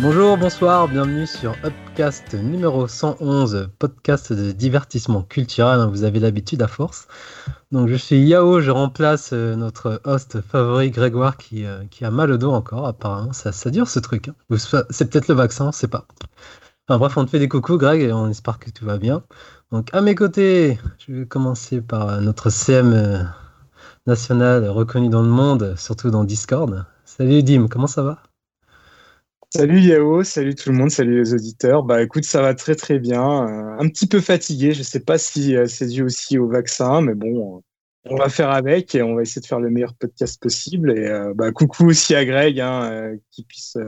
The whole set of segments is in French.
Bonjour, bonsoir, bienvenue sur Upcast numéro 111, podcast de divertissement culturel, hein, vous avez l'habitude à force. Donc je suis Yao, je remplace euh, notre host favori Grégoire qui, euh, qui a mal au dos encore apparemment, ça, ça dure ce truc. Hein. C'est peut-être le vaccin, sait pas. Enfin bref, on te fait des coucous Greg et on espère que tout va bien. Donc à mes côtés, je vais commencer par euh, notre CM national reconnu dans le monde, surtout dans Discord. Salut Dim, comment ça va? Salut Yao, salut tout le monde, salut les auditeurs. Bah écoute, ça va très très bien. Euh, un petit peu fatigué, je sais pas si euh, c'est dû aussi au vaccin, mais bon, on va faire avec et on va essayer de faire le meilleur podcast possible. Et euh, bah coucou aussi à Greg, hein, qui puisse,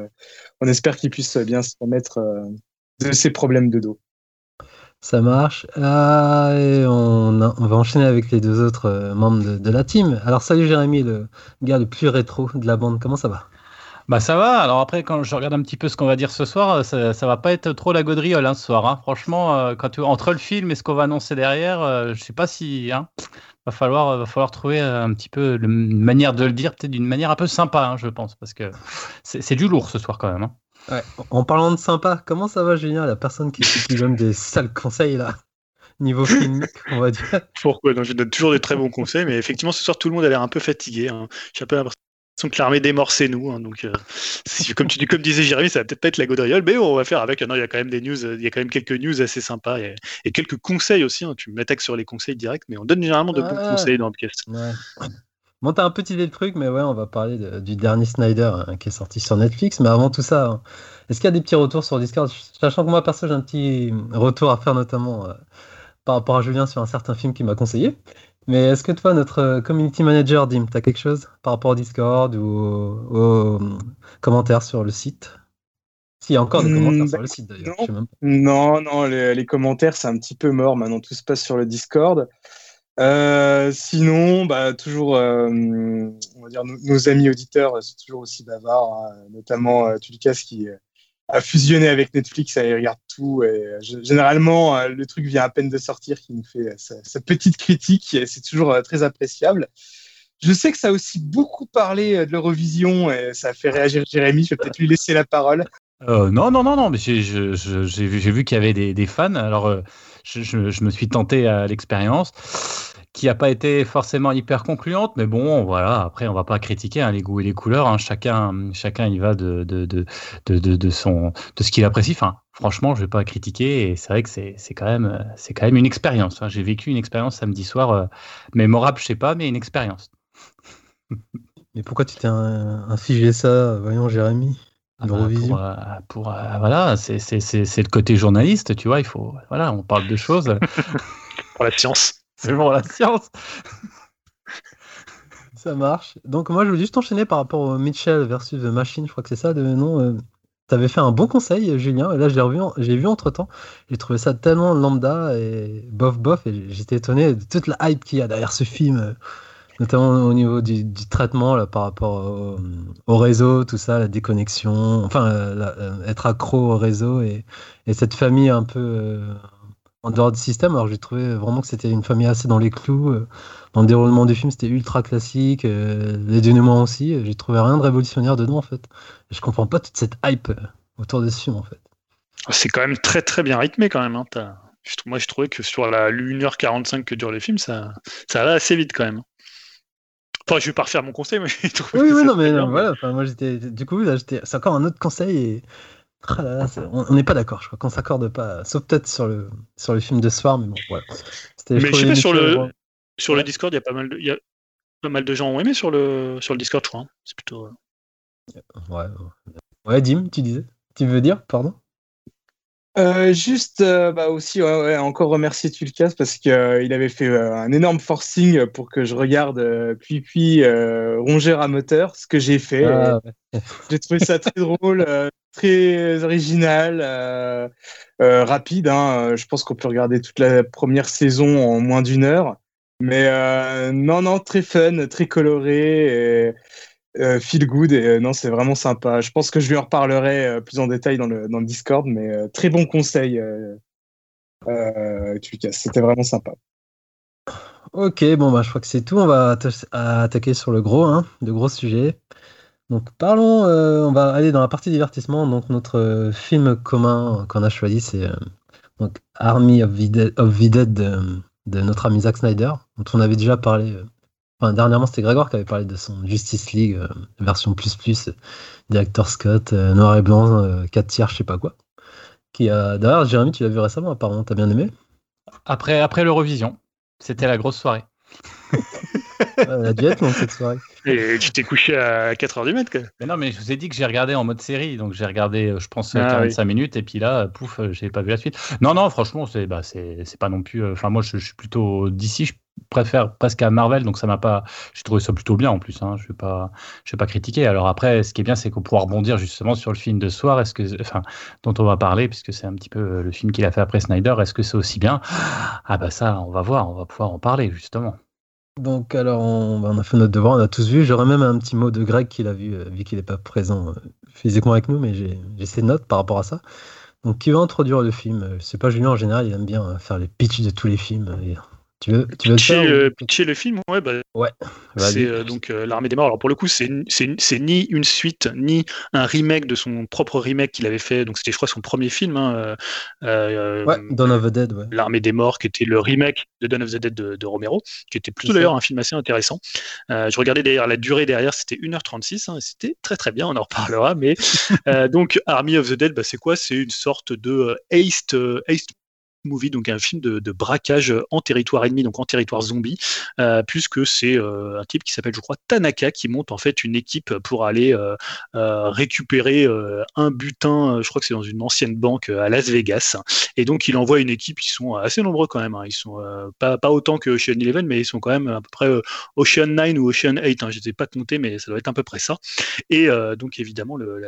on espère qu'il puisse bien se remettre de ses problèmes de dos. Ça marche. Ah, on, va enchaîner avec les deux autres membres de la team. Alors salut Jérémy, le gars le plus rétro de la bande, comment ça va? Bah ça va. Alors après, quand je regarde un petit peu ce qu'on va dire ce soir, ça, ça va pas être trop la gaudriole hein, ce soir. Hein. Franchement, euh, quand tu, entre le film et ce qu'on va annoncer derrière, euh, je sais pas si. Hein, va falloir, va falloir trouver un petit peu une manière de le dire, peut-être d'une manière un peu sympa, hein, je pense, parce que c'est du lourd ce soir quand même. Ouais. En parlant de sympa, comment ça va, Julien, la personne qui, qui donne des sales conseils là? Niveau filmique, on va dire. Pourquoi? Non, Je donne toujours des très bons conseils, mais effectivement, ce soir, tout le monde a l'air un peu fatigué. Hein. J'ai un peu l'impression que l'armée des morts, c'est nous. Hein, donc, euh, comme, tu, comme disait Jérémy, ça va peut-être pas être la gaudriole, mais on va faire avec. Non, il y a quand même des news, il y a quand même quelques news assez sympas et, quelques conseils aussi. Hein, tu m'attaques sur les conseils directs, mais on donne généralement de bons conseils dans le podcast. Ouais. Bon, t'as un petit idée de truc, mais ouais, on va parler du dernier Snyder hein, qui est sorti sur Netflix. Mais avant tout ça, est-ce qu'il y a des petits retours sur Discord? Sachant que moi, perso, j'ai un petit retour à faire, notamment euh, par rapport à Julien sur un certain film qui m'a conseillé. Mais est-ce que toi, notre euh, community manager, Dim, tu as quelque chose par rapport au Discord ou aux, euh, commentaires sur le site? S'il y a encore des commentaires hmm, sur le site d'ailleurs. Non, non, les, commentaires, c'est un petit peu mort. Maintenant, tout se passe sur le Discord. Euh, sinon, bah, toujours, on va dire, nos, amis auditeurs, c'est toujours aussi bavard, hein, notamment Tulkas qui a fusionné avec Netflix, elle regarde tout. Et généralement, euh, le truc vient à peine de sortir, qui nous fait sa, petite critique, c'est toujours euh, très appréciable. Je sais que ça a aussi beaucoup parlé euh, de l'Eurovision et ça a fait réagir Jérémy. Je vais peut-être lui laisser la parole. non, non, non, non, mais j'ai vu, qu'il y avait des, fans. Alors, je, me suis tenté à l'expérience qui n'a pas été forcément hyper concluante, mais bon, voilà, après, on va pas critiquer hein, les goûts et les couleurs, hein. chacun, chacun y va de, de, de, de, son, de ce qu'il apprécie. Enfin, franchement, je vais pas critiquer, et c'est vrai que c'est quand, même, quand même une expérience. Hein. J'ai vécu une expérience samedi soir, euh, mémorable, je sais pas, mais une expérience. mais pourquoi tu t'es infligé ça, voyons, Jérémy? Ah bah, pour, euh, pour euh, voilà, c'est le côté journaliste, tu vois, il faut, voilà, on parle de choses. pour la science. C'est bon, la science. Ça marche. Donc moi, je voulais juste enchaîner par rapport au Mitchell versus The Machine. Je crois que c'est ça le nom. Euh. Tu avais fait un bon conseil, Julien. Et là, j'ai revu, j'ai vu entre temps. J'ai trouvé ça tellement lambda et bof bof. Et j'étais étonné de toute la hype qu'il y a derrière ce film, euh, notamment au niveau du, traitement là, par rapport au, réseau, tout ça, la déconnexion. Enfin, euh, être accro au réseau et cette famille un peu en dehors du système. Alors j'ai trouvé vraiment que c'était une famille assez dans les clous. Euh, dans le déroulement du film, c'était ultra classique. Euh, les dénouements aussi. J'ai trouvé rien de révolutionnaire dedans en fait. je comprends pas toute cette hype euh, autour de ce film en fait. C'est quand même très très bien rythmé quand même. Hein. Moi je trouvais que sur la 1h45 que dure les films, ça, ça allait assez vite quand même. Enfin, je vais pas refaire mon conseil, mais je trouve Oui, oui, non, mais voilà. moi, j'étais, du coup, c'est encore un autre conseil et ah on n'est pas d'accord, je crois qu'on s'accorde pas, sauf peut-être sur le, sur le film de ce soir, mais bon, voilà. Mais je sais pas, sur le, sur le Discord, il y a pas mal de, y a pas mal de gens ont aimé sur le, sur le Discord, je crois. Hein. C'est plutôt. Euh, ouais, ouais, Dim, tu disais? Tu veux dire, pardon? Euh, juste euh, bah aussi encore remercier Tulkas parce qu'il avait fait un énorme forcing pour que je regarde puis puis ronger à moteur ce que j'ai fait ah, j'ai trouvé ça très drôle très original, euh, euh, rapide. Hein. Je pense qu'on peut regarder toute la première saison en moins d'une heure. Mais euh, non, non, très fun, très coloré, feel good. Non, c'est vraiment sympa. Je pense que je lui en reparlerai plus en détail dans le, dans le Discord. Mais très bon conseil, C'était vraiment sympa. Ok, bon, bah, je crois que c'est tout. On va attaquer sur le gros, hein, de gros sujets. Donc parlons, euh, on va aller dans la partie divertissement. Donc notre euh, film commun qu'on a choisi, c'est euh, donc Army of the Dead, of the Dead de, de notre ami Zack Snyder, dont on avait déjà parlé. euh, Enfin, dernièrement, c'était Grégoire qui avait parlé de son Justice League euh, version plus plus, directeur Scott, euh, noir et blanc, euh, 4 tiers, je sais pas quoi. Qui a... D'ailleurs, Jérémy, tu l'as vu récemment, apparemment, t'as bien aimé? Après, après l'Eurovision, c'était la grosse soirée. Elle a dû être longue cette soirée. Et tu t'es couché à 4h du mat, quoi. Mais non, mais je vous ai dit que j'ai regardé en mode série, donc j'ai regardé, euh, je pense, Ah, 45 minutes, et puis là, euh, pouf, euh, j'ai pas vu la suite. Non, non, franchement, c'est bah, pas non plus. euh, Enfin, moi, je, je suis plutôt d'ici, je préfère presque à Marvel, donc ça m'a pas. J'ai trouvé ça plutôt bien en plus. Hein, je vais pas, je vais pas critiquer. Alors après, ce qui est bien, c'est qu'on pourra rebondir justement sur le film de ce soir, est-ce que, enfin, dont on va parler, puisque c'est un petit peu euh, le film qu'il a fait après Snyder. Est-ce que c'est aussi bien? Ah bah ça, on va voir, on va pouvoir en parler justement. Donc, alors, on, a fait notre devoir, on a tous vu. J'aurais même un petit mot de Greg qui l'a vu, euh, vu qu'il n'est pas présent euh, physiquement avec nous, mais j'ai ses notes par rapport à ça. Donc, qui va introduire le film? Euh, Je sais pas, Julien, en général, il aime bien faire les pitchs de tous les films. Tu veux, tu veux le Pitcher, faire le, ou- pitcher le film, ouais, bah, c'est euh, donc euh, l'armée des morts. Alors pour le coup, c'est ni une suite ni un remake de son propre remake qu'il avait fait. Donc c'était, je crois, son premier film. hein, euh, euh, Ouais, Dawn of the Dead, ouais. L'armée des morts, qui était le remake de Dawn of the Dead de, de Romero, qui était plutôt d'ailleurs un film assez intéressant. Euh, je regardais d'ailleurs la durée derrière, c'était 1h36, hein, et c'était très très bien, on en reparlera. Mais euh, donc Army of the Dead, bah, c'est quoi? C'est une sorte de euh, euh, heist movie, donc un film de, braquage en territoire ennemi, donc en territoire zombie, euh, puisque c'est euh, un type qui s'appelle, je crois, Tanaka, qui monte en fait une équipe pour aller euh, récupérer un butin, je crois que c'est dans une ancienne banque à Las Vegas, et donc il envoie une équipe, ils sont assez nombreux quand même, hein. ils sont pas, pas autant que Ocean Eleven, mais ils sont quand même à peu près Ocean 9 ou Ocean 8, hein. je ne ai pas comptés, mais ça doit être à peu près ça. Et donc évidemment, le-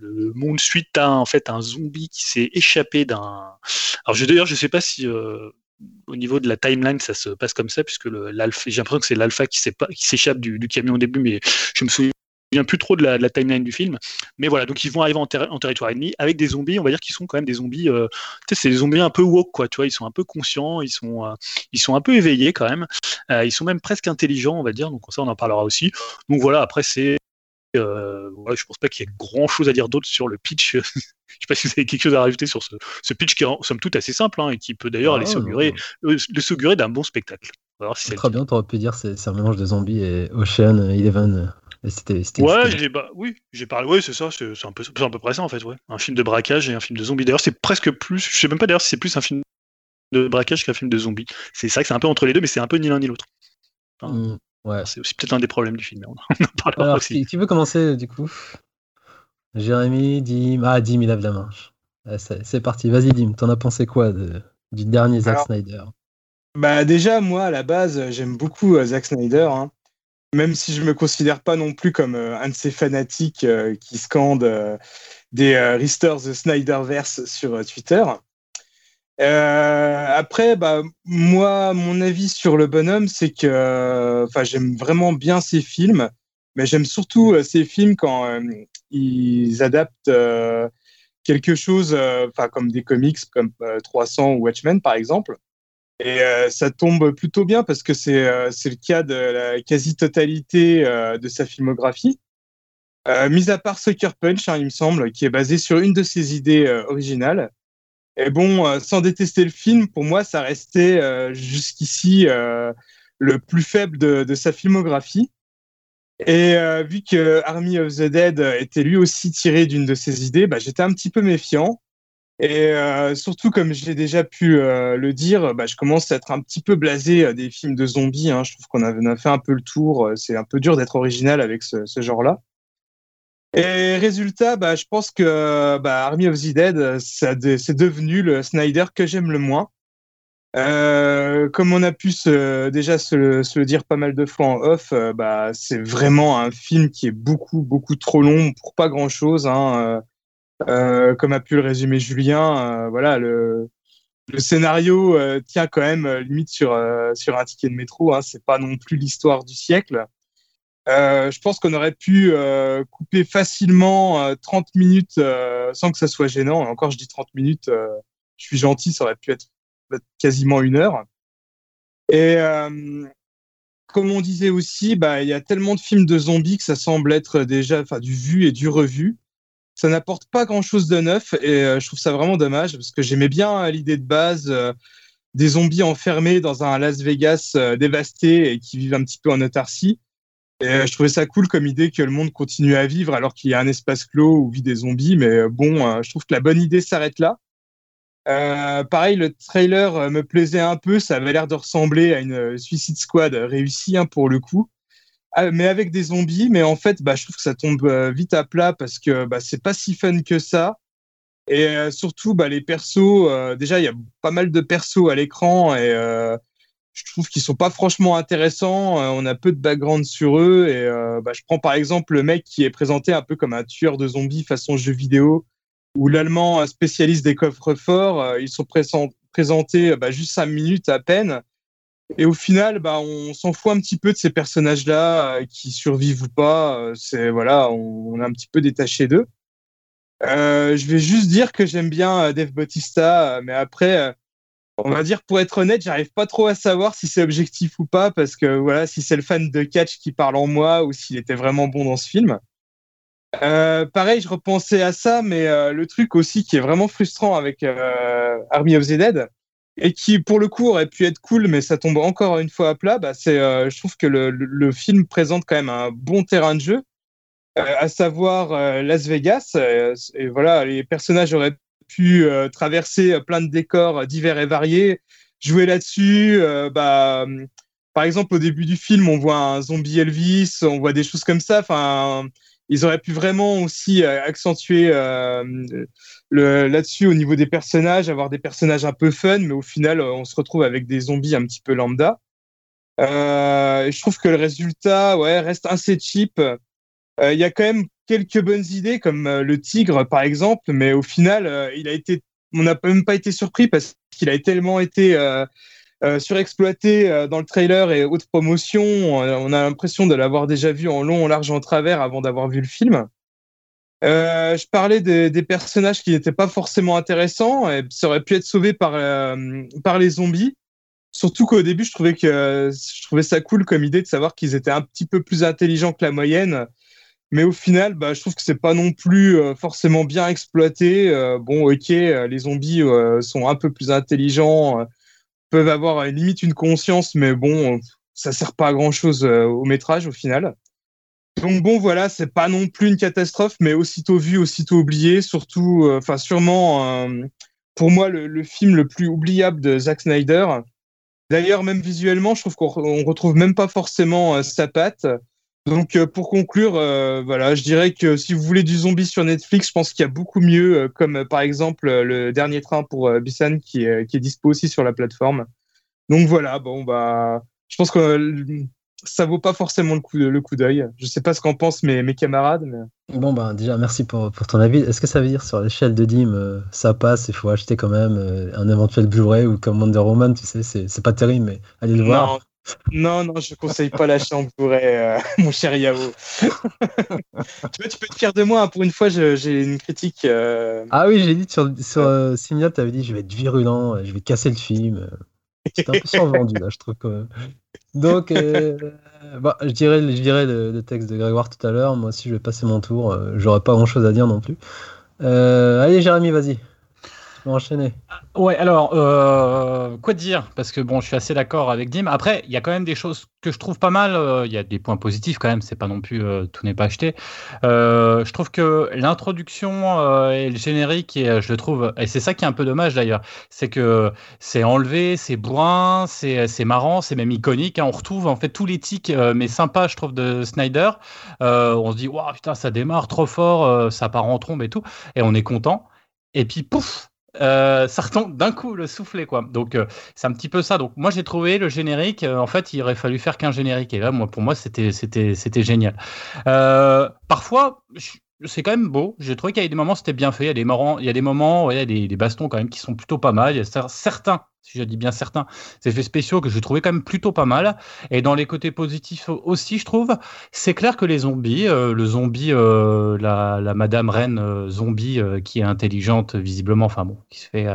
le monde suite à en fait un zombie qui s'est échappé d'un. Alors je- je sais pas si euh, au niveau de la timeline ça se passe comme ça, puisque l'alpha, j'ai l'impression que c'est l'alpha qui s'échappe du, camion au début, mais je me souviens plus trop de la, timeline du film. Mais voilà, donc ils vont arriver en, terri- en territoire ennemi avec des zombies, on va dire qu'ils sont quand même des zombies. euh, c'est des zombies un peu woke, quoi. Tu vois, ils sont un peu conscients, ils sont, euh, ils sont un peu éveillés quand même. Ils sont même presque intelligents, on va dire. Donc ça, on en parlera aussi. Donc voilà, après c'est euh, ouais, je pense pas qu'il y ait grand chose à dire d'autre sur le pitch. je sais pas si vous avez quelque chose à rajouter sur ce, ce pitch qui est en somme toute assez simple hein, et qui peut d'ailleurs Ah, aller s'augurer euh, s'augurer d'un bon spectacle. Si très bien, t'aurais pu dire c'est c'est un mélange de zombies et Ocean Eleven. et C'était c'était- Ouais, c'était- j'ai bah, oui, j'ai parlé. Oui, c'est ça. C'est c'est un peu, c'est à peu près ça en fait. Ouais, un film de braquage et un film de zombies. D'ailleurs, c'est presque plus. Je sais même pas d'ailleurs si c'est plus un film de braquage qu'un film de zombies. C'est ça que c'est un peu entre les deux, mais c'est un peu ni l'un ni l'autre. Enfin, Mm, ouais. C'est aussi peut-être un des problèmes du film. mais On en parlera Alors, aussi. qui, qui veut commencer du coup Jérémy, Dim. Ah, Dim, il lève la main. Ah, C'est parti, vas-y, Dim. T'en as pensé quoi de, du dernier Zack Snyder? Bah déjà, moi, à la base, j'aime beaucoup euh, Zack Snyder, hein. même si je me considère pas non plus comme euh, un de ces fanatiques euh, qui scandent euh, des euh, Restore the Snyderverse sur euh, Twitter. Euh, après, bah, moi, mon avis sur le bonhomme, c'est que euh, enfin, j'aime vraiment bien ses films, mais j'aime surtout euh, ses films quand euh, ils adaptent quelque chose, enfin, comme des comics comme euh, 300 ou Watchmen, par exemple. Et ça tombe plutôt bien parce que c'est le cas de la quasi-totalité de sa filmographie. Mis à part Sucker Punch, hein, il me semble, qui est basé sur une de ses idées originales. Et bon, euh, sans détester le film, pour moi, ça restait euh, jusqu'ici euh, le plus faible de, sa filmographie. Et vu que Army of the Dead était lui aussi tiré d'une de ses idées, bah, j'étais un petit peu méfiant. Et surtout, comme j'ai déjà pu le dire, bah, je commence à être un petit peu blasé des films de zombies. hein. Je trouve qu'on a, fait un peu le tour. C'est un peu dur d'être original avec ce genre-là. Et résultat, bah, je pense que bah, Army of the Dead, c'est devenu le Snyder que j'aime le moins. Euh, comme on a pu déjà se, le- dire pas mal de fois en off, euh, bah, c'est vraiment un film qui est beaucoup, beaucoup trop long pour pas grand-chose. Hein. Euh, comme a pu le résumer Julien, voilà, le, scénario tient quand même limite sur, sur un ticket de métro. Hein. C'est pas non plus l'histoire du siècle. Euh, je pense qu'on aurait pu euh, couper facilement euh, 30 minutes euh, sans que ça soit gênant. Encore, je dis 30 minutes, je suis gentil, ça aurait pu être, quasiment une heure. Et comme on disait aussi, bah, il y a tellement de films de zombies que ça semble être déjà du vu et du revu. Ça n'apporte pas grand-chose de neuf et je trouve ça vraiment dommage parce que j'aimais bien l'idée de base des zombies enfermés dans un Las Vegas dévasté et qui vivent un petit peu en autarcie. Euh, je trouvais ça cool comme idée que le monde continue à vivre alors qu'il y a un espace clos où vit des zombies. Mais euh, bon, euh, je trouve que la bonne idée s'arrête là. pareil, le trailer me plaisait un peu. Ça avait l'air de ressembler à une Suicide Squad réussie hein, pour le coup. Ah, mais avec des zombies. Mais en fait, bah, je trouve que ça tombe vite à plat parce que bah, c'est pas si fun que ça. Et surtout, bah, les persos, déjà, il y a pas mal de persos à l'écran et je trouve qu'ils sont pas franchement intéressants. Euh, on a peu de background sur eux. Et euh, bah, je prends par exemple le mec qui est présenté un peu comme un tueur de zombies façon jeu vidéo, ou l'allemand spécialiste des coffres forts. Euh, ils sont présentés bah, juste cinq minutes à peine. Et au final, bah, on s'en fout un petit peu de ces personnages-là qui survivent ou pas. c'est voilà, on, on, est un petit peu détaché d'eux. je vais juste dire que j'aime bien Dave Bautista, mais après on va dire, pour être honnête, j'arrive pas trop à savoir si c'est objectif ou pas, parce que voilà, si c'est le fan de catch qui parle en moi ou s'il était vraiment bon dans ce film. Euh, pareil, je repensais à ça, mais euh, le truc aussi qui est vraiment frustrant avec euh, Army of the Dead et qui, pour le coup, aurait pu être cool, mais ça tombe encore une fois à plat, bah, c'est, je trouve que le, le, film présente quand même un bon terrain de jeu, à savoir Las Vegas. et voilà, les personnages auraient pu euh, traverser euh, plein de décors divers et variés, jouer là-dessus. Euh, bah, par exemple, au début du film, on voit un zombie Elvis, on voit des choses comme ça. Enfin, ils auraient pu vraiment aussi accentuer là-dessus au niveau des personnages, avoir des personnages un peu fun, mais au final, on se retrouve avec des zombies un petit peu lambda. Euh, je trouve que le résultat, ouais, reste assez cheap. Il y a quand même quelques bonnes idées comme euh, le tigre par exemple, mais au final, euh, il a été, on n'a même pas été surpris parce qu'il a tellement été euh, surexploité dans le trailer et haute promotion. On a l'impression de l'avoir déjà vu en long, en large, en travers avant d'avoir vu le film. je parlais des, personnages qui n'étaient pas forcément intéressants et ça aurait pu être sauvé par, par les zombies. Surtout qu'au début, je trouvais que je trouvais ça cool comme idée de savoir qu'ils étaient un petit peu plus intelligents que la moyenne mais au final, bah, je trouve que c'est pas non plus euh, forcément bien exploité. Euh, bon, ok, euh, les zombies sont un peu plus intelligents, peuvent avoir limite une conscience, mais bon, ça sert pas à grand chose au métrage au final. Donc bon, voilà, c'est pas non plus une catastrophe, mais aussitôt vu, aussitôt oublié. Surtout, enfin, sûrement pour moi le, film le plus oubliable de Zack Snyder. D'ailleurs, même visuellement, je trouve qu'on retrouve même pas forcément sa patte. Donc euh, pour conclure, euh, voilà, je dirais que si vous voulez du zombie sur Netflix, je pense qu'il y a beaucoup mieux, euh, comme par exemple le dernier train pour Bissan qui est, qui est dispo aussi sur la plateforme. Donc voilà, bon bah, je pense que ça vaut pas forcément le coup, le coup d'œil. Je sais pas ce qu'en pensent mes, mes camarades. Mais... Bon bah déjà merci pour, pour ton avis. Est-ce que ça veut dire sur l'échelle de Dim, ça passe, il faut acheter quand même un éventuel Blu-ray ou comme Wonder Woman, tu sais, c'est pas terrible, mais allez le voir. Non, non, je conseille pas la chambre euh, mon cher Yao. tu, vois, tu peux être fier de moi. Hein. Pour une fois, j'ai une critique. Euh, ah oui, j'ai dit sur, sur euh, tu avais dit je vais être virulent, je vais casser le film. C'était un peu survendu, là, je trouve. Donc, bah, je dirais, je dirais le, texte de Grégoire tout à l'heure. Moi aussi, je vais passer mon tour. J'aurais pas grand chose à dire non plus. allez, Jérémy, vas-y enchaîner. Ouais, alors, euh, quoi dire Parce que bon, je suis assez d'accord avec Dim. Après, il y a quand même des choses que je trouve pas mal. Euh, il y a des points positifs quand même, c'est pas non plus euh, tout n'est pas acheté. je trouve que l'introduction et le générique, et, je le trouve, et c'est ça qui est un peu dommage d'ailleurs, c'est que c'est enlevé, c'est bourrin, c'est marrant, c'est même iconique. Hein. On retrouve en fait tous les tics, mais sympas, je trouve, de Snyder. on se dit, waouh, putain, ça démarre trop fort, ça part en trombe et tout, et on est content. Et puis, pouf, euh, ça retombe d'un coup le soufflet quoi. Donc euh, c'est un petit peu ça. Donc moi j'ai trouvé le générique. Euh, en fait, il aurait fallu faire qu'un générique. Et là, moi pour moi c'était c'était c'était génial. parfois, c'est quand même beau. J'ai trouvé qu'il y a des moments c'était bien fait. Il y a des moments, il y a des moments, il y a des, des, bastons quand même qui sont plutôt pas mal. Il y a certains si je dis bien certains, effets spéciaux que j'ai trouvé quand même plutôt pas mal. Et dans les côtés positifs aussi, je trouve, c'est clair que les zombies, euh, le zombie, euh, la, Madame Reine euh, zombie qui est intelligente visiblement, enfin bon, qui se fait,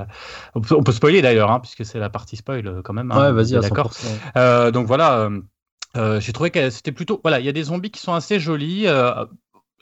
on peut, spoiler d'ailleurs, hein, puisque c'est la partie spoil quand même. Hein, ouais, vas-y, d'accord. donc voilà Euh, j'ai trouvé que c'était plutôt. Voilà, il y a des zombies qui sont assez jolis. Euh,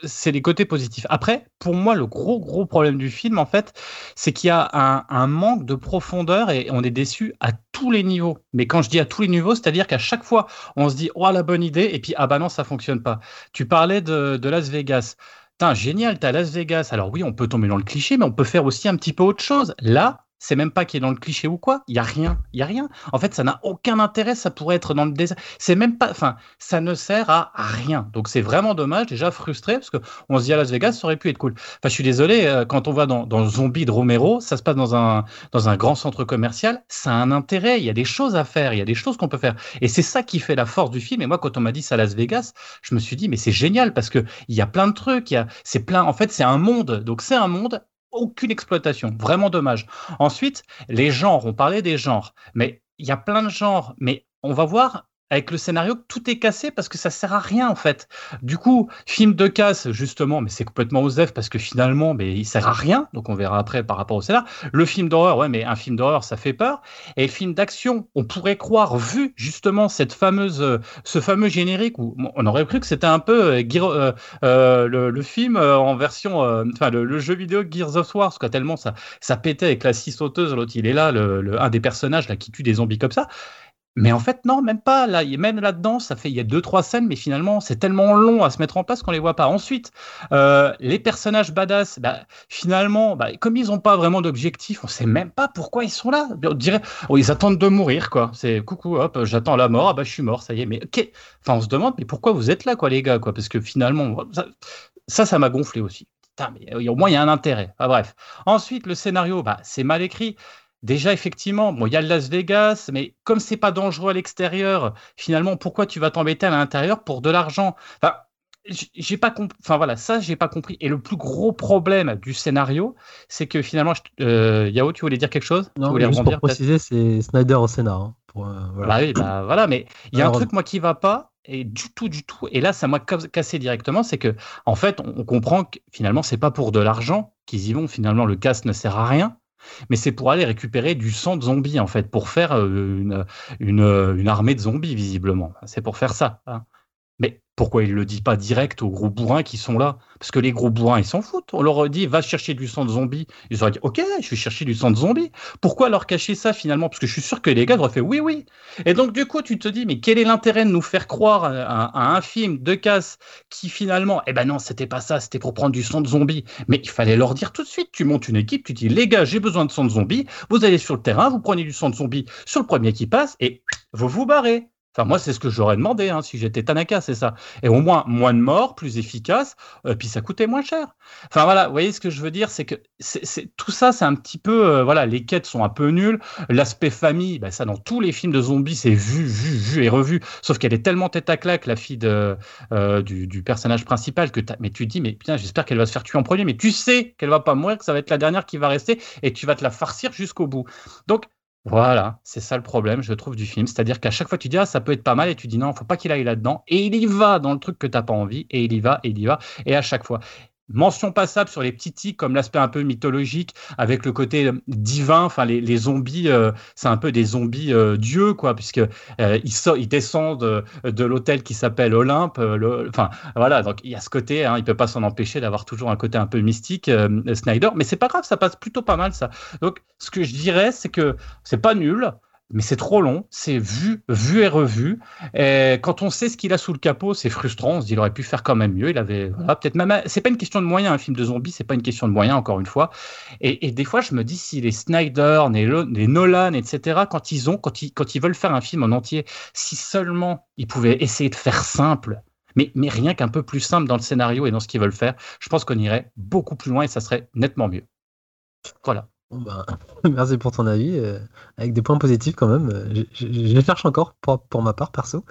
c'est les côtés positifs. Après, pour moi, le gros, gros problème du film, en fait, c'est qu'il y a un, manque de profondeur et on est déçu à tous les niveaux. Mais quand je dis à tous les niveaux, c'est-à-dire qu'à chaque fois, on se dit, oh, la bonne idée, et puis, ah bah non, ça fonctionne pas. Tu parlais de, Las Vegas. Putain, génial, t'as Las Vegas. Alors oui, on peut tomber dans le cliché, mais on peut faire aussi un petit peu autre chose. Là, c'est même pas qu'il est dans le cliché ou quoi. Il y a rien. Il y a rien. En fait, ça n'a aucun intérêt. Ça pourrait être dans le désert. C'est même pas. Enfin, ça ne sert à rien. Donc c'est vraiment dommage. Déjà frustré parce que on se dit à Las Vegas, ça aurait pu être cool. Enfin, je suis désolé. Euh, quand on va dans, dans Zombie de Romero, ça se passe dans un dans un grand centre commercial. Ça a un intérêt. Il y a des choses à faire. Il y a des choses qu'on peut faire. Et c'est ça qui fait la force du film. Et moi, quand on m'a dit ça à Las Vegas, je me suis dit mais c'est génial parce que il y a plein de trucs. Il y a c'est plein. En fait, c'est un monde. Donc c'est un monde aucune exploitation. Vraiment dommage. Ensuite, les genres, on parlait des genres, mais il y a plein de genres, mais on va voir avec le scénario tout est cassé parce que ça sert à rien en fait. Du coup, film de casse justement, mais c'est complètement osef parce que finalement, mais il sert à rien. Donc on verra après par rapport au scénario. Le film d'horreur, ouais, mais un film d'horreur, ça fait peur. Et le film d'action, on pourrait croire vu justement cette fameuse, ce fameux générique où on aurait cru que c'était un peu euh, euh, euh, le, film en version, enfin le, jeu vidéo Gears of War, quoi tellement ça, ça pétait avec la scie sauteuse. L'autre, il est là, le, un des personnages là qui tue des zombies comme ça. Mais en fait, non, même pas. Là, même là-dedans, ça fait il y a deux trois scènes, mais finalement, c'est tellement long à se mettre en place qu'on les voit pas. Ensuite, euh, les personnages badass, bah, finalement, bah, comme ils ont pas vraiment d'objectif, on sait même pas pourquoi ils sont là. On dirait, oh, ils attendent de mourir, quoi. C'est coucou, hop, j'attends la mort. Ah bah, je suis mort, ça y est. Mais. Enfin, on se demande, mais pourquoi vous êtes là, quoi, les gars, quoi? Parce que finalement, ça, ça m'a gonflé aussi. Mais au moins il y a un intérêt. Ah, bref. Ensuite, le scénario, bah, c'est mal écrit. Déjà, effectivement, bon, il y a le Las Vegas, mais comme c'est pas dangereux à l'extérieur, finalement, pourquoi tu vas t'embêter à l'intérieur pour de l'argent? Enfin, j'ai pas compris. Enfin voilà, ça j'ai pas compris. Et le plus gros problème du scénario, c'est que finalement, euh, Yao, tu voulais dire quelque chose? Non, juste pour préciser, c'est Snyder au scénar. Hein, pour, euh, voilà. Bah oui, bah, voilà, mais il y a un truc moi qui va pas et du tout, du tout. Et là, ça m'a cassé directement, c'est que en fait, on comprend que finalement, c'est pas pour de l'argent qu'ils y vont. Finalement, le casse ne sert à rien mais c'est pour aller récupérer du sang de zombies, en fait, pour faire euh, une, une, armée de zombies, visiblement. C'est pour faire ça. Hein. Mais pourquoi il le dit pas direct aux gros bourrins qui sont là? Parce que les gros bourrins, ils s'en foutent. On leur dit, va chercher du sang de zombie. Ils auraient dit, ok, je vais chercher du sang de zombie. Pourquoi leur cacher ça finalement? Parce que je suis sûr que les gars auraient fait, oui, oui. Et donc, du coup, tu te dis, mais quel est l'intérêt de nous faire croire à, un film de casse qui finalement, eh ben non, c'était pas ça, c'était pour prendre du sang de zombie. Mais il fallait leur dire tout de suite, tu montes une équipe, tu dis, les gars, j'ai besoin de sang de zombie. Vous allez sur le terrain, vous prenez du sang de zombie sur le premier qui passe et vous vous barrez. Enfin, moi, c'est ce que j'aurais demandé hein, si j'étais Tanaka, c'est ça. Et au moins, moins de morts, plus efficace, euh, puis ça coûtait moins cher. Enfin, voilà, vous voyez ce que je veux dire, c'est que c'est, tout ça, c'est un petit peu, euh, voilà, les quêtes sont un peu nulles. L'aspect famille, ben, ça, dans tous les films de zombies, c'est vu, vu, vu et revu. Sauf qu'elle est tellement tête à claque, la fille de, euh, du, du, personnage principal, que mais tu te dis, mais putain, j'espère qu'elle va se faire tuer en premier, mais tu sais qu'elle va pas mourir, que ça va être la dernière qui va rester, et tu vas te la farcir jusqu'au bout. Donc, voilà, c'est ça le problème, je trouve, du film. C'est-à-dire qu'à chaque fois, tu dis, ah, ça peut être pas mal, et tu dis, non, faut pas qu'il aille là-dedans. Et il y va dans le truc que t'as pas envie, et il y va, et il y va. Et à chaque fois. Mention passable sur les petits tics, comme l'aspect un peu mythologique, avec le côté euh, divin. Enfin, les, zombies, euh, c'est un peu des zombies euh, dieux, quoi, puisque ils, descendent de, l'hôtel qui s'appelle Olympe. voilà, donc il y a ce côté. Hein, il peut pas s'en empêcher d'avoir toujours un côté un peu mystique, Snyder. Mais c'est pas grave, ça passe plutôt pas mal, ça. Donc, ce que je dirais, c'est que c'est pas nul mais c'est trop long, c'est vu, vu et revu. Et quand on sait ce qu'il a sous le capot, c'est frustrant. On se dit, il aurait pu faire quand même mieux. Il avait, peut-être même. C'est pas une question de moyens, un film de zombies, c'est pas une question de moyens, encore une fois. Et, des fois, je me dis, si les Snyder, les, Nolan, etc., quand ils ont, quand ils veulent faire un film en entier, si seulement ils pouvaient essayer de faire simple, mais, mais rien qu'un peu plus simple dans le scénario et dans ce qu'ils veulent faire, je pense qu'on irait beaucoup plus loin et ça serait nettement mieux. Voilà. Bah, merci pour ton avis, euh, avec des points positifs quand même. Euh, je, cherche encore pour, pour, ma part, perso.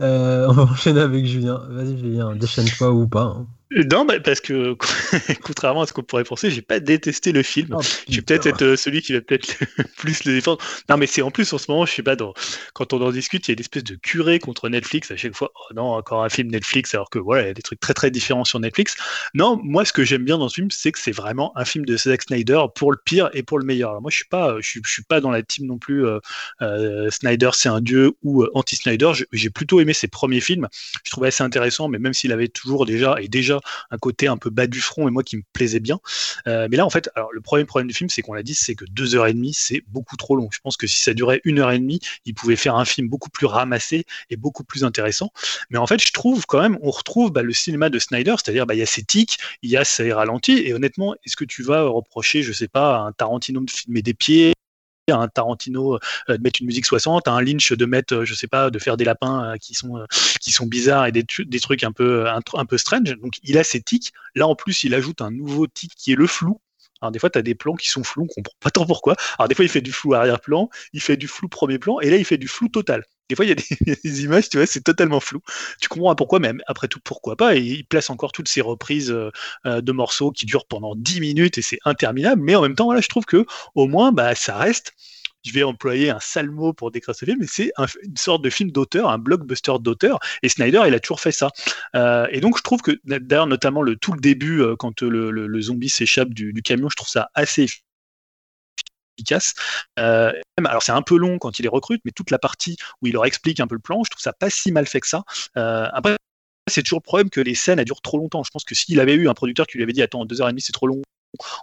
Euh, on va enchaîner avec Julien. Vas-y Julien, déchaîne-toi ou pas. Hein. Non, parce que contrairement à ce qu'on pourrait penser, j'ai pas détesté le film. Oh, je vais peut-être être euh, celui qui va peut-être plus le défendre. Non, mais c'est en plus en ce moment, je sais pas, dans... quand on en discute, il y a une espèce de curé contre Netflix à chaque fois. Oh non, encore un film Netflix, alors que voilà, il y a des trucs très très différents sur Netflix. Non, moi, ce que j'aime bien dans ce film, c'est que c'est vraiment un film de Zack Snyder pour le pire et pour le meilleur. Alors moi, je suis pas, je suis, je suis pas dans la team non plus. Euh, euh, Snyder, c'est un dieu ou anti-Snyder. J'ai plutôt aimé ses premiers films. Je trouvais assez intéressant, mais même s'il avait toujours déjà et déjà un côté un peu bas du front et moi qui me plaisait bien. Euh, mais là, en fait, alors le premier problème du film, c'est qu'on l'a dit, c'est que deux heures et demie, c'est beaucoup trop long. Je pense que si ça durait une heure et demie, il pouvait faire un film beaucoup plus ramassé et beaucoup plus intéressant. Mais en fait, je trouve quand même, on retrouve bah, le cinéma de Snyder, c'est-à-dire bah, il y a ses tics, il y a ses ralentis. Et honnêtement, est-ce que tu vas reprocher, je sais pas, à un Tarantino de filmer des pieds? Un Tarantino euh, de mettre une musique 60, un Lynch de mettre, euh, je sais pas, de faire des lapins euh, qui sont bizarres et des, trucs un peu un, peu strange. Donc il a ses tics. Là en plus, il ajoute un nouveau tic qui est le flou. Alors des fois, tu des plans qui sont flous, on comprend pas tant pourquoi. Alors des fois, il fait du flou arrière-plan, il fait du flou premier plan, et là, il fait du flou total. Des fois, il y a des, images, tu vois, c'est totalement flou. Tu comprends pourquoi, mais après tout, pourquoi pas? Et il place encore toutes ces reprises de morceaux qui durent pendant 10 minutes et c'est interminable. Mais en même temps, voilà, je trouve que au moins, bah, ça reste je vais employer un sale mot pour décrire ce film, mais c'est une sorte de film d'auteur, un blockbuster d'auteur. Et Snyder, il a toujours fait ça. Euh, et donc, je trouve que, d'ailleurs, notamment le tout le début, euh, quand le, zombie s'échappe du, camion, je trouve ça assez Euh, alors c'est un peu long quand il les recrute, mais toute la partie où il leur explique un peu le plan, je trouve ça pas si mal fait que ça. après, c'est toujours le problème que les scènes durent trop longtemps. Je pense que s'il avait eu un producteur qui lui avait dit attends deux heures et demie c'est trop long,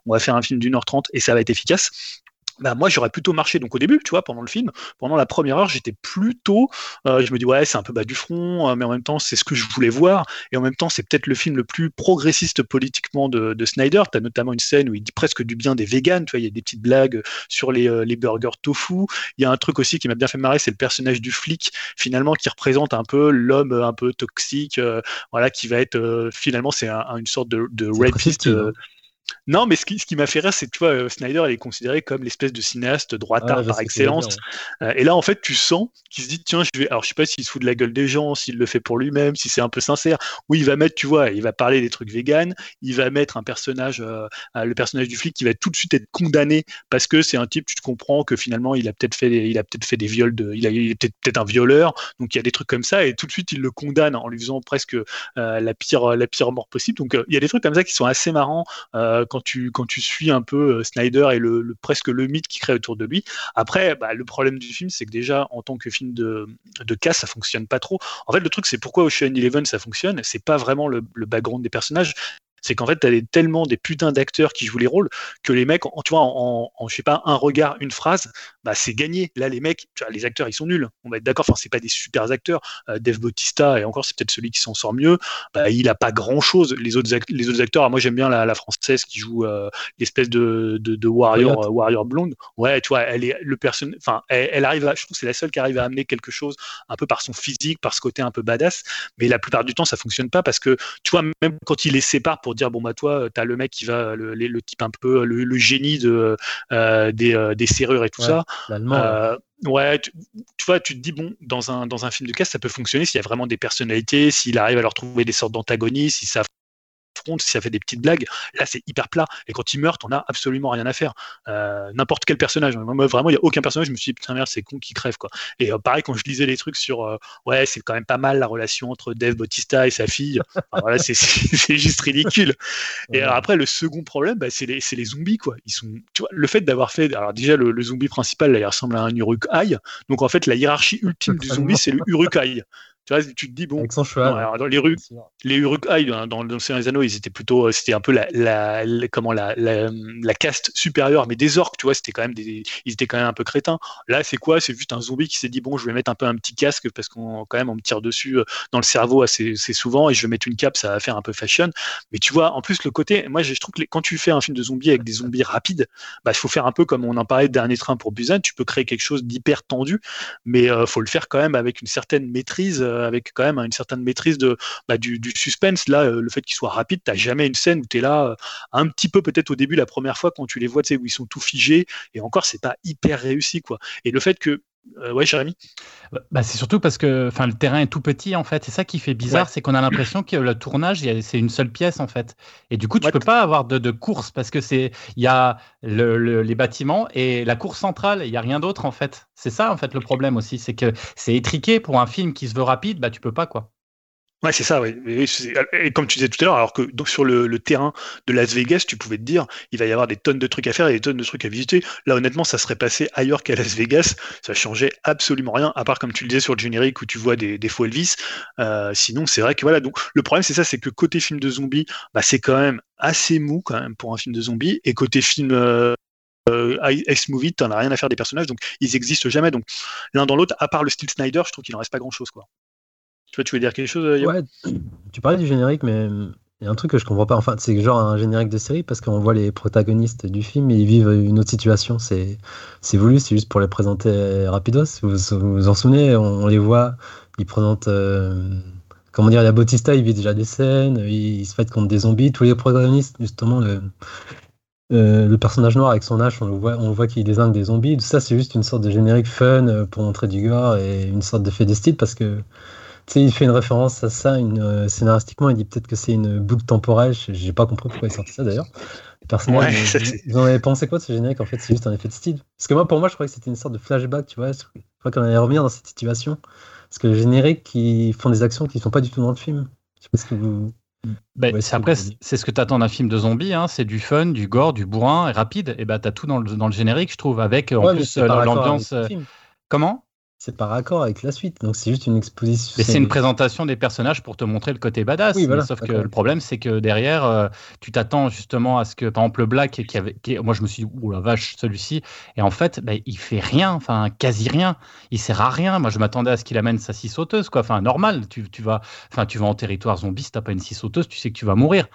on va faire un film d'une heure trente et ça va être efficace bah moi j'aurais plutôt marché donc au début tu vois pendant le film. Pendant la première heure j'étais plutôt euh, je me dis ouais c'est un peu bas du front euh, mais en même temps c'est ce que je voulais voir. Et en même temps c'est peut-être le film le plus progressiste politiquement de, de Snyder. Tu as notamment une scène où il dit presque du bien des véganes tu vois il y a des petites blagues sur les, euh, les burgers tofu. Il y a un truc aussi qui m'a bien fait marrer c'est le personnage du flic finalement qui représente un peu l'homme un peu toxique voilà qui va être finalement c'est une sorte de, de rapiste non, mais ce qui, ce qui m'a fait rire, c'est que tu vois, euh, Snyder, il est considéré comme l'espèce de cinéaste droitard par excellence. Euh, et là, en fait, tu sens qu'il se dit, tiens, je vais. Alors, je sais pas s'il se fout de la gueule des gens, s'il le fait pour lui-même, si c'est un peu sincère. Oui, il va mettre, tu vois, il va parler des trucs véganes, il va mettre un personnage, euh, le personnage du flic, qui va tout de suite être condamné parce que c'est un type, tu te comprends que finalement, il a peut-être fait, des, il a peut-être fait des viols de, il, a, est peut-être peut un violeur, donc il y a des trucs comme ça, et tout de suite, il le condamne en lui faisant presque la pire, la pire mort possible. Donc, il y a des trucs comme ça qui sont assez marrants quand tu quand tu suis un peu euh, Snyder et le, presque le mythe qui crée autour de lui. Après, bah, le problème du film, c'est que déjà en tant que film de, de casse, ça fonctionne pas trop. En fait, le truc, c'est pourquoi Ocean Eleven ça fonctionne. C'est pas vraiment le, le background des personnages, c'est qu'en fait, tu as tellement des putains d'acteurs qui jouent les rôles que les mecs, en, tu vois, en, je sais pas, un regard, une phrase, bah, c'est gagné. Là, les mecs, tu vois, les acteurs, ils sont nuls. On va être d'accord. Enfin, c'est pas des super acteurs. Euh, Dave Bautista, et encore, c'est peut-être celui qui s'en sort mieux. Bah, il a pas grand chose. Les autres, les autres acteurs, moi, j'aime bien la, française qui joue euh, l'espèce de, de, warrior, euh, warrior blonde. Ouais, tu vois, elle est le personne, enfin, elle, arrive à, je trouve que c'est la seule qui arrive à amener quelque chose un peu par son physique, par ce côté un peu badass. Mais la plupart du temps, ça fonctionne pas parce que, tu vois, même quand il les sépare pour dire bon bah toi tu as le mec qui va le, le, type un peu le, génie de euh, des, euh, des, serrures et tout ça euh, ouais tu, vois tu te dis bon dans un dans un film de casse ça peut fonctionner s'il y a vraiment des personnalités s'il arrive à leur trouver des sortes d'antagonistes si si ça fait des petites blagues, là c'est hyper plat. Et quand il meurt, on a absolument rien à faire. Euh, n'importe quel personnage. Moi, vraiment, il n'y a aucun personnage. Je me suis dit, putain, merde, c'est con qui crève. Quoi. Et euh, pareil, quand je lisais les trucs sur, euh, ouais, c'est quand même pas mal la relation entre Dave Bautista et sa fille. voilà, c'est juste ridicule. Et après, le second problème, bah, c'est les, les, zombies. Quoi. Ils sont, tu vois, le fait d'avoir fait. Alors, déjà, le, zombie principal, là, il ressemble à un Uruk-hai. Donc, en fait, la hiérarchie ultime du zombie, c'est le Uruk-hai. Tu vois, tu te dis, bon. Avec son cheval. dans les rues, les Uruk dans, dans, dans les Anneaux, ils étaient plutôt, euh, c'était un peu la, la, comment, la, la, caste supérieure, mais des orques, tu vois, c'était quand même des, ils étaient quand même un peu crétins. Là, c'est quoi? C'est juste un zombie qui s'est dit, bon, je vais mettre un peu un petit casque parce qu'on, quand même, on me tire dessus euh, dans le cerveau assez, assez, souvent et je vais mettre une cape, ça va faire un peu fashion. Mais tu vois, en plus, le côté, moi, je trouve que quand tu fais un film de zombies avec des zombies rapides, bah, il faut faire un peu comme on en parlait de Dernier Train pour Busan, tu peux créer quelque chose d'hyper tendu, mais il euh, faut le faire quand même avec une certaine maîtrise avec quand même une certaine maîtrise de, bah, du, suspense. Là, euh, le fait qu'il soit rapide, tu jamais une scène où tu es là, euh, un petit peu peut-être au début, la première fois, quand tu les vois, tu sais, où ils sont tout figés, et encore, c'est pas hyper réussi, quoi. Et le fait que. Euh, ouais, Jérémy Bah, c'est surtout parce que le terrain est tout petit en fait. C'est ça qui fait bizarre, c'est qu'on a l'impression que le tournage, c'est une seule pièce en fait. Et du coup, tu ne peux pas avoir de, course parce que c'est il y a les bâtiments et la course centrale. Il y a rien d'autre en fait. C'est ça en fait le problème aussi, c'est que c'est étriqué pour un film qui se veut rapide. Bah tu peux pas quoi. Ouais, c'est ça, oui. Et, comme tu disais tout à l'heure, alors que donc sur le, terrain de Las Vegas, tu pouvais te dire, il va y avoir des tonnes de trucs à faire et des tonnes de trucs à visiter. Là, honnêtement, ça serait passé ailleurs qu'à Las Vegas. Ça changeait absolument rien, à part comme tu le disais sur le générique où tu vois des, des faux Elvis. Euh, sinon, c'est vrai que voilà. Donc, le problème, c'est ça, c'est que côté film de zombies, bah, c'est quand même assez mou quand même pour un film de zombies. Et côté film euh, euh movie t'en as rien à faire des personnages, donc ils existent jamais. Donc l'un dans l'autre, à part le style Snyder, je trouve qu'il en reste pas grand chose, quoi. Tu, veux dire quelque chose euh, Ouais, tu parlais du générique, mais il y a un truc que je comprends pas. Enfin, c'est genre un générique de série parce qu'on voit les protagonistes du film et ils vivent une autre situation. C'est, voulu, c'est juste pour les présenter rapidos. Vous vous, en souvenez On les voit, ils présentent. Euh, comment dire Il y a Bautista, il vit déjà des scènes, il, se fait contre des zombies. Tous les protagonistes, justement, le, euh, le personnage noir avec son âge, on le voit, voit qu'il désigne des zombies. Tout ça, c'est juste une sorte de générique fun pour montrer du gore et une sorte d'effet de style parce que sais, il fait une référence à ça une, euh, scénaristiquement. Il dit peut-être que c'est une boucle temporelle. J'ai pas compris pourquoi il sortait ça d'ailleurs. Personnellement, vous en avez pensé quoi de ce générique En fait, c'est juste un effet de style. Parce que moi, pour moi, je croyais que c'était une sorte de flashback, tu vois. Je crois qu'on allait revenir dans cette situation. Parce que les génériques qui font des actions qui ne sont pas du tout dans le film. Je sais pas ce que vous. Ben, après, c'est ce que tu attends d'un film de zombies, hein. c'est du fun, du gore, du bourrin et rapide. Et bah, tu as tout dans le, dans le, générique, je trouve, avec en plus euh, l'ambiance. Euh, comment? C'est par accord avec la suite, donc c'est juste une exposition. Mais c'est une présentation des personnages pour te montrer le côté badass. sauf que le problème, c'est que derrière, euh, tu t'attends justement à ce que, par exemple, le Black, qui avait, moi je me suis dit, oh la vache, celui-ci, et en fait, bah, il fait rien, enfin quasi rien, il sert à rien. Moi je m'attendais à ce qu'il amène sa scie sauteuse, quoi. Enfin, normal, tu, tu, vas, enfin, tu vas en territoire zombie, si t'as pas une scie sauteuse, tu sais que tu vas mourir.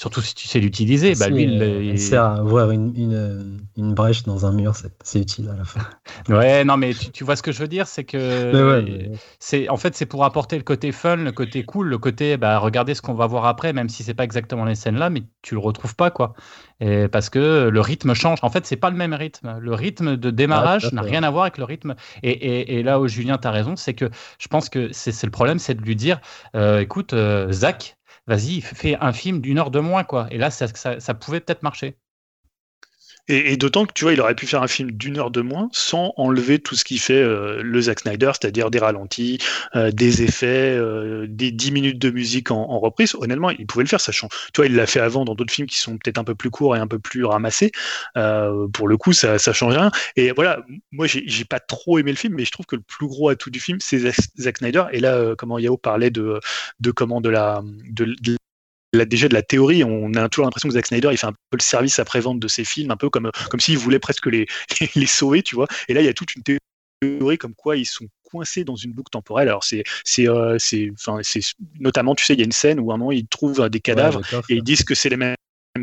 Surtout si tu sais l'utiliser, bah lui, il, sert à ouvrir une, une, brèche dans un mur, c'est utile à la fin. Ouais, non, mais tu, vois ce que je veux dire, c'est que c'est en fait c'est pour apporter le côté fun, le côté cool, le côté bah regardez ce qu'on va voir après, même si c'est pas exactement les scènes là, mais tu le retrouves pas quoi. Et parce que le rythme change. En fait, c'est pas le même rythme. Le rythme de démarrage ah, n'a rien à voir avec le rythme. Et, et, là où Julien, tu as raison, c'est que je pense que c'est le problème, c'est de lui dire euh, écoute, euh, Zach, vas-y, fais un film d'une heure de moins, quoi. Et là, ça, ça pouvait peut-être marcher. Et, d'autant que tu vois, il aurait pu faire un film d'une heure de moins sans enlever tout ce qui fait euh, le Zack Snyder, c'est-à-dire des ralentis, euh, des effets, euh, des 10 minutes de musique en, reprise. Honnêtement, il pouvait le faire, sachant. Tu vois, il l'a fait avant dans d'autres films qui sont peut-être un peu plus courts et un peu plus ramassés. pour le coup, ça, ça change rien. Et voilà, moi, j'ai pas trop aimé le film, mais je trouve que le plus gros atout du film, c'est Zack Snyder. Et là, comment Yao parlait de, de comment de la, de déjà de la théorie, on a toujours l'impression que Zack Snyder il fait un peu le service après-vente de ses films, un peu comme, comme s'il voulait presque les, les sauver, tu vois. Et là, il y a toute une théorie comme quoi ils sont coincés dans une boucle temporelle. Alors c'est c'est euh, c'est notamment tu sais il y a une scène où un moment ils trouvent des cadavres et ils disent que c'est les mêmes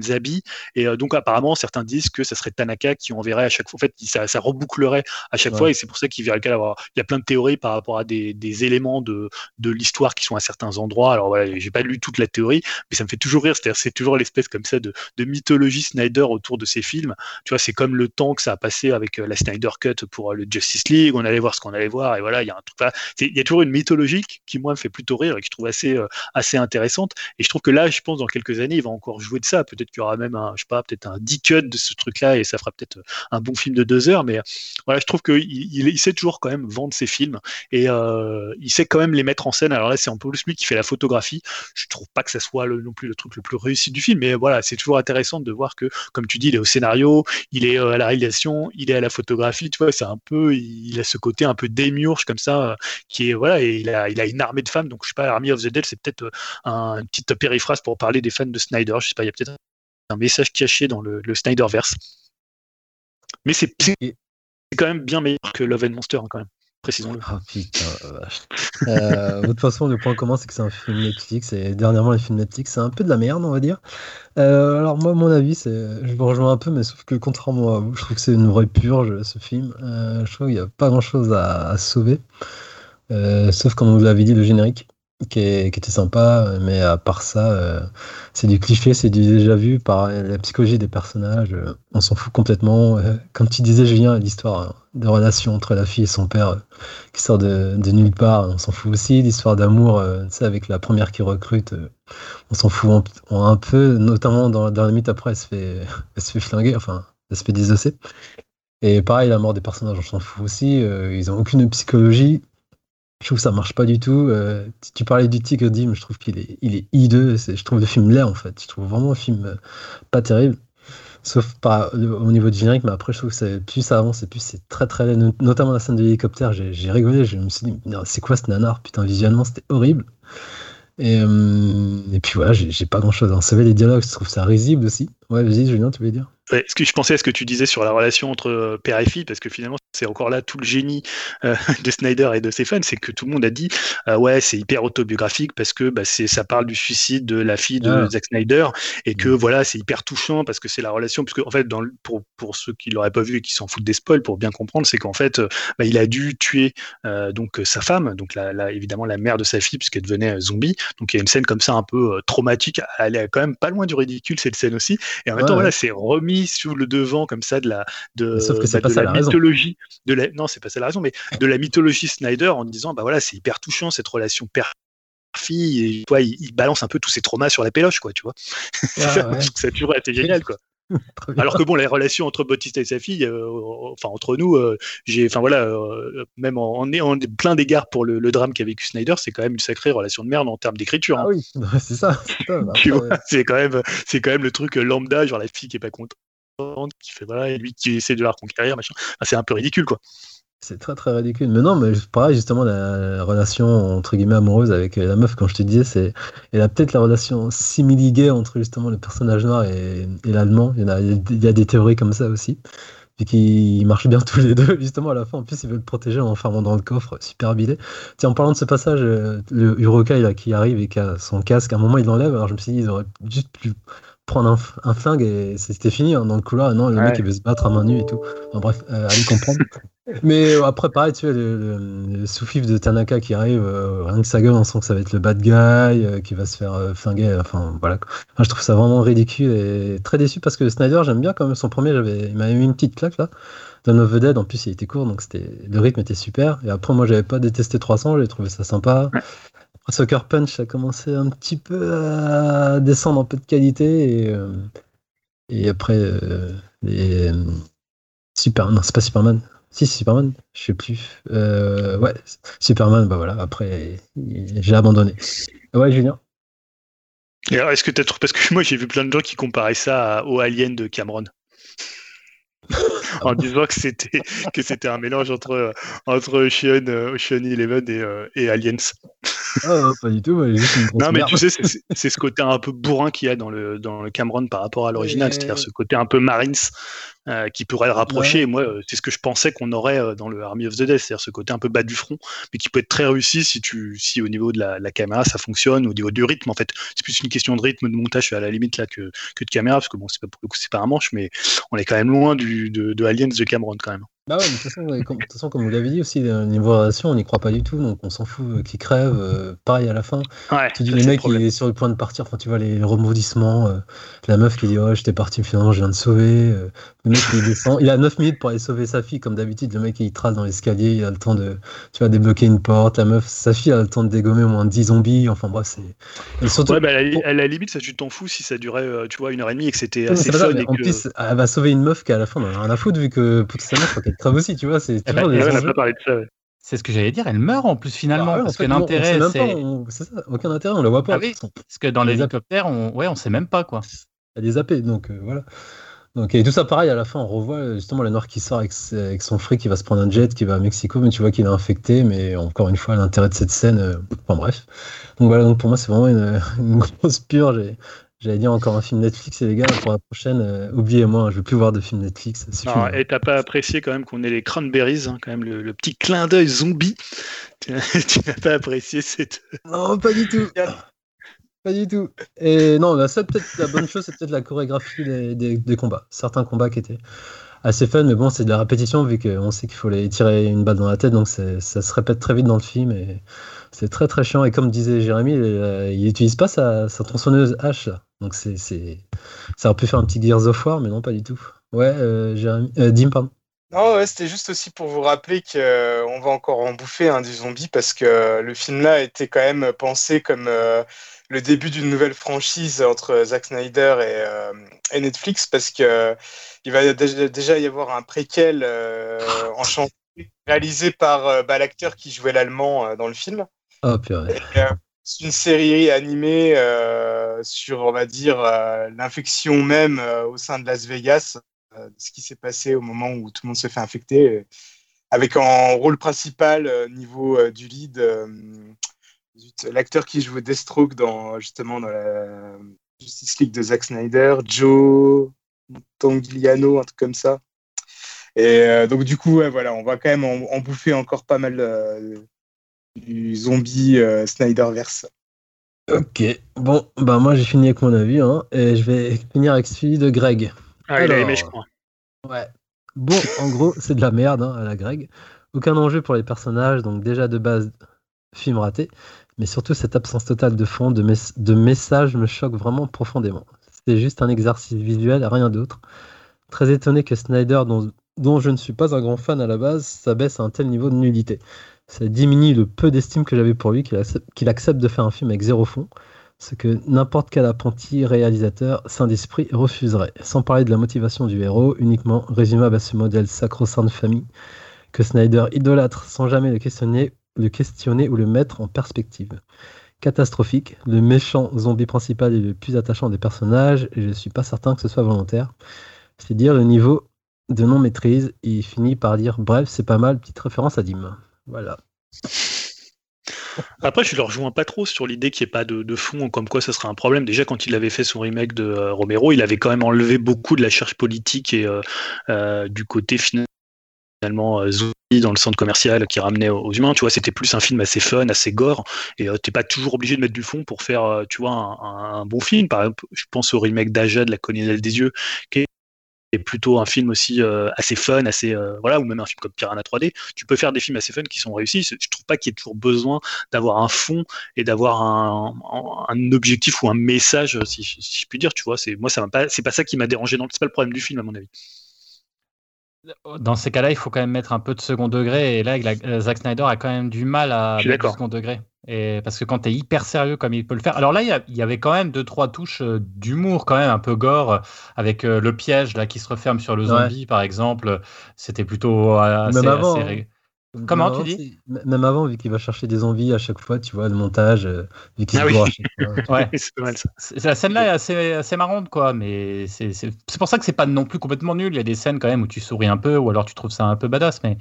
habits. Et euh, donc, apparemment, certains disent que ça serait Tanaka qui enverrait à chaque fois. En fait, ça, ça rebouclerait à chaque fois. Et c'est pour ça qu'il verrait le avoir. Il y a plein de théories par rapport à des, des éléments de, de l'histoire qui sont à certains endroits. Alors, voilà, j'ai pas lu toute la théorie, mais ça me fait toujours rire. C'est-à-dire, c'est toujours l'espèce comme ça de, de, mythologie Snyder autour de ces films. Tu vois, c'est comme le temps que ça a passé avec euh, la Snyder Cut pour euh, le Justice League. On allait voir ce qu'on allait voir. Et voilà, il y a un truc. Il y a toujours une mythologie qui, moi, me fait plutôt rire et que je trouve assez, assez intéressante. Et je trouve que là, je pense, dans quelques années, il va encore jouer de ça. Peut-être qu'il y aura même un, je sais pas, peut-être un 10 cut de ce truc-là et ça fera peut-être un bon film de deux heures. Mais voilà, je trouve qu'il il, sait toujours quand même vendre ses films et euh, il sait quand même les mettre en scène. Alors là, c'est peu plus lui qui fait la photographie. Je trouve pas que ça soit non plus le truc le plus réussi du film, mais voilà, c'est toujours intéressant de voir que, comme tu dis, il est au scénario, il est euh, à la réalisation, il est à la photographie. Tu vois, c'est un peu, il a ce côté un peu démiurge comme ça, qui est voilà, et il a, il a une armée de femmes. Donc je sais pas, Army of the Dead, c'est peut-être un, une petite périphrase pour parler des fans de Snyder. Je sais pas, il y a peut-être un message caché dans le, le Snyderverse. Mais c'est quand même bien meilleur que Love and Monster, hein, quand même. Précisons-le. Oh putain, euh, de toute façon, le point commun, c'est que c'est un film Netflix. Et dernièrement, les films Netflix, c'est un peu de la merde, on va dire. Euh, alors, moi, mon avis, c'est. Je vous rejoins un peu, mais sauf que contrairement à vous, je trouve que c'est une vraie purge, ce film. Euh, je trouve qu'il n'y a pas grand chose à, sauver. sauf, comme vous l'avez dit, le générique. Qui, était sympa, mais à part ça, euh, c'est du cliché, c'est du déjà vu par la psychologie des personnages. Euh, on s'en fout complètement. Euh, comme tu disais, Julien, l'histoire de relation entre la fille et son père qui sort de, nulle part, on s'en fout aussi. L'histoire d'amour, tu avec la première qui recrute, on s'en fout un, peu, notamment dans, dans la mythe après, elle se fait, elle se fait flinguer, enfin, elle se fait désosser. Et pareil, la mort des personnages, on s'en fout aussi. ils ont aucune psychologie. Je trouve que ça marche pas du tout. Euh, tu parlais du Tigre Dim, je trouve qu'il est, hideux. je trouve le film laid en fait. Je trouve vraiment un film euh, pas terrible. Sauf par, au niveau du générique, mais après je trouve que plus ça avance et plus c'est très très laid. Notamment la scène de l'hélicoptère, j'ai rigolé. Je me suis dit, c'est quoi ce nanar? Putain, visuellement c'était horrible. Et, euh, et puis voilà, j'ai pas grand chose à en sauver les dialogues, je trouve ça risible aussi. Ouais, vas-y, Julien, tu voulais dire? Ouais, ce que je pensais à ce que tu disais sur la relation entre euh, père et fille, parce que finalement, c'est encore là tout le génie euh, de Snyder et de ses fans, c'est que tout le monde a dit euh, ouais, c'est hyper autobiographique parce que bah, c'est ça parle du suicide de la fille de ah. Zack Snyder et que mm. voilà, c'est hyper touchant parce que c'est la relation, puisque en fait, dans pour, pour ceux qui l'auraient pas vu et qui s'en foutent des spoils, pour bien comprendre, c'est qu'en fait, bah, il a dû tuer donc sa femme, donc la, évidemment la mère de sa fille, puisqu'elle devenait zombie. Donc il y a une scène comme ça un peu traumatique, elle est quand même pas loin du ridicule cette scène aussi. Et en même temps, voilà, c'est remis sous le devant comme ça de la de, bah, la, mythologie de la non c'est pas ça la raison mais de la mythologie Snyder en disant bah voilà c'est hyper touchant cette relation père fille et toi il, balance un peu tous ses traumas sur la péloche quoi tu vois ah, ça, a toujours été génial quoi alors que bon, la relation entre Bautista et sa fille, euh, enfin entre nous, euh, j'ai, enfin voilà, euh, même en, en, plein d'égards pour le, drame qu'a vécu Snyder, c'est quand même une sacrée relation de merde en termes d'écriture. Hein. Ah oui, c'est ça. C'est quand même, c'est quand même le truc lambda, genre la fille qui est pas contente, qui fait voilà, et lui qui essaie de la reconquérir, machin. c'est un peu ridicule quoi. C'est très très ridicule. Mais non, mais pareil, justement, la relation entre guillemets amoureuse avec la meuf, quand je te disais, c'est. Elle a peut-être la relation simili-gay entre justement le personnage noir et, l'allemand. Il, y a des théories comme ça aussi. Puis qu'ils marchent bien tous les deux, justement, à la fin. En plus, ils veulent le protéger en enfermant dans le coffre, super bilé. Tiens, en parlant de ce passage, euh, le Urokai là, qui arrive et qui a son casque, à un moment, il l'enlève. Alors je me suis dit, ils auraient juste pu prendre un, flingue et c'était fini hein, dans le couloir. Non, le mec il veut se battre à main nue et tout. bref, euh, allez comprendre. Mais euh, après, pareil, tu vois, le, le, de Tanaka qui arrive, euh, rien que sa gueule, on sent que ça va être le bad guy qui va se faire flinguer. Enfin, voilà. je trouve ça vraiment ridicule et très déçu parce que Snyder, j'aime bien quand même son premier, il m'avait mis une petite claque là. Dawn of the Dead, en plus, il était court, donc c'était, le rythme était super. Et après, moi, j'avais pas détesté 300, j'ai trouvé ça sympa. Soccer Punch a commencé un petit peu à descendre un peu de qualité et, euh, et après euh, les Super non c'est pas Superman. Si c'est Superman je sais plus. Euh, ouais Superman bah voilà après j'ai abandonné. Ouais Julien. Est-ce que tu as parce que moi j'ai vu plein de gens qui comparaient ça au Alien de Cameron. En disant que c'était que c'était un mélange entre entre Ocean, Ocean Eleven et, et Aliens. Ah, pas du tout. non, mais tu sais, c'est ce côté un peu bourrin qu'il y a dans le, dans le Cameron par rapport à l'original, c'est-à-dire ce côté un peu Marines euh, qui pourrait le rapprocher. moi, euh, c'est ce que je pensais qu'on aurait euh, dans le Army of the Dead, c'est-à-dire ce côté un peu bas du front, mais qui peut être très réussi si, tu, si au niveau de la, caméra ça fonctionne, au niveau du rythme en fait. C'est plus une question de rythme, de montage à la limite là que, que de caméra, parce que bon, c'est pas pour le coup, c'est pas un manche, mais on est quand même loin du, de, de Aliens de Cameron quand même. Bah ouais, de toute façon, comme, de toute façon, comme vous l'avez dit aussi, au niveau relation, on n'y croit pas du tout, donc on s'en fout euh, qu'il crève. Euh, pareil à la fin. Ouais, tu dis le mec il est sur le point de partir, enfin tu vois les rebondissements, euh, la meuf qui dit oh j'étais parti finalement je viens de sauver. le mec il descend, il a 9 minutes pour aller sauver sa fille comme d'habitude. Le mec il trace dans l'escalier, il a le temps de tu vois débloquer une porte. La meuf, sa fille a le temps de dégommer au moins 10 zombies. Enfin bref c'est. Surtout... Ouais, bah, à, la, limite ça tu t'en fous si ça durait tu vois une heure et demie et que c'était assez fun. en plus elle va sauver une meuf qui à la fin on a rien à foutre vu que pour sa meuf aussi tu vois c'est eh ben, c'est ce que j'allais dire, elle meurt en plus finalement. Bah parce que l'intérêt, c'est. aucun intérêt, on la voit pas. Ah parce que dans l'hélicoptère, on... Ouais, on sait même pas quoi. Elle est zappée, donc euh, voilà. Donc, et tout ça pareil, à la fin, on revoit justement la noire qui sort avec, son fric qui va se prendre un jet, qui va à Mexico, mais tu vois qu'il est infecté. Mais encore une fois, l'intérêt de cette scène, euh, enfin bref. Donc voilà, donc pour moi, c'est vraiment une, une grosse purge. Et J'allais dire encore un film Netflix et les gars, pour la prochaine, euh, oubliez-moi, je ne veux plus voir de film Netflix. et t'as pas apprécié quand même qu'on ait les Cranberries, hein, quand même le, petit clin d'œil zombie. tu n'as pas apprécié cette. Non, pas du tout. pas du tout. Et non, la seule peut-être la bonne chose, c'est peut-être la chorégraphie des, des, combats. Certains combats qui étaient assez fun, mais bon, c'est de la répétition vu qu'on sait qu'il faut les tirer une balle dans la tête, donc ça se répète très vite dans le film et c'est très très chiant. Et comme disait Jérémy, il n'utilise pas sa, tronçonneuse H, donc c'est, ça aurait pu faire un petit Gears of War, mais non, pas du tout. Ouais, euh, Jérémy, euh, Dim, pardon. Non, ouais, c'était juste aussi pour vous rappeler qu'on euh, va encore en bouffer hein, du zombie parce que le film-là était quand même pensé comme le début d'une nouvelle franchise entre Zack Snyder et, et Netflix parce que il va déjà y avoir un préquel enchanté réalisé par bah, l'acteur qui jouait l'allemand dans le film. Oh, purée. C'est une série animée sur, on va dire, l'infection même au sein de Las Vegas euh, ce qui s'est passé au moment où tout le monde se fait infecter, euh, avec en rôle principal, euh, niveau du lead, l'acteur qui joue Deathstroke dans, justement dans la Justice League de Zack Snyder, Joe Tongigliano, un truc comme ça. Et donc du coup, voilà, on va quand même en, bouffer encore pas mal du zombie Snyderverse. Ok, bon, bah moi j'ai fini avec mon avis, hein, et je vais finir avec celui de Greg. Ah, il a aimé, je crois. Ouais. Bon, en gros, c'est de la merde hein, à la Greg. Aucun enjeu pour les personnages, donc déjà de base, film raté. Mais surtout, cette absence totale de fond, de, de message me choque vraiment profondément. C'est juste un exercice visuel, rien d'autre. Très étonné que Snyder, dont, dont, je ne suis pas un grand fan à la base, s'abaisse à un tel niveau de nullité. Ça diminue le peu d'estime que j'avais pour lui, qu'il accepte, de faire un film avec zéro fond ce que n'importe quel apprenti réalisateur saint d'esprit refuserait, sans parler de la motivation du héros, uniquement résumable à ce modèle sacro-saint de famille que Snyder idolâtre sans jamais le questionner, le questionner ou le mettre en perspective. Catastrophique, le méchant zombie principal est le plus attachant des personnages, et je ne suis pas certain que ce soit volontaire. C'est dire le niveau de non-maîtrise, il finit par dire bref, c'est pas mal, petite référence à Dim. Voilà. Après, je le rejoins pas trop sur l'idée qu'il n'y ait pas de, fond, comme quoi ça serait un problème. Déjà, quand il avait fait son remake de euh, Romero, il avait quand même enlevé beaucoup de la charge politique et euh, euh, du côté finalement zombie dans le centre commercial qui ramenait aux humains. Tu vois, c'était plus un film assez fun, assez gore, et t'es pas toujours obligé de mettre du fond pour faire, tu vois, un, bon film. Par exemple, je pense au remake d'Aja de La Colonelle des Yeux, est plutôt un film aussi euh, assez fun, assez euh, voilà, ou même un film comme Piranha 3D. Tu peux faire des films assez fun qui sont réussis. Je trouve pas qu'il y ait toujours besoin d'avoir un fond et d'avoir un, un, objectif ou un message, si, si, je puis dire. Tu vois, c'est moi ça m'a pas, c'est pas ça qui m'a dérangé. C'est pas le problème du film à mon avis. Dans ces cas-là, il faut quand même mettre un peu de second degré. Et là, euh, Zack Snyder a quand même du mal à mettre du second degré. Et parce que quand tu es hyper sérieux comme il peut le faire. Alors là, il y, avait quand même deux, trois touches euh, d'humour, quand même un peu gore, euh, avec le piège là, qui se referme sur le zombie, par exemple. C'était plutôt assez, même avant, hein. Comment tu dis Même avant, vu qu'il va chercher des envies à chaque fois, tu vois, le montage, euh, vu qu'il ah oui. ouais. c'est mal ça. La scène-là est assez, assez marrante, quoi, mais c'est pour ça que c'est pas non plus complètement nul. Il y a des scènes quand même où tu souris un peu, ou alors tu trouves ça un peu badass, mais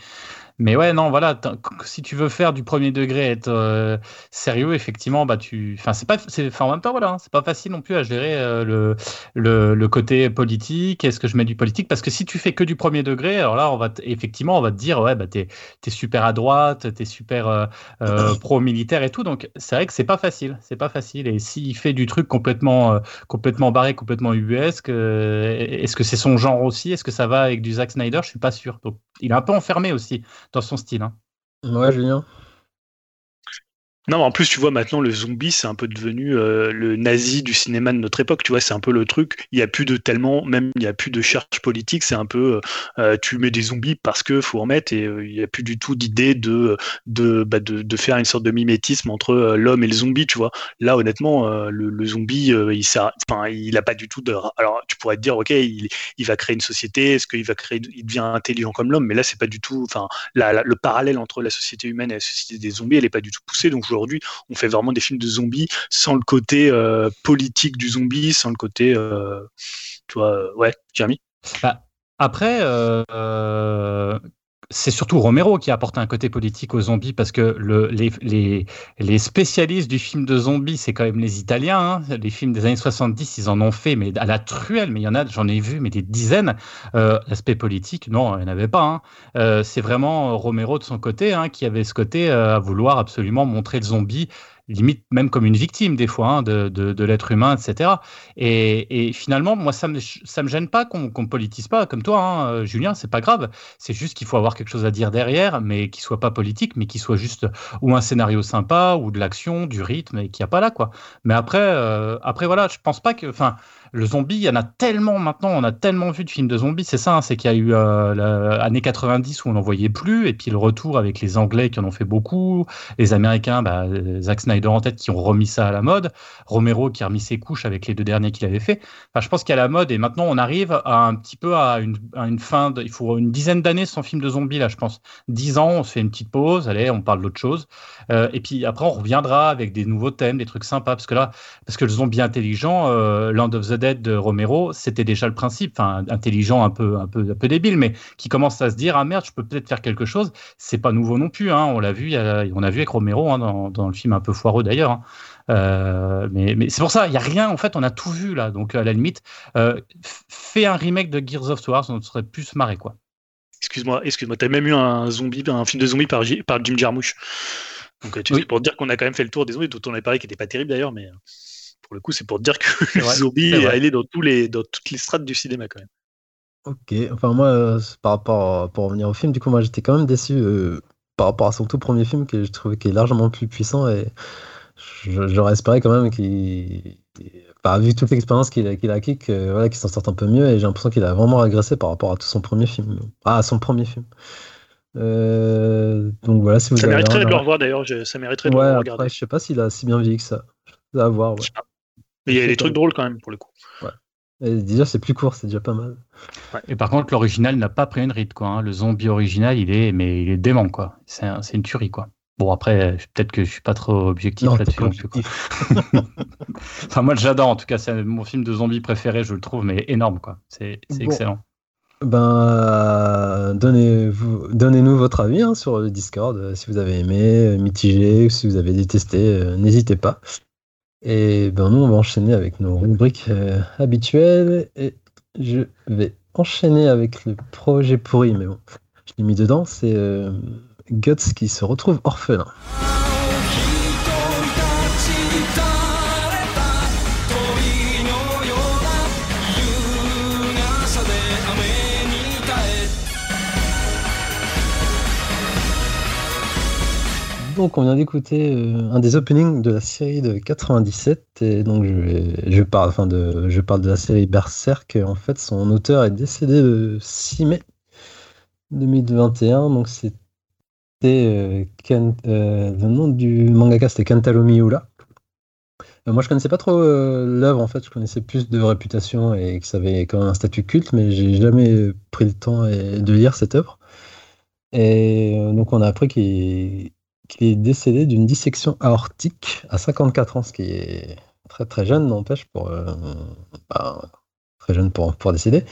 mais ouais, non, voilà, si tu veux faire du premier degré, être euh, sérieux, effectivement, bah tu, enfin c'est pas, c'est, en même temps, voilà, hein, c'est pas facile non plus à gérer euh, le, le, le, côté politique. Est-ce que je mets du politique Parce que si tu fais que du premier degré, alors là, on va effectivement, on va te dire, ouais, bah t'es, es super à droite, t'es super euh, pro militaire et tout, donc c'est vrai que c'est pas facile, c'est pas facile. Et s'il fait du truc complètement, complètement barré, complètement ubuesque, est-ce que c'est son genre aussi Est-ce que ça va avec du Zack Snyder Je suis pas sûr. Donc il est un peu enfermé aussi dans son style. Hein. Ouais, Julien. Non, en plus, tu vois, maintenant, le zombie, c'est un peu devenu euh, le nazi du cinéma de notre époque. Tu vois, c'est un peu le truc. Il n'y a plus de tellement, même il n'y a plus de charge politique. C'est un peu, euh, euh, tu mets des zombies parce que faut en mettre et il n'y a plus du tout d'idée de de, bah, de, de faire une sorte de mimétisme entre l'homme et le zombie. Tu vois, là, honnêtement, le, zombie, il sert, il a pas du tout de. Alors, tu pourrais te dire, ok, il, il va créer une société. Est-ce qu'il va créer, il devient intelligent comme l'homme Mais là, c'est pas du tout. Enfin, le parallèle entre la société humaine et la société des zombies, elle est pas du tout poussée. Donc, aujourd'hui, on fait vraiment des films de zombies sans le côté euh, politique du zombie, sans le côté, euh, tu vois, euh, ouais, Jeremy? Bah, après, c'est surtout Romero qui a apporté un côté politique aux zombies parce que le, les, les, spécialistes du film de zombies, c'est quand même les Italiens. Hein. Les films des années 70, ils en ont fait, mais à la truelle, mais il y en a, j'en ai vu, mais des dizaines. Euh, L'aspect politique, non, il n'y en avait pas. Hein. Euh, c'est vraiment Romero de son côté hein, qui avait ce côté euh, à vouloir absolument montrer le zombie limite même comme une victime des fois hein, de, de, l'être humain, etc. Et, et, finalement, moi, ça me, ça me gêne pas qu'on ne politise pas comme toi, hein, Julien, c'est pas grave. C'est juste qu'il faut avoir quelque chose à dire derrière, mais qui soit pas politique, mais qui soit juste ou un scénario sympa, ou de l'action, du rythme, et qu'il n'y a pas là, quoi. Mais après, euh, après voilà, je pense pas que, le zombie, il y en a tellement maintenant, on a tellement vu de films de zombies, c'est ça, hein, c'est qu'il y a eu euh, l'année 90 où on n'en voyait plus, et puis le retour avec les Anglais qui en ont fait beaucoup, les Américains, bah, Zack Snyder en tête qui ont remis ça à la mode, Romero qui a remis ses couches avec les deux derniers qu'il avait fait. Je pense qu'il y a la mode, et maintenant on arrive un petit peu à une, une fin, de, il faut une dizaine d'années sans film de zombies, là, je pense. Dix ans, on se fait une petite pause, allez, on parle d'autre chose, euh, et puis après on reviendra avec des nouveaux thèmes, des trucs sympas, parce que là, parce que le zombie intelligent, euh, Land of the Dead de Romero, c'était déjà le principe, enfin intelligent, un peu, un peu, un peu débile, mais qui commence à se dire ah merde, je peux peut-être faire quelque chose. C'est pas nouveau non plus, hein, on l'a vu, on a vu avec Romero hein, dans, le film un peu foireux d'ailleurs. Hein. Euh, mais, mais c'est pour ça, il y a rien. En fait, on a tout vu là. Donc à la limite, euh, fais un remake de Gears of War, on serait plus marré quoi. Excuse-moi, excuse-moi, t'as même eu un zombie, un film de zombie par, par Jim Jarmusch. Donc tu sais, pour dire qu'on a quand même fait le tour des zombies, dont on avait parlé qui n'était pas terrible d'ailleurs, mais pour le coup, c'est pour dire que le zombie est dans, tous les, dans toutes les strates du cinéma quand même. Ok, enfin moi, euh, par rapport, pour revenir au film, du coup, moi j'étais quand même déçu euh, par rapport à son tout premier film que je trouvais qui est largement plus puissant et j'aurais espéré quand même qu'il, enfin, vu toute l'expérience qu'il a, qu'il a acquis, voilà, qu'il s'en sorte un peu mieux et j'ai l'impression qu'il a vraiment régressé par rapport à tout son premier film, ah, à son premier film. Euh, donc voilà, si vous ça mériterait de le revoir d'ailleurs, ça mériterait de le regarder. je sais pas s'il a si bien vieilli que ça. À voir. Ouais. Mais il y a des trucs drôles quand même pour le coup. Ouais. Et déjà, c'est plus court, c'est déjà pas mal. Et par contre, l'original n'a pas pris une ride, quoi. Hein. Le zombie original, il est, mais il est dément, quoi. C'est une tuerie, quoi. Bon, après, peut-être que je suis pas trop objectif là-dessus. enfin, moi, j'adore. En tout cas, c'est mon film de zombie préféré, je le trouve, mais énorme, quoi. C'est excellent. Ben, donnez-vous, donnez-nous votre avis hein, sur le Discord, euh, si vous avez aimé, euh, mitigé, si vous avez détesté, euh, n'hésitez pas. Et ben nous, on va enchaîner avec nos rubriques euh, habituelles. Et je vais enchaîner avec le projet pourri, mais bon, je l'ai mis dedans. C'est euh, Guts qui se retrouve orphelin. Donc, on vient d'écouter euh, un des openings de la série de 97. Et donc, je, parle, de, la série Berserk. En fait, son auteur est décédé le 6 mai 2021. Donc, c'était. Euh, euh, le nom du mangaka, c'était Kentaro Miura. moi, je connaissais pas trop l'œuvre, en fait. Je connaissais plus de réputation et que ça avait quand même un statut culte, mais j'ai jamais pris le temps de lire cette œuvre. Et donc, on a appris qu'il qui est décédé d'une dissection aortique à 54 ans, ce qui est très très jeune, n'empêche, pour euh, bah, très jeune pour, pour décéder.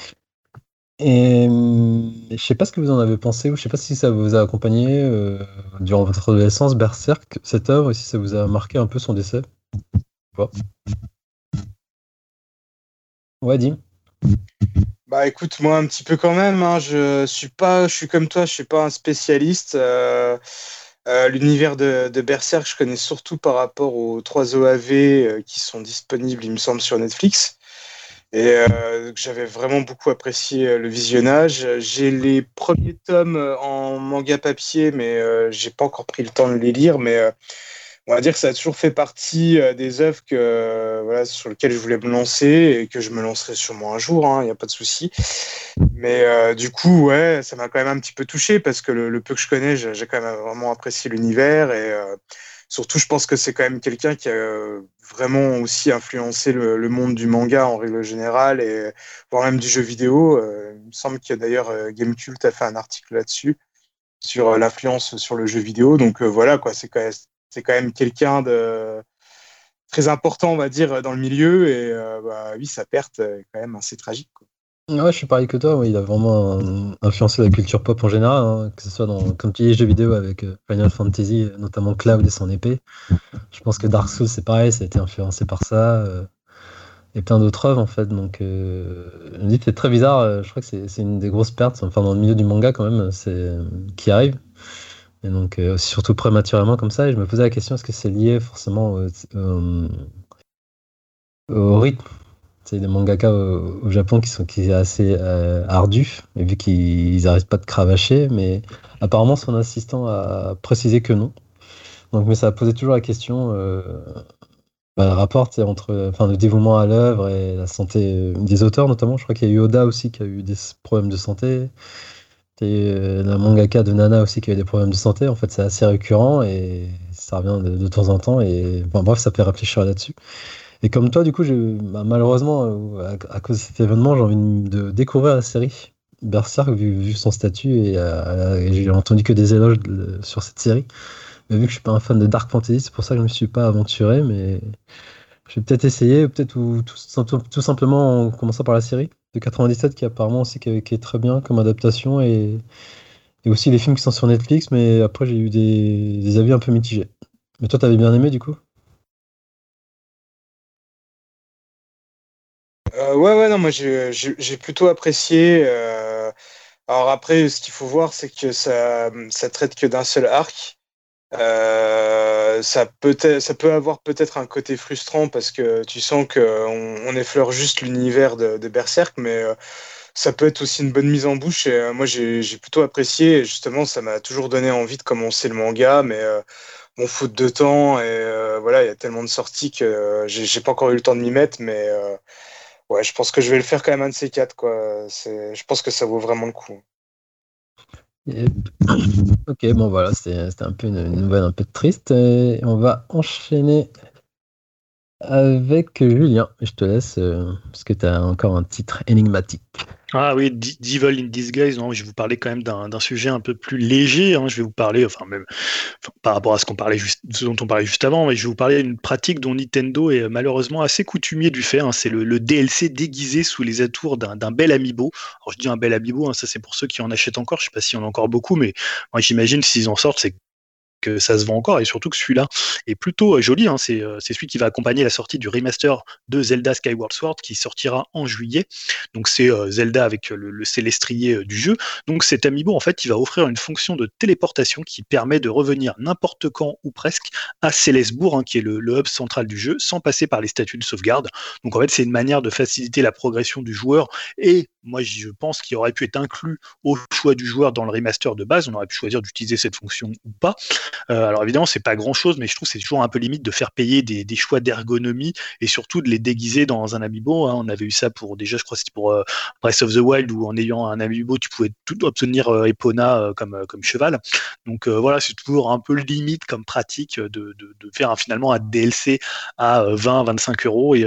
Et je sais pas ce que vous en avez pensé, ou je sais pas si ça vous a accompagné euh, durant votre adolescence, Berserk, cette œuvre, et si ça vous a marqué un peu son décès. Ouais, Dim. Bah écoute, moi un petit peu quand même. Hein, je suis pas, je suis comme toi, je suis pas un spécialiste. Euh, euh, l'univers de, Berserk, je connais surtout par rapport aux trois OAV euh, qui sont disponibles, il me semble, sur Netflix. Et euh, j'avais vraiment beaucoup apprécié le visionnage. J'ai les premiers tomes en manga papier, mais j'ai pas encore pris le temps de les lire. Mais on va dire que ça a toujours fait partie euh, des œuvres que, euh, voilà, sur lesquelles je voulais me lancer et que je me lancerai sûrement un jour, il hein, n'y a pas de souci. Mais euh, du coup, ouais, ça m'a quand même un petit peu touché parce que le, peu que je connais, j'ai quand même vraiment apprécié l'univers et surtout, je pense que c'est quand même quelqu'un qui a vraiment aussi influencé le, monde du manga en règle générale et voire même du jeu vidéo. il me semble qu'il y a d'ailleurs Gamecult a fait un article là-dessus sur l'influence sur le jeu vidéo. Donc voilà, quoi, c'est quand même c'est quand même quelqu'un de très important, on va dire, dans le milieu. Et euh, bah, oui, sa perte est quand même assez tragique. Ouais, je suis pareil que toi. il a vraiment influencé la culture pop en général, hein, que ce soit dans, comme tu dis, jeux vidéo avec euh, Final Fantasy, notamment Cloud et son épée. Je pense que Dark Souls, c'est pareil, ça a été influencé par ça. Euh, et plein d'autres œuvres, en fait. Donc, me c'est très bizarre. je crois que c'est une des grosses pertes, enfin, dans le milieu du manga, quand même, c'est qui arrive. Et donc, euh, surtout prématurément comme ça, et je me posais la question est-ce que c'est lié forcément au, au- au rythme C'est des mangaka au, Japon qui sont qui est assez euh, ardu, et vu qu'ils n'arrêtent pas de cravacher, mais apparemment son assistant a précisé que non. Donc, mais ça a posé toujours la question euh, bah, le rapport entre enfin, le dévouement à l'œuvre et la santé euh, des auteurs, notamment. Je crois qu'il y a eu Oda aussi qui a eu des problèmes de santé. Euh, la mangaka de Nana aussi qui a eu des problèmes de santé. En fait, c'est assez récurrent et ça revient de, temps en temps. Et enfin, bref, ça fait réfléchir là-dessus. Et comme toi, du coup, bah, malheureusement, euh, à, cause de cet événement, j'ai envie de, découvrir la série Berserk vu, vu son statut et, euh, j'ai entendu que des éloges sur cette série. Mais vu que je suis pas un fan de Dark Fantasy, c'est pour ça que je me suis pas aventuré, mais je vais peut-être essayer, peut-être ou tout, tout- tout simplement en commençant par la série de 97 qui apparemment aussi qui, est- très bien comme adaptation et, et aussi les films qui sont sur Netflix, mais après j'ai eu des, des avis un peu mitigés. Mais toi, t'avais bien aimé du coup? Euh, ouais, ouais, non, moi j'ai plutôt apprécié. euh, Alors après, ce qu'il faut voir, c'est que ça, ça traite que d'un seul arc. Euh, ça peut, avoir peut-être un côté frustrant parce que tu sens qu'on on effleure juste l'univers de, de Berserk, mais euh, ça peut être aussi une bonne mise en bouche. Et euh, moi, j'ai plutôt apprécié. Et justement, ça m'a toujours donné envie de commencer le manga, mais bon, faute de temps. Et voilà, il y a tellement de sorties que j'ai pas encore eu le temps de m'y mettre, mais ouais, je pense que je vais le faire quand même un de ces quatre, quoi. Je pense que ça vaut vraiment le coup. Ok, bon voilà, c'était un peu une, nouvelle un peu triste. On va enchaîner avec Julien. Je te laisse euh, parce que tu as encore un titre énigmatique. Ah oui, D- Devil in Disguise, non, je vais vous parler quand même d'un sujet un peu plus léger. hein. Je vais vous parler, enfin même par rapport à ce qu'on parlait juste, ce dont on parlait juste avant, mais je vais vous parler d'une pratique dont Nintendo est malheureusement assez coutumier du fait. hein. C'est le, le DLC déguisé sous les atours d'un d'un bel amiibo. Alors je dis un bel amiibo, hein, ça c'est pour ceux qui en achètent encore. Je sais pas s'il y en a encore beaucoup, mais moi j'imagine s'ils en sortent, c'est que ça se vend encore et surtout que celui-là est plutôt euh, joli. hein. C'est euh, c'est celui qui va accompagner la sortie du remaster de Zelda Skyward Sword qui sortira en juillet. Donc c'est euh, Zelda avec le, le célestrier du jeu. Donc cet amiibo en fait il va offrir une fonction de téléportation qui permet de revenir n'importe quand ou presque à Célesbourg, hein, qui est le, hub central du jeu, sans passer par les statues de sauvegarde. Donc en fait c'est une manière de faciliter la progression du joueur et moi je pense qu'il aurait pu être inclus au choix du joueur dans le remaster de base. On aurait pu choisir d'utiliser cette fonction ou pas. Alors évidemment, c'est pas grand chose, mais je trouve c'est toujours un peu limite de faire payer des, choix d'ergonomie et surtout de les déguiser dans un amiibo. hein. On avait eu ça pour déjà, je crois, c'était pour euh, Breath of the Wild où en ayant un amiibo, tu pouvais tout obtenir euh, Epona euh, comme, euh, comme cheval. Donc voilà, c'est toujours un peu limite comme pratique de, faire finalement un DLC à euh, 20-25 euros et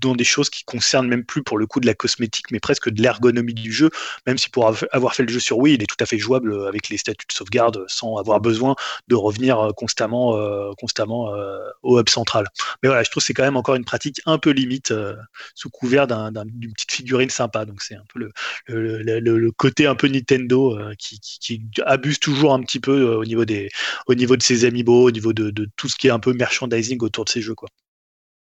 dans des choses qui concernent même plus pour le coup de la cosmétique, mais presque de l'ergonomie du jeu. Même si pour av- avoir fait le jeu sur Wii, il est tout à fait jouable avec les statuts de sauvegarde sans avoir besoin de revenir constamment, constamment euh, au hub central. Mais voilà, je trouve que c'est quand même encore une pratique un peu limite euh, sous couvert d'un- d'un- d'une petite figurine sympa. Donc c'est un peu le, le, le- le- le côté un peu Nintendo euh, qui, qui- qui abuse toujours un petit peu au niveau des, au niveau de ses amiibo, au niveau de, de tout ce qui est un peu merchandising autour de ces jeux quoi.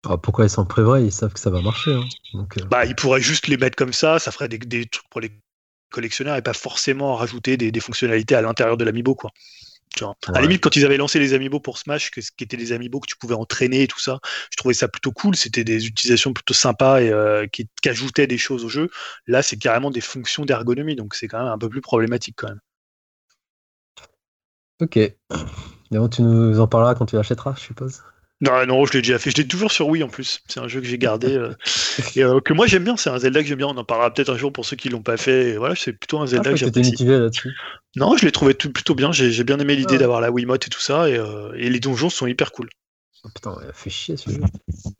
Ah, pourquoi ils s'en prévoient Ils savent que ça va marcher. hein. Donc, euh, Bah, ils pourraient juste les mettre comme ça, ça ferait des, des trucs pour les collectionneurs et pas forcément rajouter des, des fonctionnalités à l'intérieur de l'amiibo, quoi. Tu vois. À la Ouais. limite, quand ils avaient lancé les amiibo pour Smash, que, qui étaient des amiibo que tu pouvais entraîner et tout ça, je trouvais ça plutôt cool. C'était des utilisations plutôt sympas et euh, qui, qui ajoutaient des choses au jeu. Là, c'est carrément des fonctions d'ergonomie, donc c'est quand même un peu plus problématique quand même. ok. Bon, tu nous en parleras quand tu l'achèteras, je suppose. Non, non, je l'ai déjà fait. Je l'ai toujours sur Wii en plus. C'est un jeu que j'ai gardé euh, et euh, que moi j'aime bien. C'est un Zelda que j'aime bien. On en parlera peut-être un jour pour ceux qui l'ont pas fait. Et voilà, c'est plutôt un Ah, Zelda je que j'apprécie. là-dessus. Non, je l'ai trouvé tout- plutôt bien. J'ai j'ai bien aimé l'idée Ah. d'avoir la Wiimote et tout ça. Et, euh, et les donjons sont hyper cool. Oh, putain, il a fait chier ce jeu.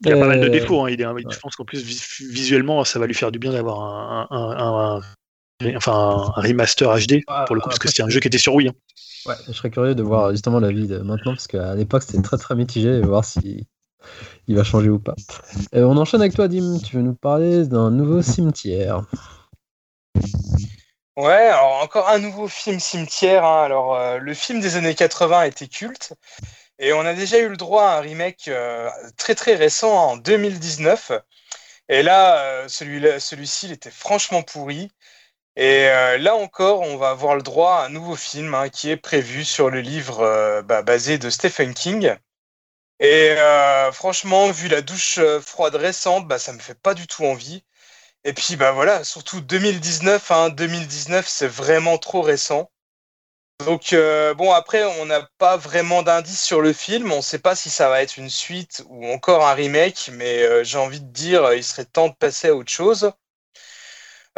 Il y a pas mal de défauts. hein. Il est, ouais. Je pense qu'en plus, vis- visuellement, ça va lui faire du bien d'avoir un, un- un- un- enfin, un remaster HD Ah, pour le coup, parce que c'était un jeu qui était sur Wii. hein. Ouais, je serais curieux de voir justement la vie de maintenant, parce qu'à l'époque c'était très très mitigé, et voir si il va changer ou pas. Euh, on enchaîne avec toi, Dim. Tu veux nous parler d'un nouveau cimetière Ouais, alors encore un nouveau film cimetière. hein. Alors, euh, le film des années 80 était culte. Et on a déjà eu le droit à un remake euh, très très récent en 2019. Et là, euh, celui-là- celui-ci, il était franchement pourri. Et euh, là encore, on va avoir le droit à un nouveau film hein, qui est prévu sur le livre euh, bah, basé de Stephen King. Et euh, franchement, vu la douche froide récente, bah, ça me fait pas du tout envie. Et puis bah voilà, surtout 2019, hein, 2019 c'est vraiment trop récent. Donc bon après on n'a pas vraiment d'indice sur le film, on ne sait pas si ça va être une suite ou encore un remake, mais j'ai envie de dire il serait temps de passer à autre chose.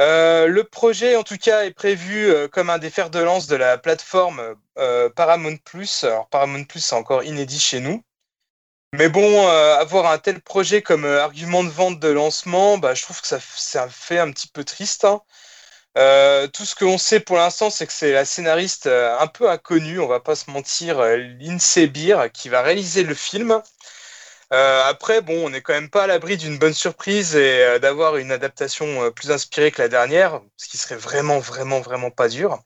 Euh, le projet, en tout cas, est prévu euh, comme un des fers de lance de la plateforme euh, Paramount Plus. Alors, Paramount Plus, c'est encore inédit chez nous. Mais bon, avoir un tel projet comme argument de vente de lancement, bah, je trouve que ça, fait un petit peu triste. Hein. tout ce que l'on sait pour l'instant, c'est que c'est la scénariste un peu inconnue, on va pas se mentir, Lindsay Beer, qui va réaliser le film. Euh, après, bon, on n'est quand même pas à l'abri d'une bonne surprise et euh, d'avoir une adaptation euh, plus inspirée que la dernière, ce qui serait vraiment, vraiment, vraiment pas dur.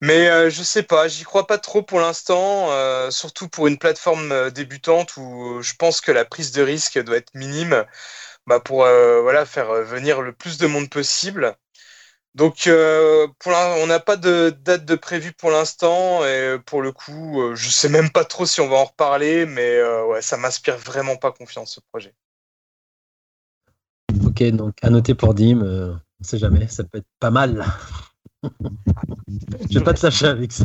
Mais je sais pas, j'y crois pas trop pour l'instant, surtout pour une plateforme débutante où je pense que la prise de risque doit être minime bah, pour voilà, faire venir le plus de monde possible. Donc, euh, pour on n'a pas de date de prévu pour l'instant, et pour le coup, euh, je sais même pas trop si on va en reparler, mais euh, ouais, ça m'inspire vraiment pas confiance ce projet. Ok, donc à noter pour Dim, on ne sait jamais, ça peut être pas mal. je vais pas te lâcher avec ça.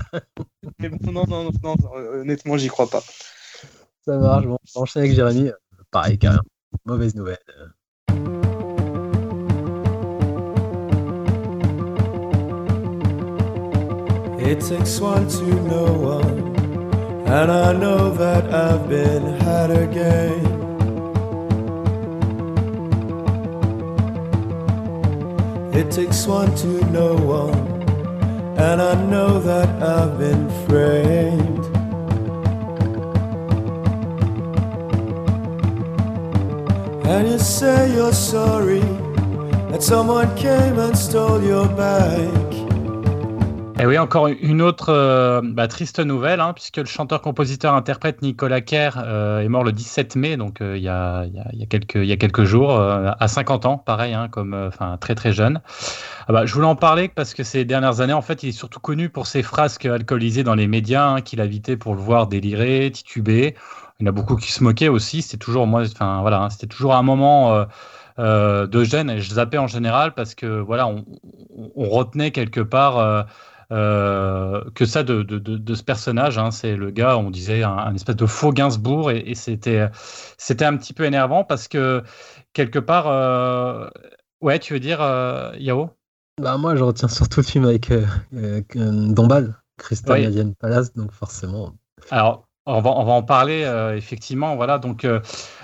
non, non, non, non, honnêtement, j'y crois pas. Ça marche, bon, on enchaîner avec Jérémy. Pareil, carrément. Mauvaise nouvelle. It takes one to know one, and I know that I've been had again. It takes one to know one, and I know that I've been framed. And you say you're sorry that someone came and stole your bike. Et oui, encore une autre euh, bah, triste nouvelle, hein, puisque le chanteur-compositeur-interprète Nicolas Kerr euh, est mort le 17 mai, donc euh, il, y a, quelques, jours, à 50 ans, pareil, hein, comme très très jeune. Ah bah, je voulais en parler parce que ces dernières années, en fait, il est surtout connu pour ses frasques alcoolisées dans les médias, hein, qu'il invitait pour le voir délirer, tituber. Il y en a beaucoup qui se moquaient aussi. C'était toujours voilà, toujours un moment. de gêne et je zappais en général parce que voilà on, retenait quelque part euh, que ça de, de, de, ce personnage. Hein. C'est le gars, on disait, un, espèce de faux Gainsbourg, et, c'était, c'était un petit peu énervant parce que quelque part, euh, ouais, tu veux dire, euh, Yao? Bah, Moi, je retiens surtout le film avec Dombal, Crystal Palace, donc forcément. Alors, on va, on va en parler, effectivement. Voilà, donc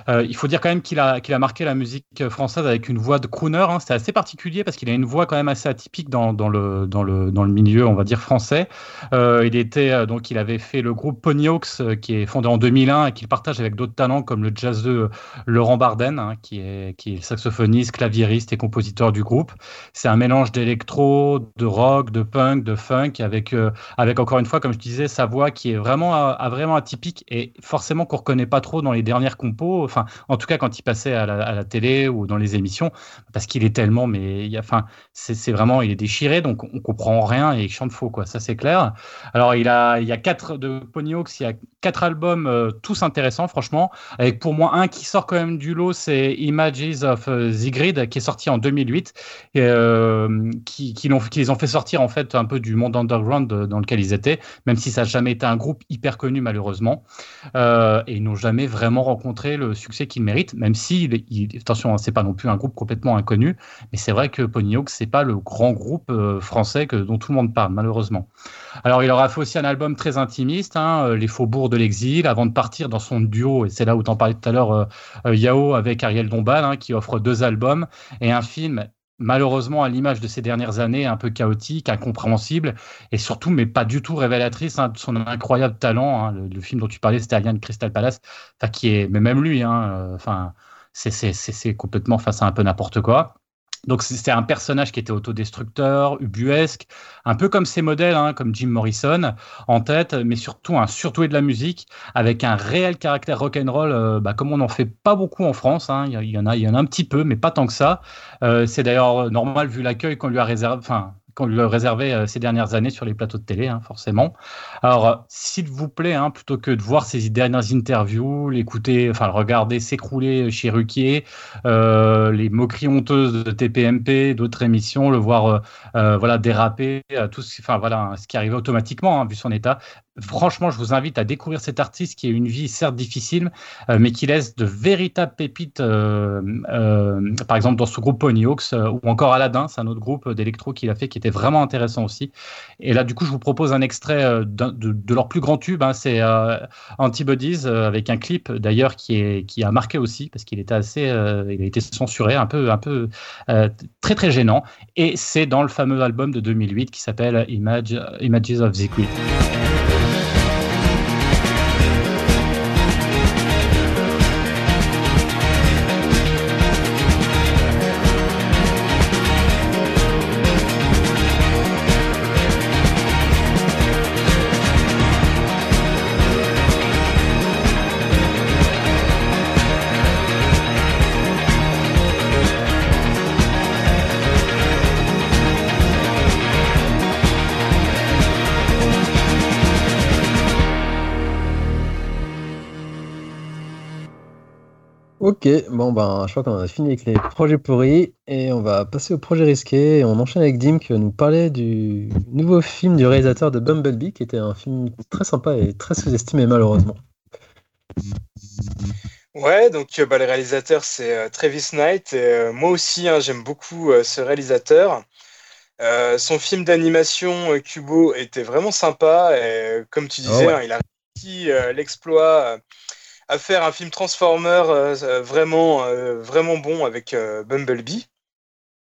euh, il faut dire quand même qu'il a, a marqué la musique française avec une voix de crooner. Hein. C'est assez particulier parce qu'il a une voix quand même assez atypique dans, dans, le, dans, le, dans le milieu, on va dire, français. Euh, il, était, euh, donc, il avait fait le groupe Ponyhawks qui est fondé en 2001 et qu'il partage avec d'autres talents comme le jazzeux Laurent Barden, hein, qui, est, qui est saxophoniste, claviériste et compositeur du groupe. C'est un mélange d'électro, de rock, de punk, de funk, avec, avec encore une fois, comme je disais, sa voix qui est vraiment, vraiment atypique et forcément qu'on ne reconnaît pas trop dans les dernières compos enfin, en tout cas quand il passait à la, télé ou dans les émissions, parce qu'il est tellement, mais il enfin, c'est vraiment, il est déchiré, donc on comprend rien et il chante faux, quoi. Ça c'est clair. Alors il a, il y a quatre de Ponyhawks, il y a quatre albums euh, tous intéressants, franchement. Avec pour moi un qui sort quand même du lot, c'est Images of euh, Zigrid, qui est sorti en 2008, et, euh, qui, les ont fait sortir en fait un peu du monde underground dans lequel ils étaient, même si ça n'a jamais été un groupe hyper connu malheureusement. et ils n'ont jamais vraiment rencontré le succès qu'il mérite, même si, il, attention, hein, c'est pas non plus un groupe complètement inconnu, mais c'est vrai que Ponyhawk, c'est pas le grand groupe euh, français que, dont tout le monde parle, malheureusement. Alors, il aura fait aussi un album très intimiste, hein, euh, Les Faubourgs de l'exil, avant de partir dans son duo, et c'est là où t'en parlais tout à l'heure, euh, Yao, avec Ariel Dombal, hein, qui offre deux albums et un film malheureusement à l'image de ces dernières années, un peu chaotique, incompréhensible, et surtout, mais pas du tout révélatrice hein, de son incroyable talent. Hein. Le, film dont tu parlais, c'était Alien Crystal Palace, qui est, mais même lui, hein, euh, enfin, c'est complètement face à un peu n'importe quoi. Donc c'était un personnage qui était autodestructeur, ubuesque, un peu comme ses modèles, hein, comme Jim Morrison, en tête, mais surtout un surtout de la musique, avec un réel caractère rock'n'roll, euh, bah, comme on n'en fait pas beaucoup en France. Hein. il, y en a, il y en a un petit peu, mais pas tant que ça. Euh, c'est d'ailleurs normal vu l'accueil qu'on lui a réservé, qu'on lui réservait ces dernières années sur les plateaux de télé, hein, forcément. Alors, s'il vous plaît, hein, plutôt que de voir ses dernières interviews, l'écouter, enfin, le regarder s'écrouler chez Ruquier, les moqueries honteuses de TPMP, d'autres émissions, le voir voilà, déraper, tout voilà, ce qui arrivait automatiquement, hein, vu son état, franchement, je vous invite à découvrir cet artiste qui a une vie certes difficile, euh, mais qui laisse de véritables pépites, euh, euh, par exemple dans ce groupe Ponyhawks ou encore Aladdin, c'est un autre groupe d'électro qu'il a fait qui était vraiment intéressant aussi. Et là, du coup, je vous propose un extrait de, leur plus grand tube, hein, c'est Antibodies, avec un clip d'ailleurs qui, qui a marqué aussi, parce qu'il était assez, il a été censuré, un peu, un peu très très gênant. Et c'est dans le fameux album de 2008 qui s'appelle Image, Images of the Queen. Ok, bon ben je crois qu'on a fini avec les projets pourris et on va passer au projet risqué et on enchaîne avec Dim qui va nous parler du nouveau film du réalisateur de Bumblebee qui était un film très sympa et très sous-estimé malheureusement. Ouais, donc euh, bah, le réalisateur c'est euh, Travis Knight et euh, moi aussi hein, j'aime beaucoup ce réalisateur. son film d'animation Kubo était vraiment sympa et comme tu disais, ah hein, il a réussi l'exploit à faire un film Transformer euh, euh, vraiment, euh, vraiment bon avec Bumblebee.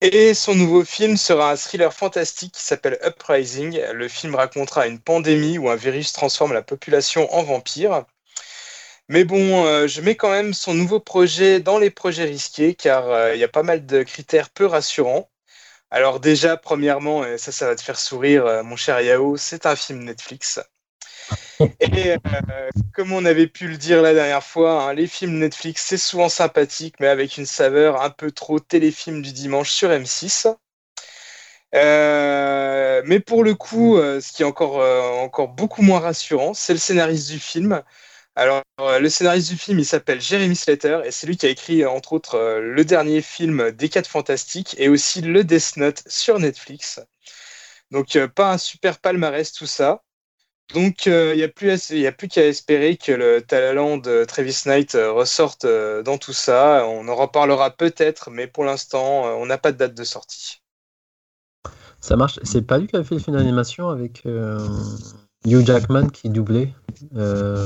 Et son nouveau film sera un thriller fantastique qui s'appelle Uprising. Le film racontera une pandémie où un virus transforme la population en vampire. Mais bon, je mets quand même son nouveau projet dans les projets risqués car il y a pas mal de critères peu rassurants. Alors déjà, premièrement, et ça, ça va te faire sourire, mon cher Yao, c'est un film Netflix. Et euh, comme on avait pu le dire la dernière fois, hein, les films Netflix, c'est souvent sympathique, mais avec une saveur un peu trop téléfilm du dimanche sur M6. Euh, mais pour le coup, euh, ce qui est encore, encore beaucoup moins rassurant, c'est le scénariste du film. Alors, le scénariste du film, il s'appelle Jeremy Slater, et c'est lui qui a écrit, entre autres, le dernier film des 4 Fantastiques et aussi le Death Note sur Netflix. Donc, pas un super palmarès, tout ça. Donc, il euh, n'y a plus, qu'à espérer que le talent de Travis Knight euh, ressorte euh, dans tout ça. On en reparlera peut-être, mais pour l'instant, on n'a pas de date de sortie. Ça marche. C'est pas lui qui a fait le film d'animation avec Hugh Jackman qui doublait. la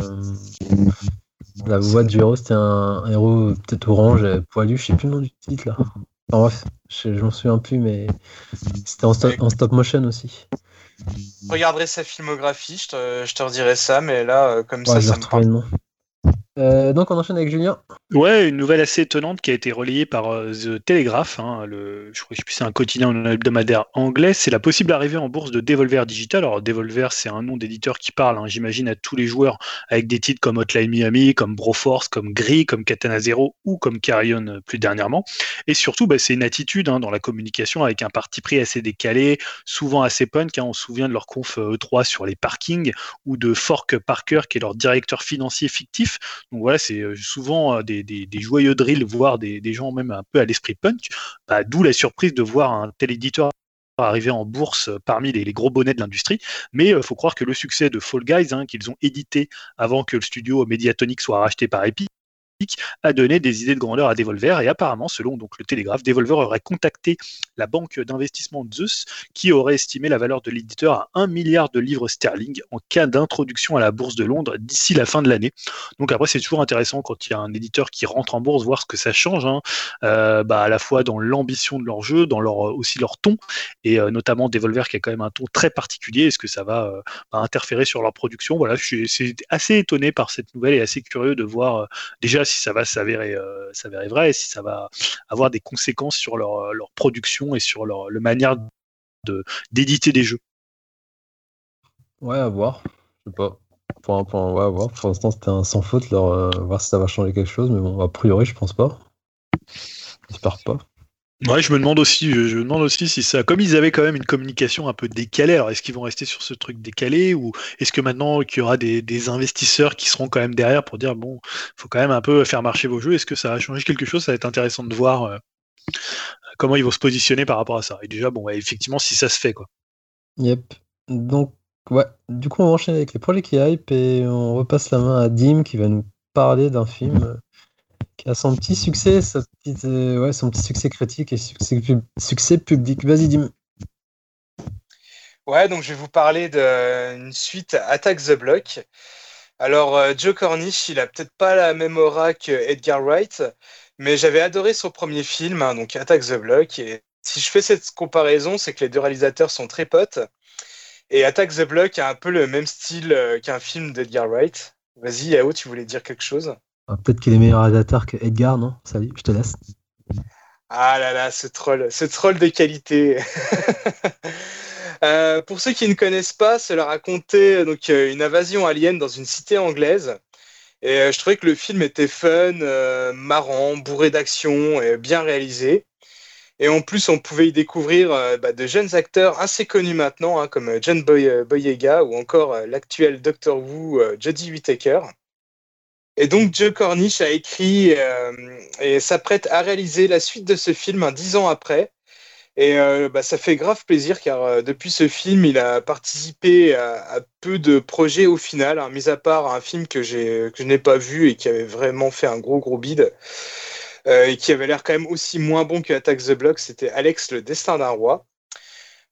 voix du héros, c'était un, héros peut-être orange, poilu, je sais plus le nom du titre là. Enfin, bref, je, m'en souviens plus, mais c'était en stop motion aussi. Regarderai sa filmographie, je te, je te redirai ça, mais là, euh, comme ça, ça me parle. Euh, donc on enchaîne avec Julien. Ouais, une nouvelle assez étonnante qui a été relayée par euh, The Telegraph, hein, je crois que c'est un quotidien hebdomadaire anglais, c'est la possible arrivée en bourse de Devolver Digital. Alors Devolver, c'est un nom d'éditeur qui parle, hein, j'imagine, à tous les joueurs avec des titres comme Hotline Miami, comme Broforce, comme Gris, comme Katana Zero ou comme Carrion euh, plus dernièrement. Et surtout, bah, c'est une attitude hein, dans la communication avec un parti pris assez décalé, souvent assez punk. on se souvient de leur conf E3 sur les parkings ou de Fork Parker, qui est leur directeur financier fictif donc voilà, c'est euh, souvent euh, des, joyeux drills, voire des, gens même un peu à l'esprit punk. Bah, d'où la surprise de voir un tel éditeur arriver en bourse euh, parmi les, gros bonnets de l'industrie. Mais il faut croire que le succès de Fall Guys, hein, qu'ils ont édité avant que le studio Mediatonic soit racheté par Epic, a donné des idées de grandeur à Devolver et apparemment, selon donc le Télégraphe, Devolver aurait contacté la banque d'investissement Zeus qui aurait estimé la valeur de l'éditeur à 1 milliard de livres sterling en cas d'introduction à la bourse de Londres d'ici la fin de l'année. Donc après, c'est toujours intéressant quand il y a un éditeur qui rentre en bourse, voir ce que ça change, hein. euh, bah, à la fois dans l'ambition de leur jeu, dans leur, aussi leur ton, et euh, notamment Devolver qui a quand même un ton très particulier. Est-ce que ça va euh, bah, interférer sur leur production? Voilà, je suis assez étonné par cette nouvelle et assez curieux de voir déjà si ça va s'avérer s'avérer vrai et si ça va avoir des conséquences sur leur, leur production et sur leur le manière de d'éditer des jeux. Ouais, à voir. Je sais pas. Pour, ouais, à voir. pour l'instant, c'était un sans faute. Leur, voir si ça va changer quelque chose, mais bon, a priori, je pense pas. J'espère pas. Ouais, je me demande aussi, je me demande aussi si ça, comme ils avaient quand même une communication un peu décalée, alors est-ce qu'ils vont rester sur ce truc décalé ou est-ce que maintenant qu'il y aura des, investisseurs qui seront quand même derrière pour dire bon, faut quand même un peu faire marcher vos jeux, est-ce que ça va changer quelque chose? Ça va être intéressant de voir euh, comment ils vont se positionner par rapport à ça. Et déjà, bon, effectivement, si ça se fait quoi. Yep. Donc, ouais, du coup, on va enchaîner avec les projets qui hype et on repasse la main à Dim qui va nous parler d'un film qui a son petit succès, euh, son petit succès critique et succès, pub- succès public. Vas-y, Dim. Ouais, donc je vais vous parler d'une suite Attack the Block. Alors, euh, Joe Cornish, il a peut-être pas la même aura que Edgar Wright, mais j'avais adoré son premier film, hein, donc Attack the Block. Et si je fais cette comparaison, c'est que les deux réalisateurs sont très potes. Et Attack the Block a un peu le même style euh, qu'un film d'Edgar Wright. Vas-y, Yao, tu voulais dire quelque chose? Ah, Peut-être qu'il est meilleur réalisateur que Edgar, non? Salut, je te laisse. Ah là là, ce troll, ce troll de qualité. Euh, pour ceux qui ne connaissent pas, cela racontait donc euh, une invasion alien dans une cité anglaise. Et euh, je trouvais que le film était fun, euh, marrant, bourré d'action et bien réalisé. Et en plus, on pouvait y découvrir euh, bah, de jeunes acteurs assez connus maintenant, hein, comme John Boy- Boyega ou encore euh, l'actuel Doctor Who, euh, Jodie Whittaker. Et donc, Joe Cornish a écrit euh, et s'apprête à réaliser la suite de ce film dix ans après. Et euh, bah, ça fait grave plaisir car euh, depuis ce film, il a participé à, peu de projets au final, hein, mis à part un film que, je n'ai pas vu et qui avait vraiment fait un gros gros bide et qui avait l'air quand même aussi moins bon que Attack the Block, c'était Alex le destin d'un roi.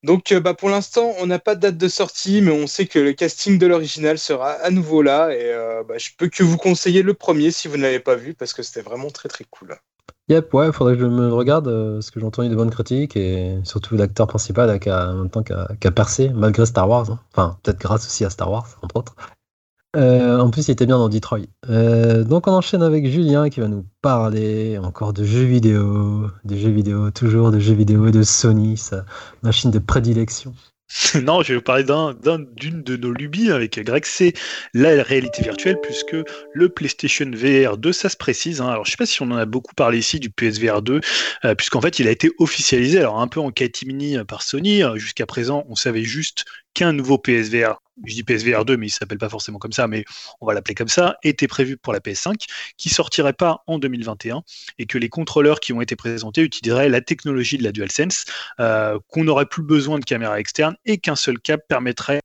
Donc euh, bah, pour l'instant, on n'a pas de date de sortie, mais on sait que le casting de l'original sera à nouveau là et euh, bah, je peux que vous conseiller le premier si vous ne l'avez pas vu parce que c'était vraiment très très cool. Yep, ouais, faudrait que je me regarde euh, parce que j'ai entendu de bonnes critiques et surtout l'acteur principal qui a, en même temps qui a, qui a percé malgré Star Wars. hein. Enfin, peut-être grâce aussi à Star Wars, entre autres. Euh, en plus, il était bien dans Detroit. Euh, donc, on enchaîne avec Julien qui va nous parler encore de jeux vidéo, de jeux vidéo, toujours de jeux vidéo et de Sony, sa machine de prédilection. non, je vais vous parler d'un- d'un- d'une de nos lubies avec Greg, c'est la réalité virtuelle, puisque le PlayStation VR 2, ça se précise. hein. Alors, je sais pas si on en a beaucoup parlé ici du PSVR 2, euh, puisqu'en fait, il a été officialisé, alors un peu en catimini par Sony. Jusqu'à présent, on savait juste qu'un nouveau PSVR, je dis PSVR 2, mais il s'appelle pas forcément comme ça, mais on va l'appeler comme ça, était prévu pour la PS5, qui sortirait pas en 2021, et que les contrôleurs qui ont été présentés utiliseraient la technologie de la DualSense, euh, qu'on n'aurait plus besoin de caméra externe et qu'un seul câble permettrait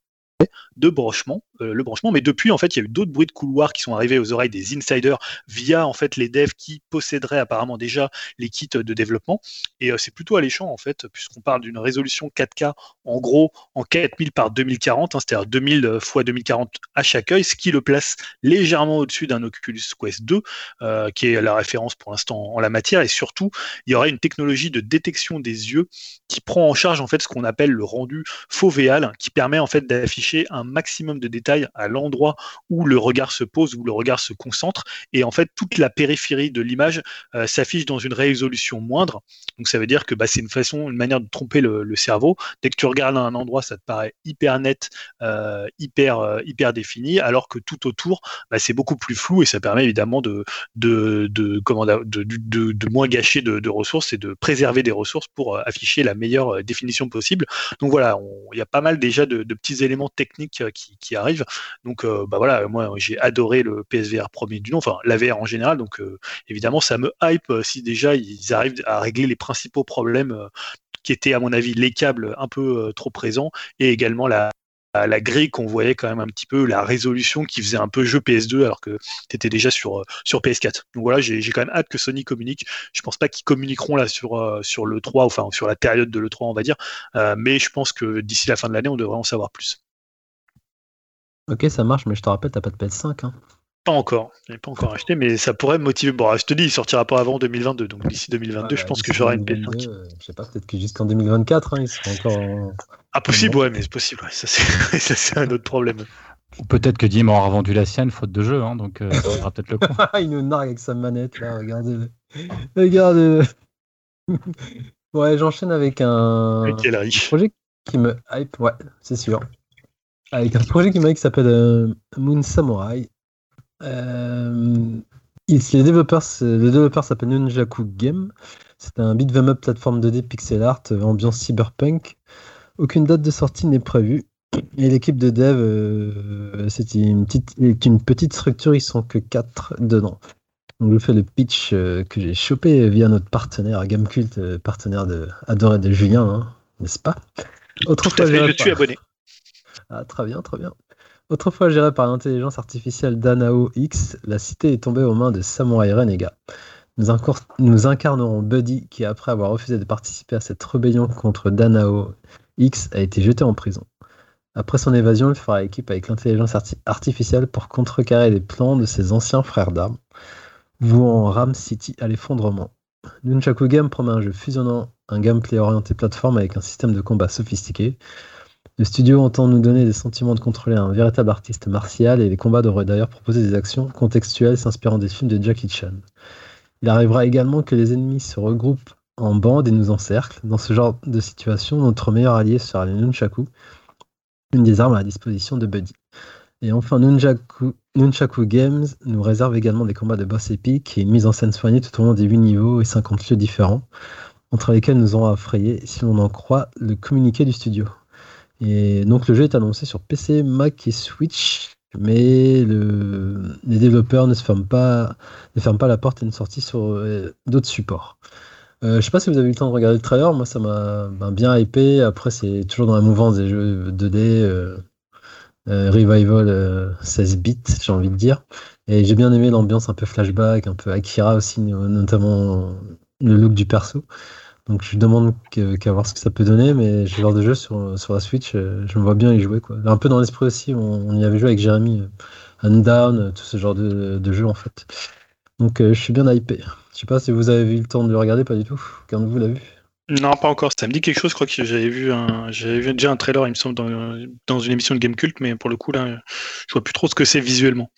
de branchement, euh, le branchement. Mais depuis, en fait, il y a eu d'autres bruits de couloir qui sont arrivés aux oreilles des insiders via en fait les devs qui posséderaient apparemment déjà les kits de développement. Et euh, c'est plutôt alléchant en fait, puisqu'on parle d'une résolution 4K en gros en 4000 par 2040, hein, c'est-à-dire 2000 fois 2040 à chaque œil, ce qui le place légèrement au-dessus d'un Oculus Quest 2, euh, qui est la référence pour l'instant en la matière. Et surtout, il y aura une technologie de détection des yeux qui prend en charge en fait ce qu'on appelle le rendu fovéal, qui permet en fait d'afficher un maximum de à l'endroit où le regard se pose, où le regard se concentre, et en fait toute la périphérie de l'image euh, s'affiche dans une résolution moindre. Donc ça veut dire que bah, c'est une façon, une manière de tromper le, cerveau. Dès que tu regardes à un endroit, ça te paraît hyper net, euh, hyper euh, hyper défini, alors que tout autour, bah, c'est beaucoup plus flou et ça permet évidemment de de de moins gâcher de, ressources et de préserver des ressources pour afficher la meilleure définition possible. Donc voilà, il y a pas mal déjà de, petits éléments techniques qui arrivent. Donc euh, bah voilà, moi j'ai adoré le PSVR premier du nom, enfin la VR en général. Donc euh, évidemment ça me hype euh, si déjà ils arrivent à régler les principaux problèmes qui étaient à mon avis les câbles un peu trop présents et également la grille qu'on voyait quand même un petit peu, la résolution qui faisait un peu jeu PS2 alors que tu déjà sur, euh, sur PS4. Donc voilà, j'ai quand même hâte que Sony communique. Je pense pas qu'ils communiqueront là sur, le 3, enfin sur la période de l'E3 on va dire, mais je pense que d'ici la fin de l'année on devrait en savoir plus. Ok, ça marche, mais je te rappelle, t'as pas de PS5. Hein. Pas encore, je l'ai pas encore acheté, mais ça pourrait me motiver. Bon, je te dis, il sortira pas avant 2022, donc d'ici 2022, Ouais, je pense que j'aurai une 2022, PS5. euh, je sais pas, peut-être que jusqu'en 2024, hein, il sera encore. en- Ah, possible, ouais, mais c'est possible, ouais, ça c'est ça, c'est un autre problème. Ou peut-être que Dim aura vendu la sienne faute de jeu, hein, donc euh, ça sera peut-être le coup. il nous nargue avec sa manette, là, regardez-le. Regardez-le. ouais, j'enchaîne avec un projet qui me hype, ouais, c'est sûr. Avec un projet qui qui s'appelle euh, Moon Samurai. Euh, les développeurs, le développeur s'appelle Nunjaku Game. C'est un beat'em up plateforme 2D pixel art ambiance cyberpunk. Aucune date de sortie n'est prévue. Et l'équipe de dev, euh, c'est une petite, une petite structure, ils sont que 4 dedans. Donc je fais le pitch euh, que j'ai chopé via notre partenaire Gamecult, euh, partenaire de, adoré de Julien, hein, n'est-ce pas? Autrefois, je suis abonné. Ah, très bien, très bien. Autrefois gérée par l'intelligence artificielle Danao X, la cité est tombée aux mains de Samurai Renega. Nous, nous, incarnerons Buddy qui, après avoir refusé de participer à cette rébellion contre Danao X, a été jeté en prison. Après son évasion, il fera équipe avec l'intelligence artificielle pour contrecarrer les plans de ses anciens frères d'armes, vouant Ram City à l'effondrement. Nunchaku Game promet un jeu fusionnant un gameplay orienté plateforme avec un système de combat sophistiqué. Le studio entend nous donner des sentiments de contrôler un véritable artiste martial et les combats devraient d'ailleurs proposer des actions contextuelles s'inspirant des films de Jackie Chan. Il arrivera également que les ennemis se regroupent en bande et nous encerclent. Dans ce genre de situation, notre meilleur allié sera les Nunchaku, une des armes à la disposition de Buddy. Et enfin, Nunchaku, Games nous réserve également des combats de boss épiques et une mise en scène soignée tout au long des 8 niveaux et 50 lieux différents, entre lesquels nous aurons à frayer, si l'on en croit, le communiqué du studio. Et donc le jeu est annoncé sur PC, Mac et Switch mais les développeurs ne se ferment pas, ne ferment pas la porte à une sortie sur euh, d'autres supports. Euh, je sais pas si vous avez eu le temps de regarder le trailer, moi ça m'a ben, bien hypé. Après, c'est toujours dans la mouvance des jeux 2D, euh, Revival 16 bits, j'ai envie de dire. Et j'ai bien aimé l'ambiance un peu flashback, un peu Akira aussi, notamment le look du perso. Donc je demande qu'à voir ce que ça peut donner, mais j'ai genre de jeu sur, la Switch, euh, je me vois bien y jouer. Quoi. Un peu dans l'esprit aussi, on, y avait joué avec Jérémy, euh, Undown, euh, tout ce genre de, de jeu en fait. Donc je suis bien hypé. Je sais pas si vous avez eu le temps de le regarder, pas du tout. Qu'un de vous l'a vu? Non, pas encore. Ça me dit quelque chose. Je crois que j'avais vu, un... vu déjà un trailer, il me semble, dans, dans une émission de Game Cult, mais pour le coup, là, je vois plus trop ce que c'est visuellement.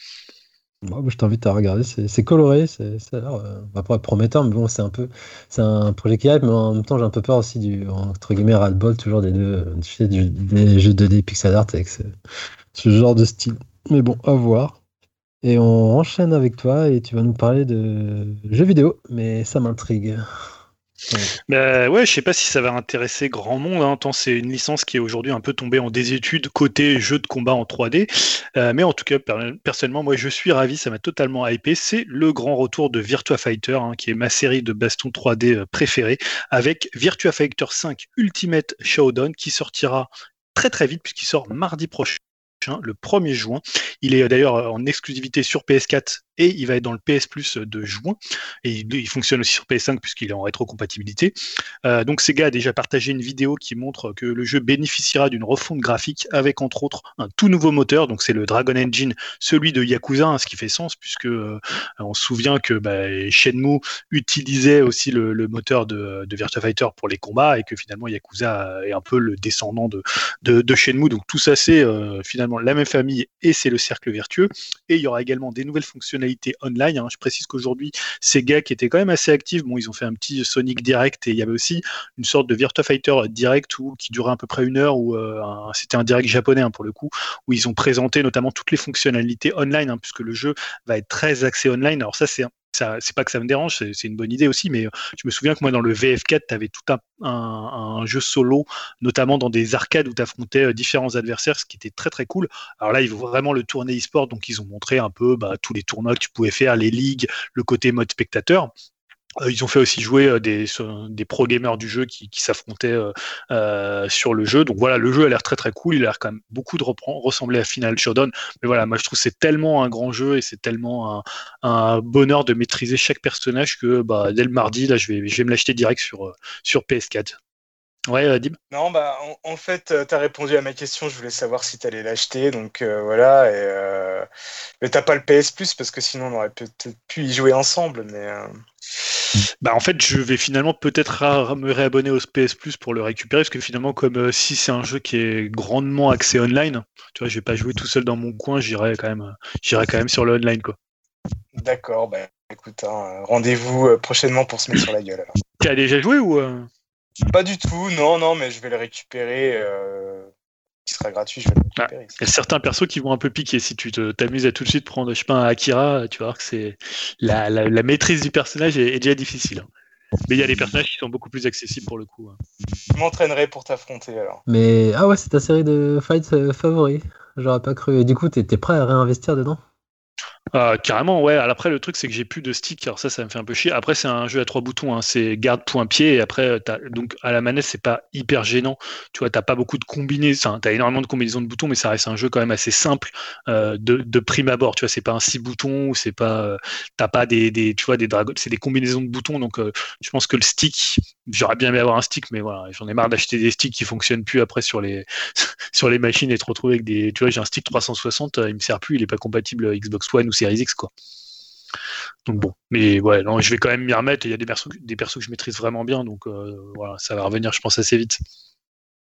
Bah, je t'invite à regarder, c'est coloré, c'est euh, pas prometteur, mais bon, c'est un peu, c'est un projet qui hype, mais en même temps, j'ai un peu peur aussi du, entre guillemets, ras-le-bol, toujours des deux, tu sais, des jeux 2D pixel art avec ce, genre de style. Mais bon, à voir. Et on enchaîne avec toi et tu vas nous parler de jeux vidéo, mais ça m'intrigue. Ouais. Bah, ouais, je sais pas si ça va intéresser grand monde, hein, tant c'est une licence qui est aujourd'hui un peu tombée en désétude côté jeu de combat en 3D. Euh, mais en tout cas, personnellement, moi je suis ravi, ça m'a totalement hypé. C'est le grand retour de Virtua Fighter, hein, qui est ma série de baston 3D euh, préférée, avec Virtua Fighter 5 Ultimate Showdown qui sortira très très vite puisqu'il sort mardi prochain le 1er juin. Il est d'ailleurs en exclusivité sur PS4 et il va être dans le PS Plus de juin. Et il, fonctionne aussi sur PS5 puisqu'il est en rétrocompatibilité. Euh, donc Sega a déjà partagé une vidéo qui montre que le jeu bénéficiera d'une refonte graphique avec entre autres un tout nouveau moteur. Donc c'est le Dragon Engine, celui de Yakuza, hein, ce qui fait sens puisque euh, on se souvient que bah, Shenmue utilisait aussi le, moteur de, Virtua Fighter pour les combats et que finalement Yakuza est un peu le descendant de, de, Shenmue. Donc tout ça c'est euh, finalement la même famille et c'est le cercle vertueux. Et il y aura également des nouvelles fonctionnalités online. Hein. Je précise qu'aujourd'hui, Sega qui était quand même assez actif, bon, ils ont fait un petit Sonic Direct et il y avait aussi une sorte de Virtua Fighter Direct où, qui durait à peu près une heure, où euh, c'était un direct japonais hein, pour le coup, où ils ont présenté notamment toutes les fonctionnalités online, hein, puisque le jeu va être très axé online. Alors ça, c'est c'est pas que ça me dérange, c'est une bonne idée aussi, mais euh, je me souviens que moi dans le VF4, tu tout un, jeu solo, notamment dans des arcades où tu affrontais euh, différents adversaires, ce qui était très très cool. Alors là, ils vont vraiment le tourner e-sport, donc ils ont montré un peu bah, tous les tournois que tu pouvais faire, les ligues, le côté mode spectateur. Euh, ils ont fait aussi jouer euh, des, des pro gamers du jeu qui, s'affrontaient euh, sur le jeu. Donc voilà, le jeu a l'air très très cool. Il a l'air quand même beaucoup de ressembler à Final Showdown. Mais voilà, moi je trouve c'est tellement un grand jeu et c'est tellement un, bonheur de maîtriser chaque personnage que bah, dès le mardi, là, je vais, je vais me l'acheter direct sur, sur PS4. Ouais, Dib Non, bah, en, fait, tu as répondu à ma question. Je voulais savoir si tu allais l'acheter. Donc voilà. Et, Mais t'as pas le PS Plus parce que sinon on aurait peut-être pu y jouer ensemble. Mais bah en fait, je vais finalement peut-être me réabonner au PS Plus pour le récupérer parce que finalement, comme euh, si c'est un jeu qui est grandement axé online, tu vois, je vais pas jouer tout seul dans mon coin, j'irai quand même, j'irai quand même sur le online quoi. D'accord, bah écoute, hein, rendez-vous euh, prochainement pour se mettre sur la gueule. Tu as déjà joué ou euh? Pas du tout, non, non, mais je vais le récupérer qui sera gratuit, je vais le Ah, récupérer. Il y a certains persos qui vont un peu piquer. Si tu te- t'amuses à tout de suite prendre, je sais pas, un Akira, tu vas voir que c'est la, la- la maîtrise du personnage est, est déjà difficile. hein. Mais il y a des personnages qui sont beaucoup plus accessibles pour le coup. hein. Je m'entraînerai pour t'affronter alors. Mais ah ouais, c'est ta série de fights euh, favori. J'aurais pas cru. Et du coup, t'es prêt à réinvestir dedans? Ah, carrément, ouais. Après, le truc, c'est que j'ai plus de stick. Alors ça, ça me fait un peu chier. Après, c'est un jeu à trois boutons. hein. C'est garde, point, pied. Et après, t'as- donc à la manette, c'est pas hyper gênant. Tu vois, t'as pas beaucoup de combinaisons. Enfin, t'as énormément de combinaisons de boutons, mais ça reste un jeu quand même assez simple euh, de, prime abord. Tu vois, c'est pas un six boutons ou c'est pas. euh, t'as pas des, tu vois, des dragons. C'est des combinaisons de boutons. Donc, euh, je pense que le stick, j'aurais bien aimé avoir un stick, mais voilà, j'en ai marre d'acheter des sticks qui fonctionnent plus après sur les sur les machines et te retrouver avec des. Tu vois, j'ai un stick 360, euh, il me sert plus. Il est pas compatible Xbox One ou Series X, quoi. Donc bon, mais ouais, non, je vais quand même m'y remettre. Il y a des persos, des persos que je maîtrise vraiment bien, donc euh, voilà, ça va revenir, je pense, assez vite.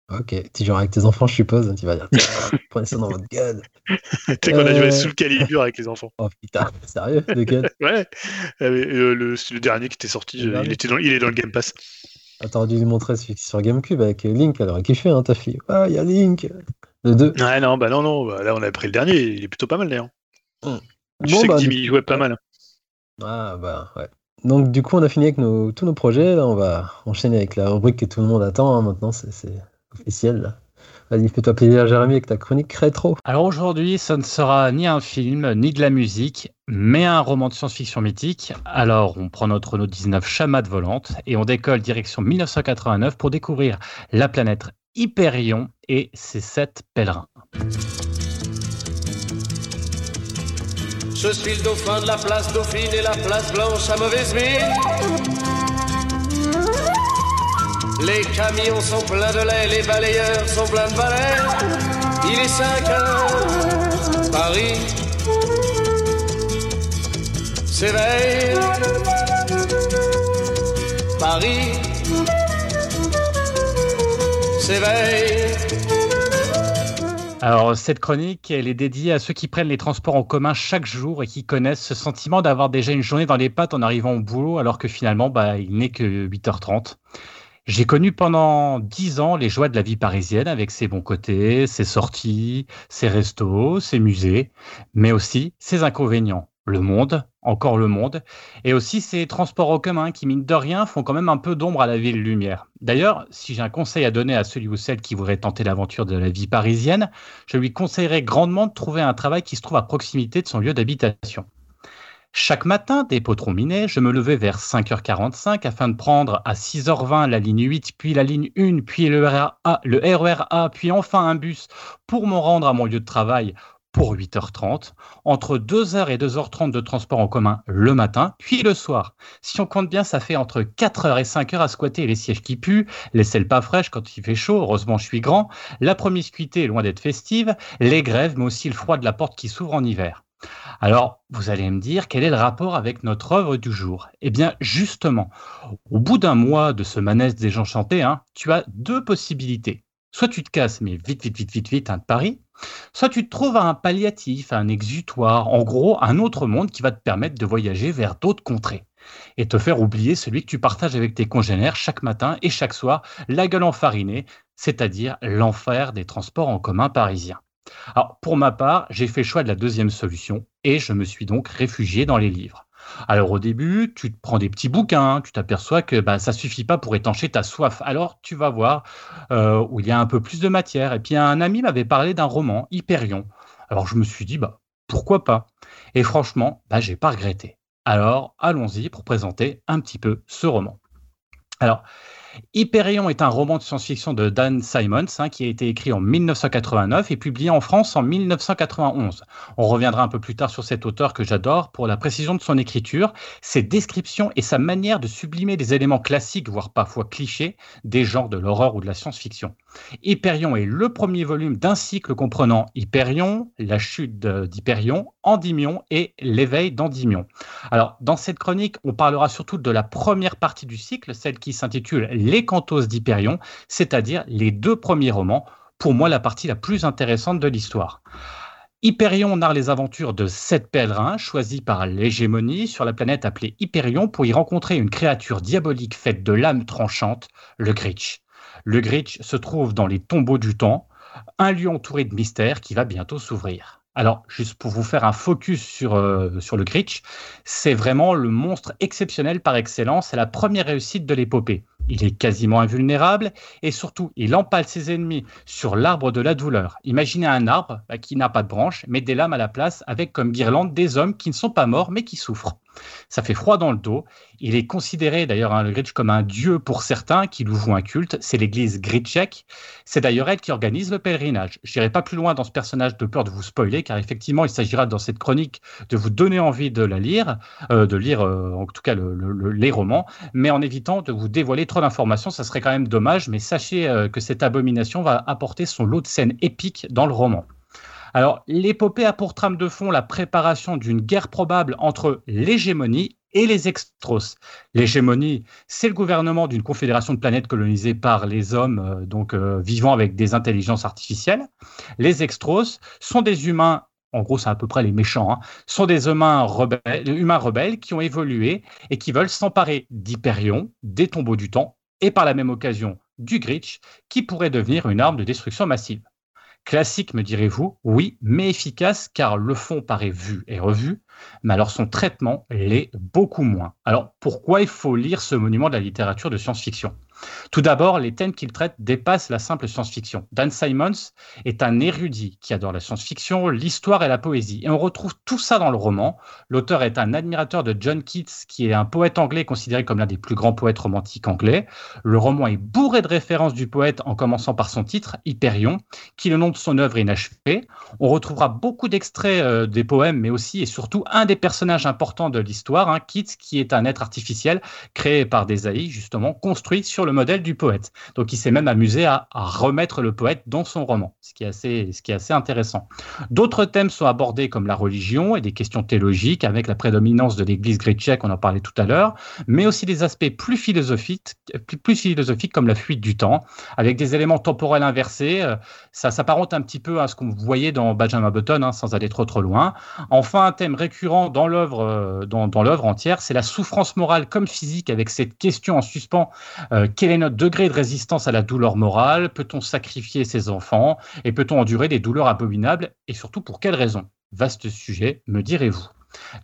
Ok, tu joueras avec tes enfants, je suppose. Tu vas dire, prenez ça dans votre gueule. tu sais qu'on a joué Euh. sous le calibre avec les enfants. Oh putain, sérieux De quel Ouais, euh, le, le dernier qui était sorti, il, était dans, il est dans le Game Pass. Ah, T'aurais dû lui montrer celui qui est sur Gamecube avec Link, elle aurait kiffé, hein, ta fille. Ah, il y a Link Le 2. Ouais, non, bah non, non, bah là on a pris le dernier, il est plutôt pas mal d'ailleurs. Je sais bah, que du Jimmy jouait pas mal. Ah bah ouais. Donc du coup on a fini avec nos, tous nos projets, là on va enchaîner avec la rubrique que tout le monde attend hein, maintenant, c'est officiel là. Vas-y, fais-toi plaisir Jérémy avec ta chronique rétro. Alors aujourd'hui, ce ne sera ni un film, ni de la musique, mais un roman de science-fiction mythique. Alors on prend notre Renault 19 Chamade volante et on décolle direction 1989 pour découvrir la planète Hyperion et ses sept pèlerins. Je suis le dauphin de la place Dauphine et la place Blanche à mauvaise mine. Les camions sont pleins de lait, les balayeurs sont pleins de balais. Il est 5 heures, Paris s'éveille. Paris s'éveille. Alors, cette chronique, elle est dédiée à ceux qui prennent les transports en commun chaque jour et qui connaissent ce sentiment d'avoir déjà une journée dans les pattes en arrivant au boulot, alors que finalement, bah, il n'est que 8h30. J'ai connu pendant 10 ans les joies de la vie parisienne avec ses bons côtés, ses sorties, ses restos, ses musées, mais aussi ses inconvénients. Le monde, encore le monde, et aussi ces transports en commun qui, mine de rien, font quand même un peu d'ombre à la ville lumière. D'ailleurs, si j'ai un conseil à donner à celui ou celle qui voudrait tenter l'aventure de la vie parisienne, je lui conseillerais grandement de trouver un travail qui se trouve à proximité de son lieu d'habitation. Chaque matin, des potrons minés, je me levais vers 5h45 afin de prendre à 6h20 la ligne 8, puis la ligne 1, puis le RER A, le RER A, puis enfin un bus pour me rendre à mon lieu de travail pour 8h30, entre 2h et 2h30 de transport en commun le matin, puis le soir. Si on compte bien, ça fait entre 4h et 5h à squatter les sièges qui puent, les selles pas fraîches quand il fait chaud, heureusement je suis grand, la promiscuité loin d'être festive, les grèves, mais aussi le froid de la porte qui s'ouvre en hiver. Alors, vous allez me dire, quel est le rapport avec notre œuvre du jour? Eh bien, justement, au bout d'un mois de ce manège des gens chantés, hein, tu as deux possibilités. Soit tu te casses, mais vite, vite, vite, vite, vite, hein, de Paris, soit tu te trouves à un palliatif, à un exutoire, en gros, un autre monde qui va te permettre de voyager vers d'autres contrées et te faire oublier celui que tu partages avec tes congénères chaque matin et chaque soir, la gueule enfarinée, c'est-à-dire l'enfer des transports en commun parisiens. Alors, pour ma part, j'ai fait choix de la deuxième solution et je me suis donc réfugié dans les livres. Alors au début, tu prends des petits bouquins, tu t'aperçois que bah, ça suffit pas pour étancher ta soif. Alors tu vas voir euh, où il y a un peu plus de matière. Et puis un ami m'avait parlé d'un roman, Hyperion. Alors je me suis dit, bah, pourquoi pas? Et franchement, bah, j'ai pas regretté. Alors allons-y pour présenter un petit peu ce roman. Alors, Hyperion est un roman de science-fiction de Dan Simons hein, qui a été écrit en 1989 et publié en France en 1991. On reviendra un peu plus tard sur cet auteur que j'adore pour la précision de son écriture, ses descriptions et sa manière de sublimer des éléments classiques, voire parfois clichés, des genres de l'horreur ou de la science-fiction. Hyperion est le premier volume d'un cycle comprenant Hyperion, la chute d'Hyperion, Endymion et l'éveil d'Endymion. Alors, dans cette chronique, on parlera surtout de la première partie du cycle, celle qui s'intitule Les Cantos d'Hyperion, c'est-à-dire les deux premiers romans, pour moi la partie la plus intéressante de l'histoire. Hyperion narre les aventures de sept pèlerins choisis par l'hégémonie sur la planète appelée Hyperion pour y rencontrer une créature diabolique faite de lames tranchantes, le Gritch. Le Gritch se trouve dans les tombeaux du temps, un lieu entouré de mystères qui va bientôt s'ouvrir. Alors, juste pour vous faire un focus sur, euh, sur le Gritch, c'est vraiment le monstre exceptionnel par excellence. C'est la première réussite de l'épopée. Il est quasiment invulnérable et surtout, il empale ses ennemis sur l'arbre de la douleur. Imaginez un arbre bah, qui n'a pas de branches, mais des lames à la place avec comme guirlande des hommes qui ne sont pas morts mais qui souffrent. Ça fait froid dans le dos. Il est considéré d'ailleurs, hein, le Gritch, comme un dieu pour certains qui lui vouent un culte. C'est l'église Gritchek. C'est d'ailleurs elle qui organise le pèlerinage. Je n'irai pas plus loin dans ce personnage de peur de vous spoiler, car effectivement, il s'agira dans cette chronique de vous donner envie de la lire, euh, de lire euh, en tout cas les romans, mais en évitant de vous dévoiler trop d'informations. Ça serait quand même dommage, mais sachez euh, que cette abomination va apporter son lot de scènes épiques dans le roman. Alors, l'épopée a pour trame de fond la préparation d'une guerre probable entre l'hégémonie et les extros. L'hégémonie, c'est le gouvernement d'une confédération de planètes colonisées par les hommes, euh, donc euh, vivant avec des intelligences artificielles. Les extros sont des humains en gros, c'est à peu près les méchants, hein, sont des humains rebelles, qui ont évolué et qui veulent s'emparer d'Hyperion, des tombeaux du temps, et par la même occasion du Gritch, qui pourrait devenir une arme de destruction massive. Classique, me direz-vous, oui, mais efficace car le fond paraît vu et revu, mais alors son traitement l'est beaucoup moins. Alors pourquoi il faut lire ce monument de la littérature de science-fiction? Tout d'abord, les thèmes qu'il traite dépassent la simple science-fiction. Dan Simons est un érudit qui adore la science-fiction, l'histoire et la poésie. Et on retrouve tout ça dans le roman. L'auteur est un admirateur de John Keats, qui est un poète anglais considéré comme l'un des plus grands poètes romantiques anglais. Le roman est bourré de références du poète, en commençant par son titre, Hyperion, qui le nom de son œuvre inachevée. On retrouvera beaucoup d'extraits euh, des poèmes, mais aussi et surtout un des personnages importants de l'histoire, hein, Keats, qui est un être artificiel créé par des AI, justement, construit sur le modèle du poète. Donc il s'est même amusé à, remettre le poète dans son roman, ce qui est assez, ce qui est assez intéressant. D'autres thèmes sont abordés comme la religion et des questions théologiques avec la prédominance de l'église grécienne, on en parlait tout à l'heure, mais aussi des aspects plus philosophiques, plus, philosophiques comme la fuite du temps, avec des éléments temporels inversés. Euh, ça s'apparente un petit peu à ce qu'on voyait dans Benjamin Button, hein, sans aller trop trop loin. Enfin, un thème récurrent dans l'œuvre euh, dans, dans entière, c'est la souffrance morale comme physique, avec cette question en suspens euh, quel est notre degré de résistance à la douleur morale Peut-on sacrifier ses enfants Et peut-on endurer des douleurs abominables Et surtout, pour quelles raisons Vaste sujet, me direz-vous.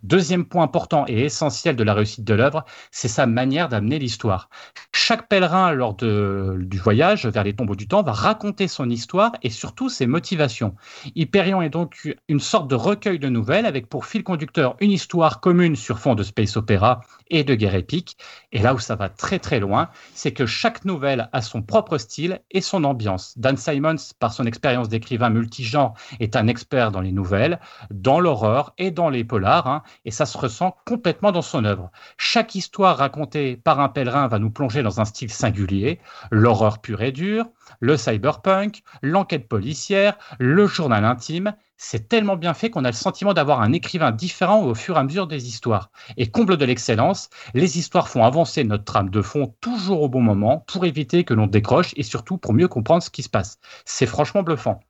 Deuxième point important et essentiel de la réussite de l'œuvre, c'est sa manière d'amener l'histoire. Chaque pèlerin, lors du voyage vers les tombeaux du temps, va raconter son histoire et surtout ses motivations. Hyperion est donc une sorte de recueil de nouvelles avec pour fil conducteur une histoire commune sur fond de space opéra et de guerre épique. Et là où ça va très très loin, c'est que chaque nouvelle a son propre style et son ambiance. Dan Simons, par son expérience d'écrivain multigenre, est un expert dans les nouvelles, dans l'horreur et dans les polars Hein, et ça se ressent complètement dans son œuvre. Chaque histoire racontée par un pèlerin va nous plonger dans un style singulier, l'horreur pure et dure, le cyberpunk, l'enquête policière, le journal intime. C'est tellement bien fait qu'on a le sentiment d'avoir un écrivain différent au fur et à mesure des histoires. Et comble de l'excellence, les histoires font avancer notre trame de fond toujours au bon moment pour éviter que l'on décroche et surtout pour mieux comprendre ce qui se passe. C'est franchement bluffant.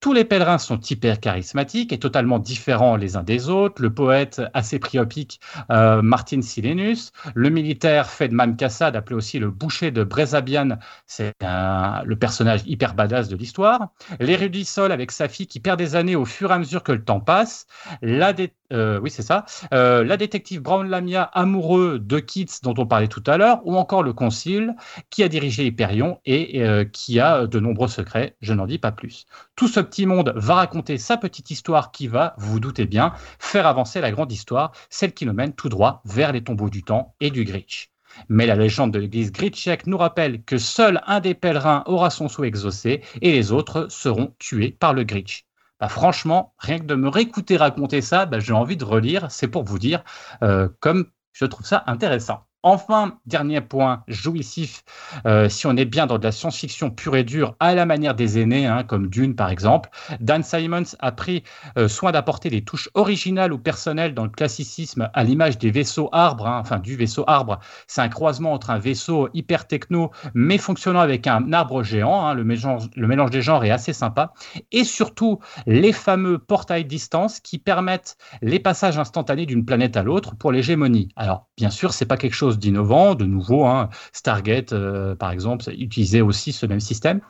Tous les pèlerins sont hyper charismatiques et totalement différents les uns des autres. Le poète assez priopique euh, Martin Silenus, le militaire Fedman Kassad, appelé aussi le boucher de Brezabian, c'est le personnage hyper badass de l'histoire. L'érudit Sol avec sa fille qui perd des années au fur et à mesure que le temps passe. La, euh, oui, c'est ça. Euh, la détective Brown Lamia, amoureux de Keats, dont on parlait tout à l'heure, ou encore le concile, qui a dirigé Hyperion et qui a de nombreux secrets. Je n'en dis pas plus. Tout ce petit monde va raconter sa petite histoire qui va, vous doutez bien, faire avancer la grande histoire, celle qui nous mène tout droit vers les tombeaux du temps et du Gritch. Mais la légende de l'église Gritchek nous rappelle que seul un des pèlerins aura son souhait exaucé et les autres seront tués par le Gritch. Bah, franchement, rien que de me réécouter raconter ça, bah, j'ai envie de relire. C'est pour vous dire euh, comme je trouve ça intéressant. Enfin, dernier point jouissif, euh, si on est bien dans de la science-fiction pure et dure, à la manière des aînés, hein, comme Dune par exemple, Dan Simons a pris euh, soin d'apporter des touches originales ou personnelles dans le classicisme à l'image des vaisseaux arbres, hein, enfin du vaisseau arbre. C'est un croisement entre un vaisseau hyper techno, mais fonctionnant avec un arbre géant. Hein, le, mélange, des genres est assez sympa. Et surtout, les fameux portails distance qui permettent les passages instantanés d'une planète à l'autre pour l'hégémonie. Alors, bien sûr, c'est pas quelque chose chose d'innovant, de nouveau. Hein. Stargate, euh, par exemple, utilisait aussi ce même système.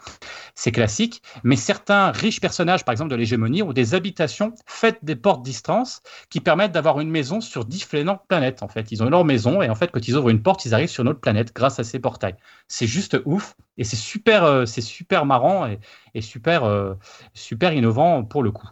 C'est classique. Mais certains riches personnages, par exemple de l'hégémonie, ont des habitations faites des portes distance qui permettent d'avoir une maison sur différentes planètes. En fait, ils ont leur maison et en fait, quand ils ouvrent une porte, ils arrivent sur une autre planète grâce à ces portails. C'est juste ouf et c'est super, euh, c'est super marrant et, super, euh, super innovant pour le coup.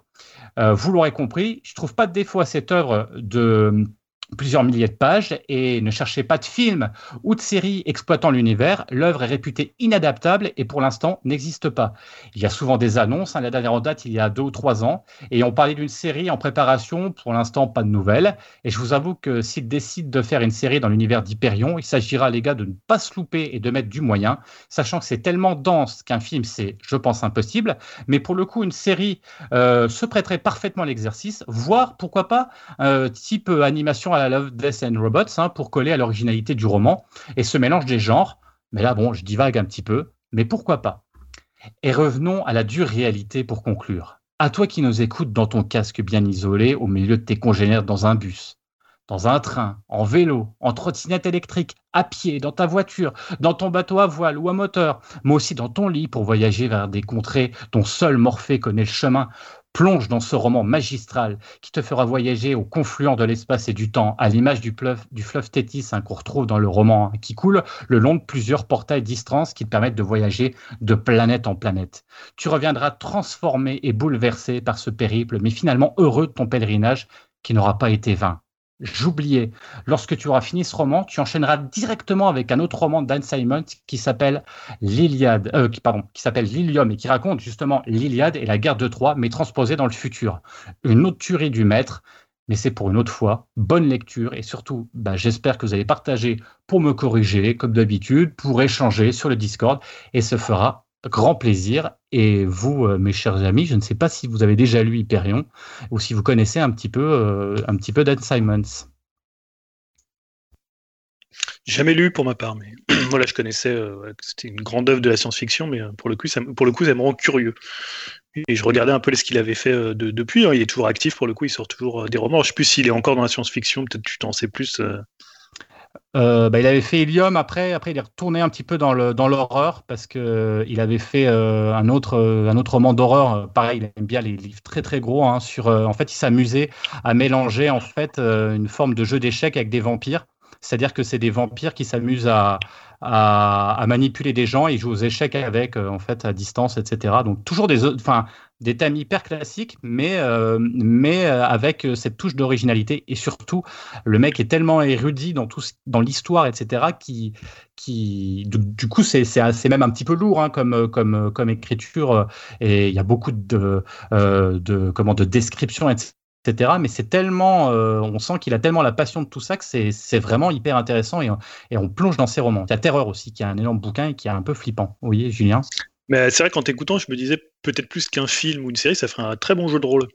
vous l'aurez compris, je trouve pas de défaut à cette œuvre de plusieurs milliers de pages et ne cherchez pas de film ou de série exploitant l'univers, l'œuvre est réputée inadaptable et pour l'instant n'existe pas. Il y a souvent des annonces, hein, la dernière en date il y a deux ou trois ans, et on parlait d'une série en préparation, pour l'instant pas de nouvelles, et je vous avoue que s'ils décident de faire une série dans l'univers d'Hyperion, il s'agira les gars de ne pas se louper et de mettre du moyen, sachant que c'est tellement dense qu'un film c'est, je pense, impossible, mais pour le coup une série euh, se prêterait parfaitement à l'exercice, voire pourquoi pas euh, type animation à la Love, Death and Robots hein, pour coller à l'originalité du roman et ce mélange des genres. Mais là, bon, je divague un petit peu, mais pourquoi pas? Et revenons à la dure réalité pour conclure. À toi qui nous écoutes dans ton casque bien isolé au milieu de tes congénères dans un bus, dans un train, en vélo, en trottinette électrique, à pied, dans ta voiture, dans ton bateau à voile ou à moteur, mais aussi dans ton lit pour voyager vers des contrées dont seul Morphée connaît le chemin, plonge dans ce roman magistral qui te fera voyager au confluent de l'espace et du temps, à l'image du, fleuve Tétis hein, qu'on retrouve dans le roman, hein, qui coule le long de plusieurs portails distance qui te permettent de voyager de planète en planète. Tu reviendras transformé et bouleversé par ce périple, mais finalement heureux de ton pèlerinage qui n'aura pas été vain. J'oubliais. Lorsque tu auras fini ce roman, tu enchaîneras directement avec un autre roman d'Anne Simon qui s'appelle l'Iliade, euh, pardon, qui s'appelle Lilium et qui raconte justement l'Iliade et la guerre de Troie, mais transposée dans le futur. Une autre tuerie du maître, mais c'est pour une autre fois. Bonne lecture et surtout, bah, j'espère que vous allez partager pour me corriger, comme d'habitude, pour échanger sur le Discord et se fera grand plaisir. Et vous, euh, mes chers amis, je ne sais pas si vous avez déjà lu Hyperion ou si vous connaissez un petit peu, euh, un petit peu Dan Simons. Jamais lu pour ma part, mais voilà, je connaissais euh, c'était une grande œuvre de la science-fiction, mais pour le coup, ça, pour le coup, ça me rend curieux. Et je regardais un peu ce qu'il avait fait depuis. Hein. il est toujours actif pour le coup, il sort toujours des romans. Je ne sais plus s'il est encore dans la science-fiction, peut-être tu t'en sais plus. Bah, il avait fait Helium après, après il est retourné un petit peu dans le dans l'horreur parce que euh, avait fait euh, un autre un autre roman d'horreur. pareil, il aime bien les livres très très gros. Hein, sur en fait, il s'amusait à mélanger en fait une forme de jeu d'échecs avec des vampires. C'est-à-dire que c'est des vampires qui s'amusent à, à, manipuler des gens, ils jouent aux échecs avec, en fait, à distance, etc. Donc toujours des, enfin, des thèmes hyper classiques, mais, euh, mais euh, avec euh, cette touche d'originalité. Et surtout, le mec est tellement érudit dans, tout, dans l'histoire, etc., qui, qui du, coup, c'est, c'est, même un petit peu lourd hein, comme, comme, comme écriture. Et il y a beaucoup de, de, comment, de descriptions, etc. Mais c'est tellement, on sent qu'il a tellement la passion de tout ça que c'est, c'est vraiment hyper intéressant et, et on plonge dans ses romans. Il y a Terreur aussi, qui est un énorme bouquin et qui est un peu flippant. Voyez, Julien? Mais c'est vrai qu'en t'écoutant, je me disais peut-être plus qu'un film ou une série, ça ferait un très bon jeu de rôle.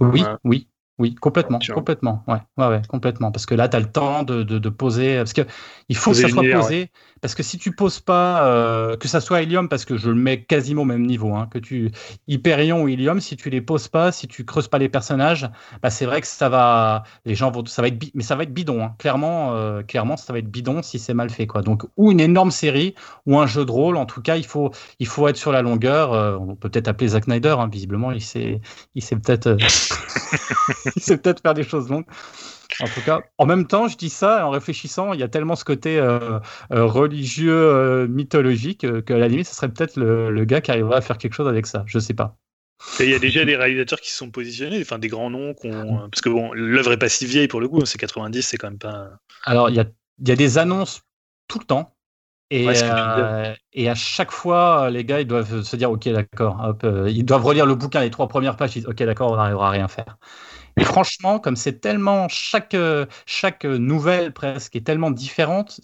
Oui, oui. Oui, complètement, complètement, ouais, ouais, ouais, complètement. Parce que là, tu as le temps de, de, poser, parce que il faut que ça soit posé. Parce que si tu poses pas, euh, que ça soit Helium, parce que je le mets quasiment au même niveau, hein, que tu Hyperion ou Helium, si tu les poses pas, si tu creuses pas les personnages, bah c'est vrai que ça va, les gens vont, ça va être, mais ça va être bidon, hein. clairement, euh, clairement, ça va être bidon si c'est mal fait, quoi. Donc ou une énorme série ou un jeu de rôle, en tout cas, il faut, il faut être sur la longueur. Euh, on peut peut-être appeler Zack Snyder, hein, visiblement, il sait, il sait peut-être, il sait peut-être faire des choses longues. En tout cas, en même temps, je dis ça en réfléchissant, il y a tellement ce côté euh, euh, religieux, euh, mythologique, que à la limite, ce serait peut-être le, gars qui arriverait à faire quelque chose avec ça. Je sais pas. il y a déjà des réalisateurs qui se sont positionnés, enfin des grands noms, parce que bon, l'œuvre est pas si vieille pour le coup, c'est 90, c'est quand même pas. Alors, il y a, y a des annonces tout le temps. Et, et, à chaque fois, les gars, ils doivent se dire, OK, d'accord, ils doivent relire le bouquin, les trois premières pages, ils disent, OK, d'accord, on n'arrivera à rien faire. Et franchement, comme c'est tellement chaque chaque nouvelle presque est tellement différente,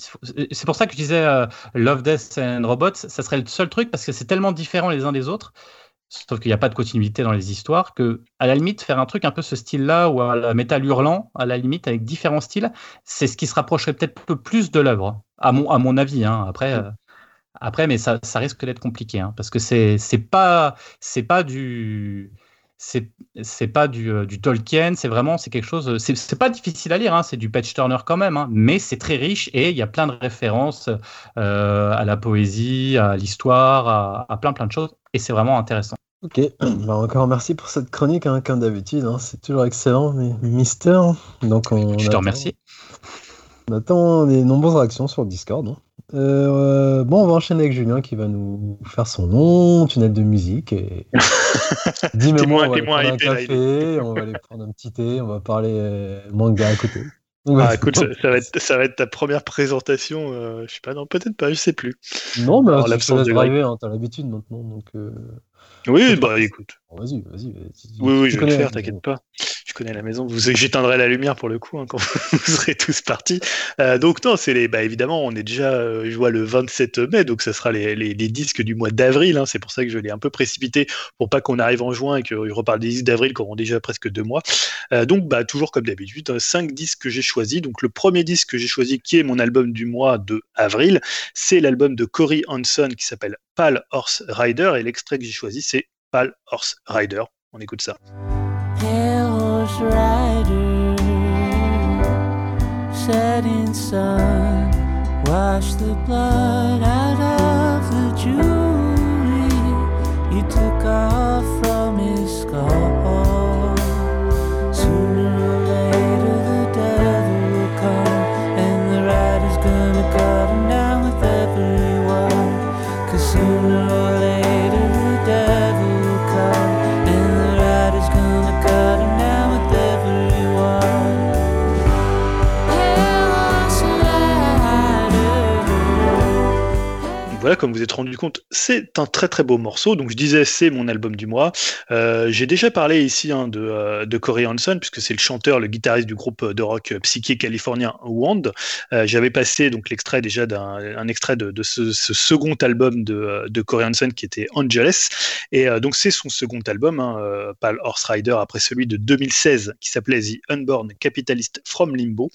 c'est pour ça que je disais euh, Love, Death and Robots, ça serait le seul truc parce que c'est tellement différent les uns des autres. Sauf qu'il n'y a pas de continuité dans les histoires, que à la limite faire un truc un peu ce style-là ou à la métal hurlant, à la limite avec différents styles, c'est ce qui se rapprocherait peut-être peu plus de l'œuvre, à mon à mon avis. Hein. Après. Euh, après, mais ça, ça risque d'être compliqué, hein, parce que c'est pas pas du c'est c'est pas du, euh, du Tolkien, c'est vraiment c'est quelque chose. C'est pas difficile à lire, hein, c'est du Page Turner quand même, hein, mais c'est très riche et il y a plein de références euh, à la poésie, à l'histoire, à, à plein plein de choses et c'est vraiment intéressant. Ok, bah encore merci pour cette chronique, hein, comme d'habitude. hein, c'est toujours excellent, mais Mister. Donc on Je te remercie. On attend des nombreuses réactions sur Discord. Hein. Euh, bon, on va enchaîner avec Julien qui va nous faire son nom, tunnel de musique. Et... Dis, mais T'es moi, moins- on va aller prendre un café, on va aller prendre un petit thé, on va parler euh, manga à côté. Donc, Ah, écoute, ça, ça va être, ça va être ta première présentation. euh, je sais pas, non, peut-être pas, je sais plus. Non, mais Alors, tu te laisses driver, hein, t'as l'habitude maintenant. Donc, euh, Oui, bah écoute. bon, vas-y, vas-y. vas-y. Oui, oui, je vais le faire, t'inquiète pas. Je connais la maison. J'éteindrai la lumière pour le coup hein, quand vous serez tous partis. Euh, donc non, c'est les. Bah évidemment, on est déjà, euh, je vois le 27 mai, donc ça sera les, disques du mois d'avril. hein. c'est pour ça que je l'ai un peu précipité pour pas qu'on arrive en juin et je reparle des disques d'avril qui auront déjà presque deux mois. Euh, donc bah toujours comme d'habitude, hein, cinq disques que j'ai choisis. Donc le premier disque que j'ai choisi, qui est mon album du mois de avril, c'est l'album de Cory Hanson qui s'appelle Pal Horse Rider et l'extrait que j'ai choisi, c'est Pal Horse Rider. On écoute ça. Horse rider, setting sun, wash the blood out of the jewelry you took off from his skull. Sooner or later, the devil will come, and the rider's gonna cut him voilà, comme vous êtes rendu compte, c'est un très très beau morceau. Donc je disais, c'est mon album du mois. Euh, J'ai déjà parlé ici hein, de, euh, de Corey Hanson, puisque c'est le chanteur, le guitariste du groupe de rock psyché californien Wand. Euh, J'avais passé donc l'extrait déjà d'un un extrait de, ce, second album de, de Corey Hanson qui était Angeles. Et donc c'est son second album, hein, Pal Horse Rider, après celui de 2016 qui s'appelait The Unborn Capitalist from Limbo.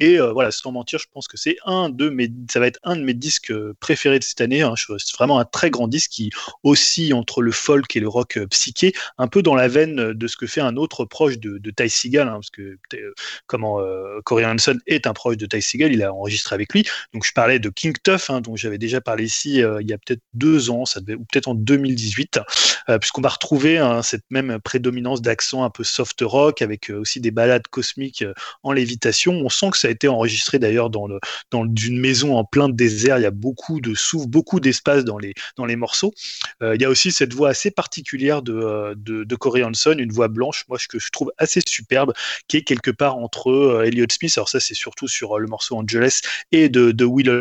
Et voilà, sans mentir, je pense que c'est un de mes, ça va être un de mes disques préférés de cette année. Hein. C'est vraiment un très grand disque qui oscille entre le folk et le rock euh, psyché, un peu dans la veine de ce que fait un autre proche de, de Ty Seagal, hein, parce que euh, comment euh, Corey est un proche de Ty Seagal, il a enregistré avec lui. Donc je parlais de King Tuff, hein, dont j'avais déjà parlé ici euh, il y a peut-être deux ans, ça devait, ou peut-être en 2018, euh, puisqu'on va retrouver hein, cette même prédominance d'accent un peu soft rock avec euh, aussi des balades cosmiques euh, en lévitation. On sent que ça a été enregistré d'ailleurs dans, le, dans une maison en plein désert. Il y a beaucoup de souffle, beaucoup d'espace dans les, dans les morceaux. Euh, il y a aussi cette voix assez particulière de, euh, de, de Corey Hanson, une voix blanche, moi que je trouve assez superbe, qui est quelque part entre euh, Elliott Smith. Alors ça, c'est surtout sur le morceau Angeles et de, de Will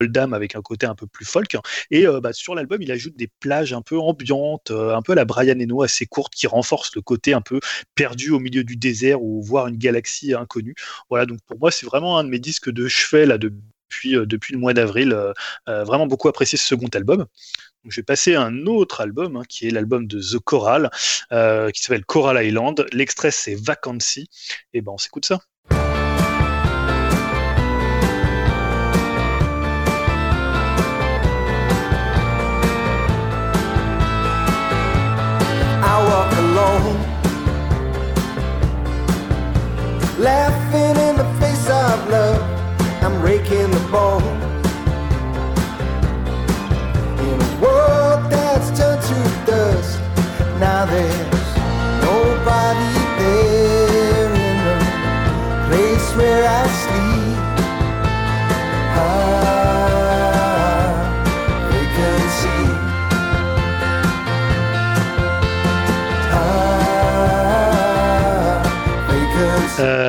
Oldham avec un côté un peu plus folk. Et bah, sur l'album, il ajoute des plages un peu ambiantes, un peu à la Brian Eno, assez courtes, qui renforcent le côté un peu perdu au milieu du désert ou voir une galaxie inconnue. Voilà, donc pour moi, c'est vraiment un de mes disques de chevet là depuis, euh, depuis le mois d'avril. Euh, euh, vraiment beaucoup apprécié ce second album. Je vais passer à un autre album hein, qui est l'album de The Choral, qui s'appelle Coral Island. L'extrait c'est Vacancy. Et ben on s'écoute ça.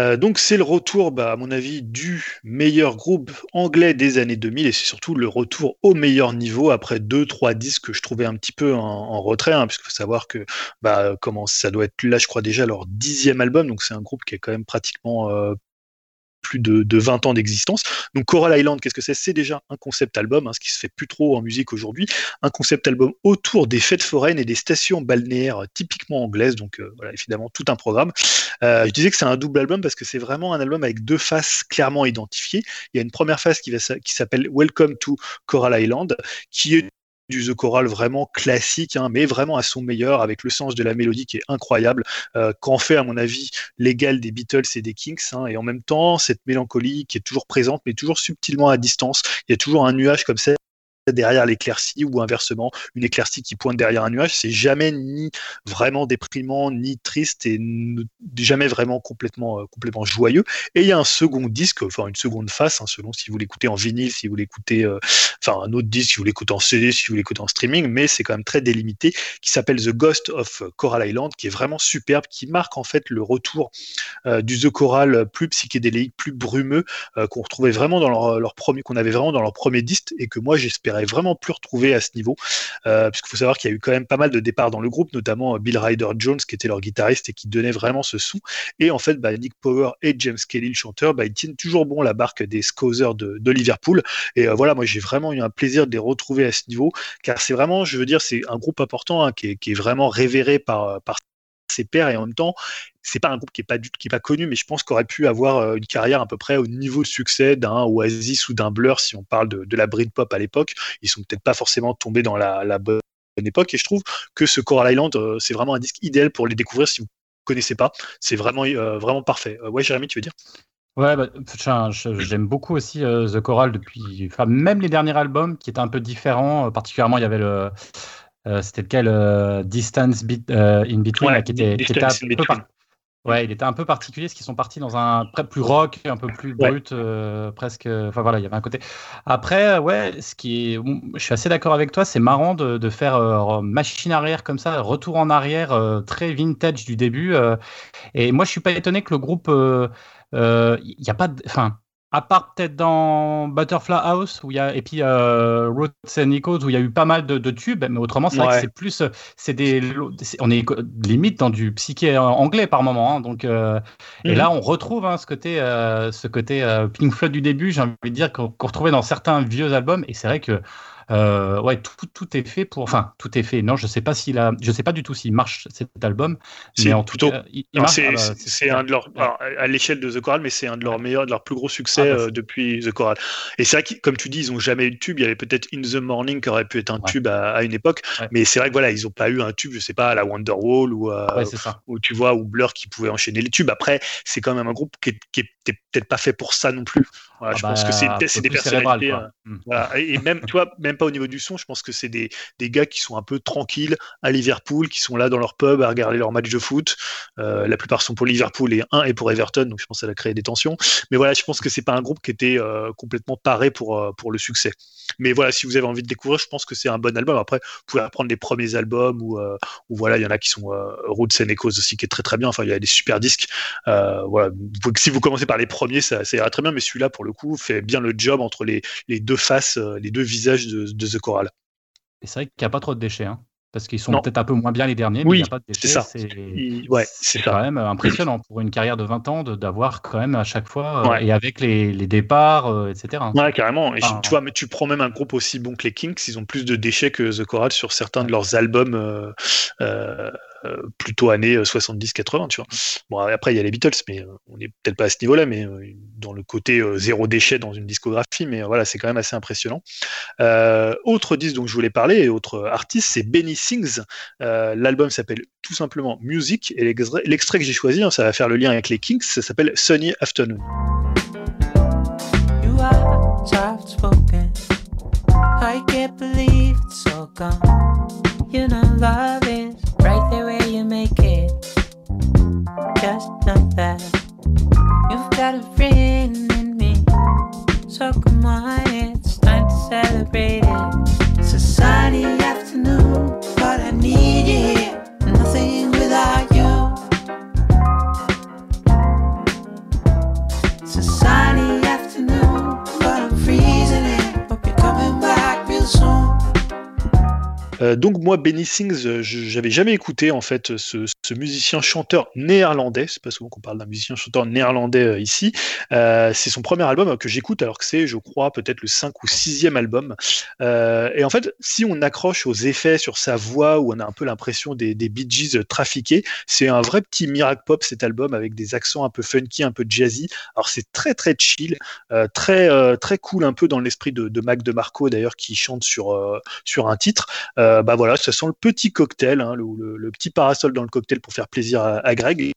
Euh, donc c'est le retour, bah, à mon avis, du meilleur groupe anglais des années 2000 et c'est surtout le retour au meilleur niveau après deux trois disques que je trouvais un petit peu en, retrait, hein, puisqu'il faut savoir que bah, comment ça doit être là, je crois déjà leur dixième album, donc c'est un groupe qui est quand même pratiquement euh, plus de, de 20 ans d'existence. Donc Coral Island, qu'est-ce que c'est? C'est déjà un concept album, hein, ce qui se fait plus trop en musique aujourd'hui, un concept album autour des fêtes foraines et des stations balnéaires typiquement anglaises, donc euh, voilà, évidemment tout un programme. Euh, je disais que c'est un double album parce que c'est vraiment un album avec deux faces clairement identifiées. Il y a une première face qui, qui s'appelle Welcome to Coral Island, qui est du The Choral vraiment classique, hein, mais vraiment à son meilleur, avec le sens de la mélodie qui est incroyable, euh, qu'en fait, à mon avis, l'égal des Beatles et des Kings, hein, et en même temps, cette mélancolie qui est toujours présente, mais toujours subtilement à distance. Il y a toujours un nuage comme ça derrière l'éclaircie ou inversement une éclaircie qui pointe derrière un nuage c'est jamais ni vraiment déprimant ni triste et jamais vraiment complètement euh, complètement joyeux. Et il y a un second disque enfin une seconde face hein, selon si vous l'écoutez en vinyle si vous l'écoutez euh, enfin un autre disque si vous l'écoutez en CD si vous l'écoutez en streaming mais c'est quand même très délimité qui s'appelle The Ghost of Coral Island qui est vraiment superbe qui marque en fait le retour euh, du The Choral plus psychédélique plus brumeux qu'on retrouvait vraiment dans leur, leur premier qu'on avait vraiment dans leur premier disque et que moi j'espérais vraiment plus retrouver à ce niveau. Euh, puisqu'il faut savoir qu'il y a eu quand même pas mal de départs dans le groupe notamment euh, Bill Ryder Jones qui était leur guitariste et qui donnait vraiment ce son et en fait bah, Nick Power et James Kelly le chanteur bah, ils tiennent toujours bon la barque des Scousers de, de Liverpool. Et euh, voilà moi j'ai vraiment eu un plaisir de les retrouver à ce niveau car c'est vraiment je veux dire c'est un groupe important hein, qui, est, qui est vraiment révéré par, par ses pairs. Et en même temps c'est pas un groupe qui est pas du, qui est pas connu mais je pense qu'aurait pu avoir euh, une carrière à peu près au niveau de succès d'un Oasis ou d'un Blur si on parle de, de la Britpop à l'époque ils sont peut-être pas forcément tombés dans la, la bonne époque et je trouve que ce Coral Island euh, c'est vraiment un disque idéal pour les découvrir si vous connaissez pas c'est vraiment euh, vraiment parfait ouais Jérémy tu veux dire? Ouais, bah, j'aime beaucoup aussi euh, The Choral depuis, enfin, même les derniers albums qui étaient un peu différents. euh, particulièrement, il y avait le, euh, c'était lequel, Distance Bit- in Between, Ouais, là, qui était, qui était Distance un peu Between. par- Ouais, il était un peu particulier, parce qu'ils sont partis dans un plus rock, un peu plus Ouais. brut, euh, presque. Enfin voilà, il y avait un côté. Après, euh, ouais, ce qui est, bon, je suis assez d'accord avec toi, c'est marrant de, de faire euh, machine arrière comme ça, retour en arrière, euh, très vintage du début. et moi, je suis pas étonné que le groupe, il y a pas, de- enfin. À part peut-être dans Butterfly House où il y a et puis euh, Roots and Echoes où il y a eu pas mal de, de tubes, mais autrement c'est vrai que c'est plus euh, c'est des on est limite dans du psyché euh, anglais par moment hein, donc euh, et Mhm. là on retrouve hein, ce côté euh, ce côté euh, Pink Floyd du début j'ai envie de dire qu'on qu'on retrouvait dans certains vieux albums et c'est vrai que euh, ouais tout, tout est fait pour enfin tout est fait non je sais pas s'il a je sais pas du tout s'il marche cet album mais en tout cas il, c'est ah bah, un de leurs alors, à l'échelle de The Choral, mais c'est un de leurs meilleurs, de leurs plus gros succès Ah bah, euh, depuis The Choral. Et c'est vrai que, comme tu dis, ils ont jamais eu de tube. Il y avait peut-être In the Morning qui aurait pu être un Ouais. tube à, à une époque, Ouais. mais c'est vrai que voilà, ils ont pas eu un tube, je sais pas, à la Wonderwall ou à, ouais ça ou tu vois, ou Blur qui pouvait enchaîner les tubes. Après, c'est quand même un groupe qui est, qui est peut-être pas fait pour ça non plus. Voilà, Ah je pense que bah, c'est peu des cérébral, personnalités. quoi. euh, Mm. voilà. Et, et même, tu vois, même pas au niveau du son, je pense que c'est des, des gars qui sont un peu tranquilles à Liverpool, qui sont là dans leur pub à regarder leur match de foot. Euh, la plupart sont pour Liverpool et un est pour Everton, donc je pense que ça a créé des tensions. Mais voilà, je pense que c'est pas un groupe qui était euh, complètement paré pour, euh, pour le succès. Mais voilà, si vous avez envie de découvrir, je pense que c'est un bon album. Après, vous pouvez apprendre les premiers albums ou, ou voilà, il y en a qui sont Roots and Echoes aussi, qui est très très bien. Enfin, il y a des super disques. Voilà, si vous commencez par les premiers, ça, ça ira très bien. Mais celui-là, pour le coup, fait bien le job entre les, les deux faces, euh, les deux visages de, de The Choral. Et c'est vrai qu'il n'y a pas trop de déchets, hein, parce qu'ils sont peut-être un peu moins bien les derniers, mais Oui, il n'y a pas de déchets. c'est ça. C'est ouais, c'est c'est ça. quand même impressionnant pour une carrière de 20 ans de- d'avoir quand même à chaque fois, euh, et avec les, les départs, euh, etc. Ouais, carrément. Et tu vois, mais tu prends même un groupe aussi bon que les Kinks, ils ont plus de déchets que The Choral sur certains de leurs albums euh, plutôt années 70-80, tu vois. Bon, après, il y a les Beatles, mais euh, on n'est peut-être pas à ce niveau-là, mais euh, dans le côté euh, zéro déchet dans une discographie, mais euh, voilà, c'est quand même assez impressionnant. Euh, autre disque dont je voulais parler, et autre artiste, c'est Benny Sings. Euh, L'album s'appelle tout simplement Music, et l'extrait que j'ai choisi, hein, ça va faire le lien avec les Kinks, ça s'appelle Sunny Afternoon. You are you make it. Just like that. You've got a friend in me. So come on, it's time to celebrate it. It's a sunny afternoon, but I need you donc moi, Benny Sings, euh, j'avais jamais écouté en fait ce, ce musicien chanteur néerlandais. C'est pas souvent qu'on parle d'un musicien chanteur néerlandais euh, ici. Euh, c'est son premier album euh, que j'écoute alors que c'est, je crois, peut-être le 5 ou 6e album. Et en fait, si on accroche aux effets sur sa voix, où on a un peu l'impression des, des Bee Gees trafiqués, c'est un vrai petit miracle pop cet album avec des accents un peu funky, un peu jazzy. Alors c'est très très chill, très très cool, un peu dans l'esprit de, de Mac DeMarco d'ailleurs qui chante sur sur un titre. Bah voilà, ça sent le petit cocktail, hein, le petit parasol dans le cocktail pour faire plaisir à, Greg.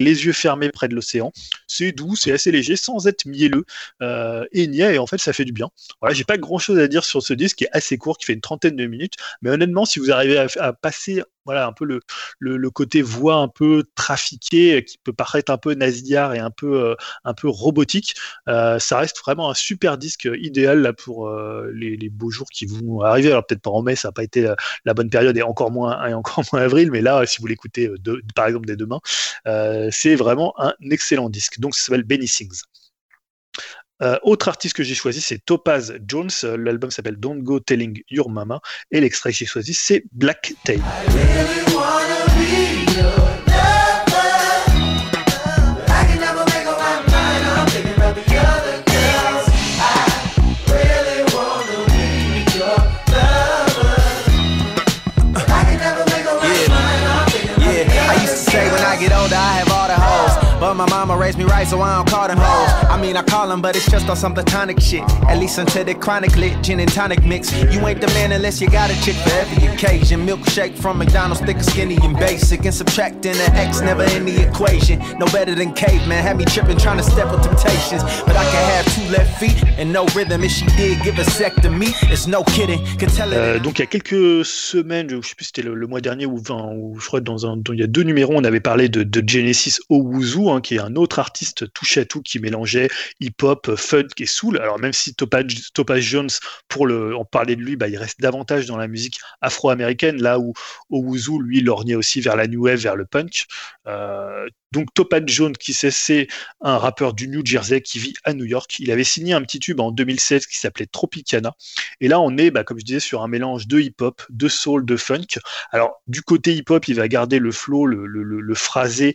Les yeux fermés près de l'océan, c'est doux, c'est assez léger, sans être mielleux euh, et niais, et en fait ça fait du bien. Voilà, j'ai pas grand chose à dire sur ce disque qui est assez court, qui fait une trentaine de minutes, mais honnêtement, si vous arrivez à passer voilà un peu le, le, côté voix un peu trafiqué, euh, qui peut paraître un peu nasillard et un peu euh, un peu robotique, euh, ça reste vraiment un super disque idéal là pour les, beaux jours qui vont arriver. Alors peut-être pas en mai, ça n'a pas été la bonne période et encore moins et encore moins avril, mais là, si vous l'écoutez par exemple dès demain, c'est vraiment un excellent disque. Donc ça s'appelle Benny Sings. Euh, autre artiste que j'ai choisi, c'est Topaz Jones. L'album s'appelle Don't Go Telling Your Mama. Et l'extrait que j'ai choisi, c'est Black Tail. Me right, so I don't call them hoes. I mean, I call them, but it's just on some platonic shit. At least until the chronic lit gin and tonic mix. You ain't the man unless you got a chick for every occasion. Milkshake from McDonald's, thick, skinny, and basic. And subtracting the X never in the equation. No better than caveman. Had me tripping, trying to step with temptations. But I can have two left feet and no rhythm. If she did give a sec to me, it's no kidding. Can tell it. Euh, donc il y a quelques semaines, je sais plus si c'était le, le mois dernier ou, enfin, ou je crois dans un, dans- il y a deux numéros, on avait parlé de, de Genesis Owuzu, hein, qui est un autre artiste touche à tout qui mélangeait hip-hop, funk et soul. Alors même si Topaz, Jones, pour le, en parler de lui, bah, il reste davantage dans la musique afro-américaine, là où Owuzu, lui, lorgnait aussi vers la new wave, vers le punk. Euh, donc Topaz Jones, qui c'est, un rappeur du New Jersey qui vit à New York. Il avait signé un petit tube en 2016 qui s'appelait Tropicana. Et là, on est, bah, comme je disais, sur un mélange de hip-hop, de soul, de funk. Alors, du côté hip-hop, il va garder le flow, le, le- le phrasé,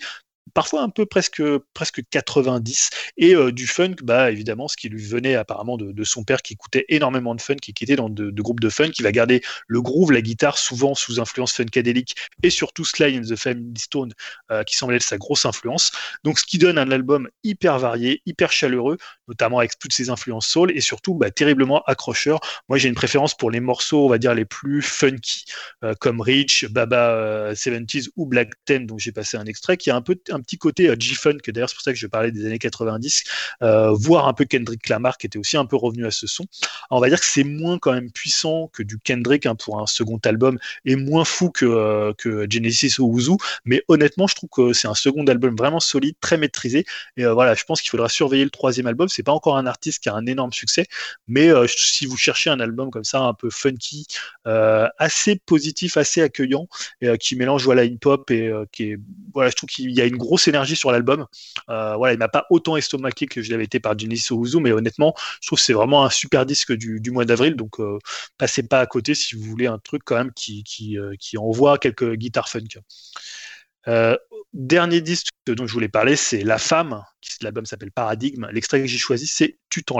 parfois un peu presque, presque 90. Et euh, du funk, bah, évidemment, ce qui lui venait apparemment de, son père qui écoutait énormément de funk qui était dans de, groupes de funk. Il va garder le groove, la guitare, souvent sous influence funkadélique, et surtout Sly and the Family Stone, euh, qui semblait être sa grosse influence. Donc, ce qui donne un album hyper varié, hyper chaleureux, notamment avec toutes ses influences soul, et surtout bah, terriblement accrocheur. Moi, j'ai une préférence pour les morceaux, on va dire, les plus funky, euh, comme Rich, Baba euh, 70s ou Black Ten, dont j'ai passé un extrait, qui a un, peu, un petit côté euh, G-Funk, d'ailleurs, c'est pour ça que je parlais des années 90, euh, voire un peu Kendrick Lamar, qui était aussi un peu revenu à ce son. On va dire que c'est moins quand même puissant que du Kendrick hein, pour un second album, et moins fou que, euh, que Genesis ou Wuzu, mais honnêtement, je trouve que c'est un second album vraiment solide, très maîtrisé, et voilà, je pense qu'il faudra surveiller le troisième album. C'est pas encore un artiste qui a un énorme succès, mais euh, si vous cherchez un album comme ça, un peu funky, euh, assez positif, assez accueillant, et euh, qui mélange voilà hip-hop et euh, qui est voilà, je trouve qu'il y a une grosse énergie sur l'album. Voilà, il m'a pas autant estomaqué que je l'avais été par Genesis Owuzu, mais honnêtement, je trouve que c'est vraiment un super disque du, mois d'avril, donc passez pas à côté si vous voulez un truc quand même qui qui, envoie quelques guitares funk. Dernier disque dont je voulais parler, c'est La Femme. qui- L'album s'appelle Paradigme. L'extrait que j'ai choisi, c'est Tu t'en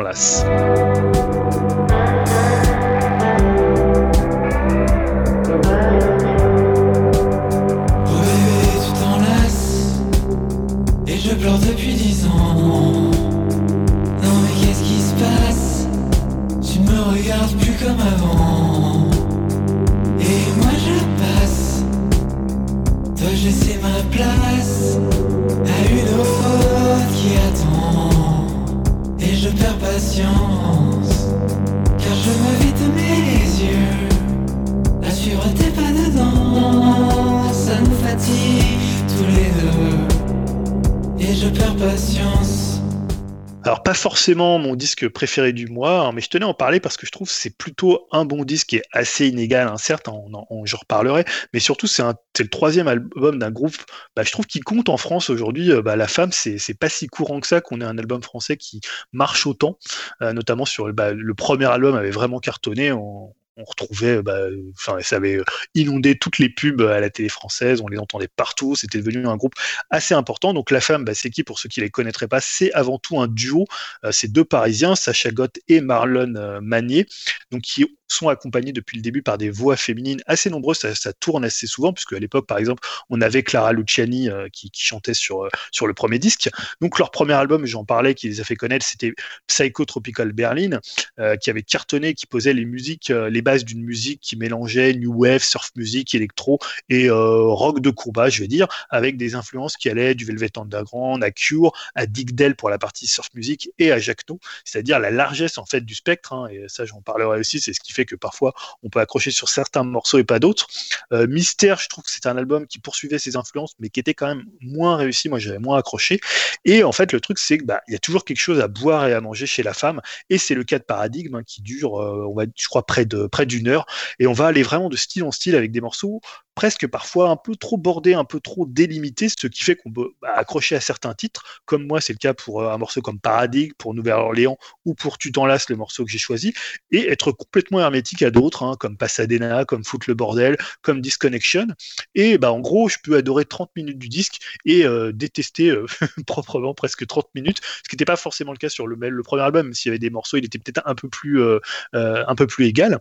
mon disque préféré du mois, hein, mais je tenais à en parler parce que je trouve que c'est plutôt un bon disque qui est assez inégal, hein, certes, on, en- on- j'en reparlerai, mais surtout c'est le troisième album d'un groupe, bah, je trouve qui compte en France aujourd'hui. euh, bah, la femme, c'est c'est pas si courant que ça qu'on ait un album français qui marche autant, euh, notamment sur bah, le premier album avait vraiment cartonné. on- on retrouvait, bah, enfin, ça avait inondé toutes les pubs à la télé française, on les entendait partout, c'était devenu un groupe assez important. Donc la femme, bah, c'est qui pour ceux qui les connaîtraient pas? C'est avant tout un duo, euh, c'est deux Parisiens, Sacha Gott et Marlon euh, Magnier, donc qui sont accompagnés depuis le début par des voix féminines assez nombreuses, ça, tourne assez souvent, puisque à l'époque, par exemple, on avait Clara Luciani euh, qui, chantait sur, euh, sur le premier disque. Donc leur premier album, j'en parlais, qui les a fait connaître, c'était Psycho Tropical Berlin, euh, qui avait cartonné, qui posait les musiques, les bases d'une musique qui mélangeait new wave, surf music, électro et rock de combat, je vais dire, avec des influences qui allaient du Velvet Underground à Cure, à Dick Dale pour la partie surf music et à Jacques No, c'est-à-dire la largesse en fait du spectre. hein, et ça, j'en parlerai aussi. C'est ce qui fait que parfois on peut accrocher sur certains morceaux et pas d'autres. Euh, Mystère, je trouve que c'est un album qui poursuivait ses influences, mais qui était quand même moins réussi. Moi, j'avais moins accroché. Et en fait, le truc, c'est que bah, y a toujours quelque chose à boire et à manger chez la femme. Et c'est le cas de Paradigme hein, qui dure, euh, on va, je crois, près près d'une heure. Et on va aller vraiment de style en style avec des morceaux presque parfois un peu trop bordés, un peu trop délimités, ce qui fait qu'on peut bah, accrocher à certains titres, comme moi c'est le cas pour euh, un morceau comme Paradigme, pour Nouvelle-Orléans ou pour Tu t'en lasses, le morceau que j'ai choisi, et être complètement hermétique à d'autres, hein, comme Pasadena, comme Foot le bordel, comme Disconnection. Et bah, en gros, je peux adorer 30 minutes du disque et euh, détester euh, proprement presque 30 minutes, ce qui n'était pas forcément le cas sur le, le premier album, s'il y avait des morceaux, il était peut-être un peu euh, un peu plus égal.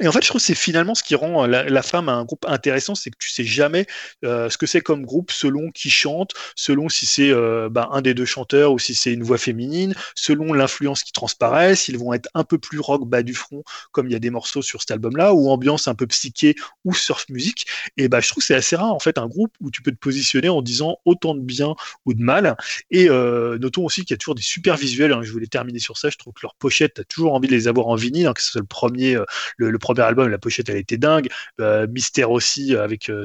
Et en fait, je trouve que c'est finalement ce qui rend euh, la, femme un groupe intéressant, c'est que tu sais jamais euh, ce que c'est comme groupe selon qui chante, selon si c'est euh, bah, un des deux chanteurs ou si c'est une voix féminine, selon l'influence qui transparaît, s'ils vont être un peu plus rock bas du front, comme il y a des morceaux sur cet album-là, ou ambiance un peu psyché ou surf musique. Et bah, je trouve que c'est assez rare en fait un groupe où tu peux te positionner en disant autant de bien ou de mal. Et notons aussi qu'il y a toujours des super visuels. Hein, je voulais terminer sur ça. Je trouve que leurs pochettes, tu as toujours envie de les avoir en vinyle, hein, que ce soit le premier, le, le premier album, la pochette elle était dingue. Euh, Mystère aussi avec euh,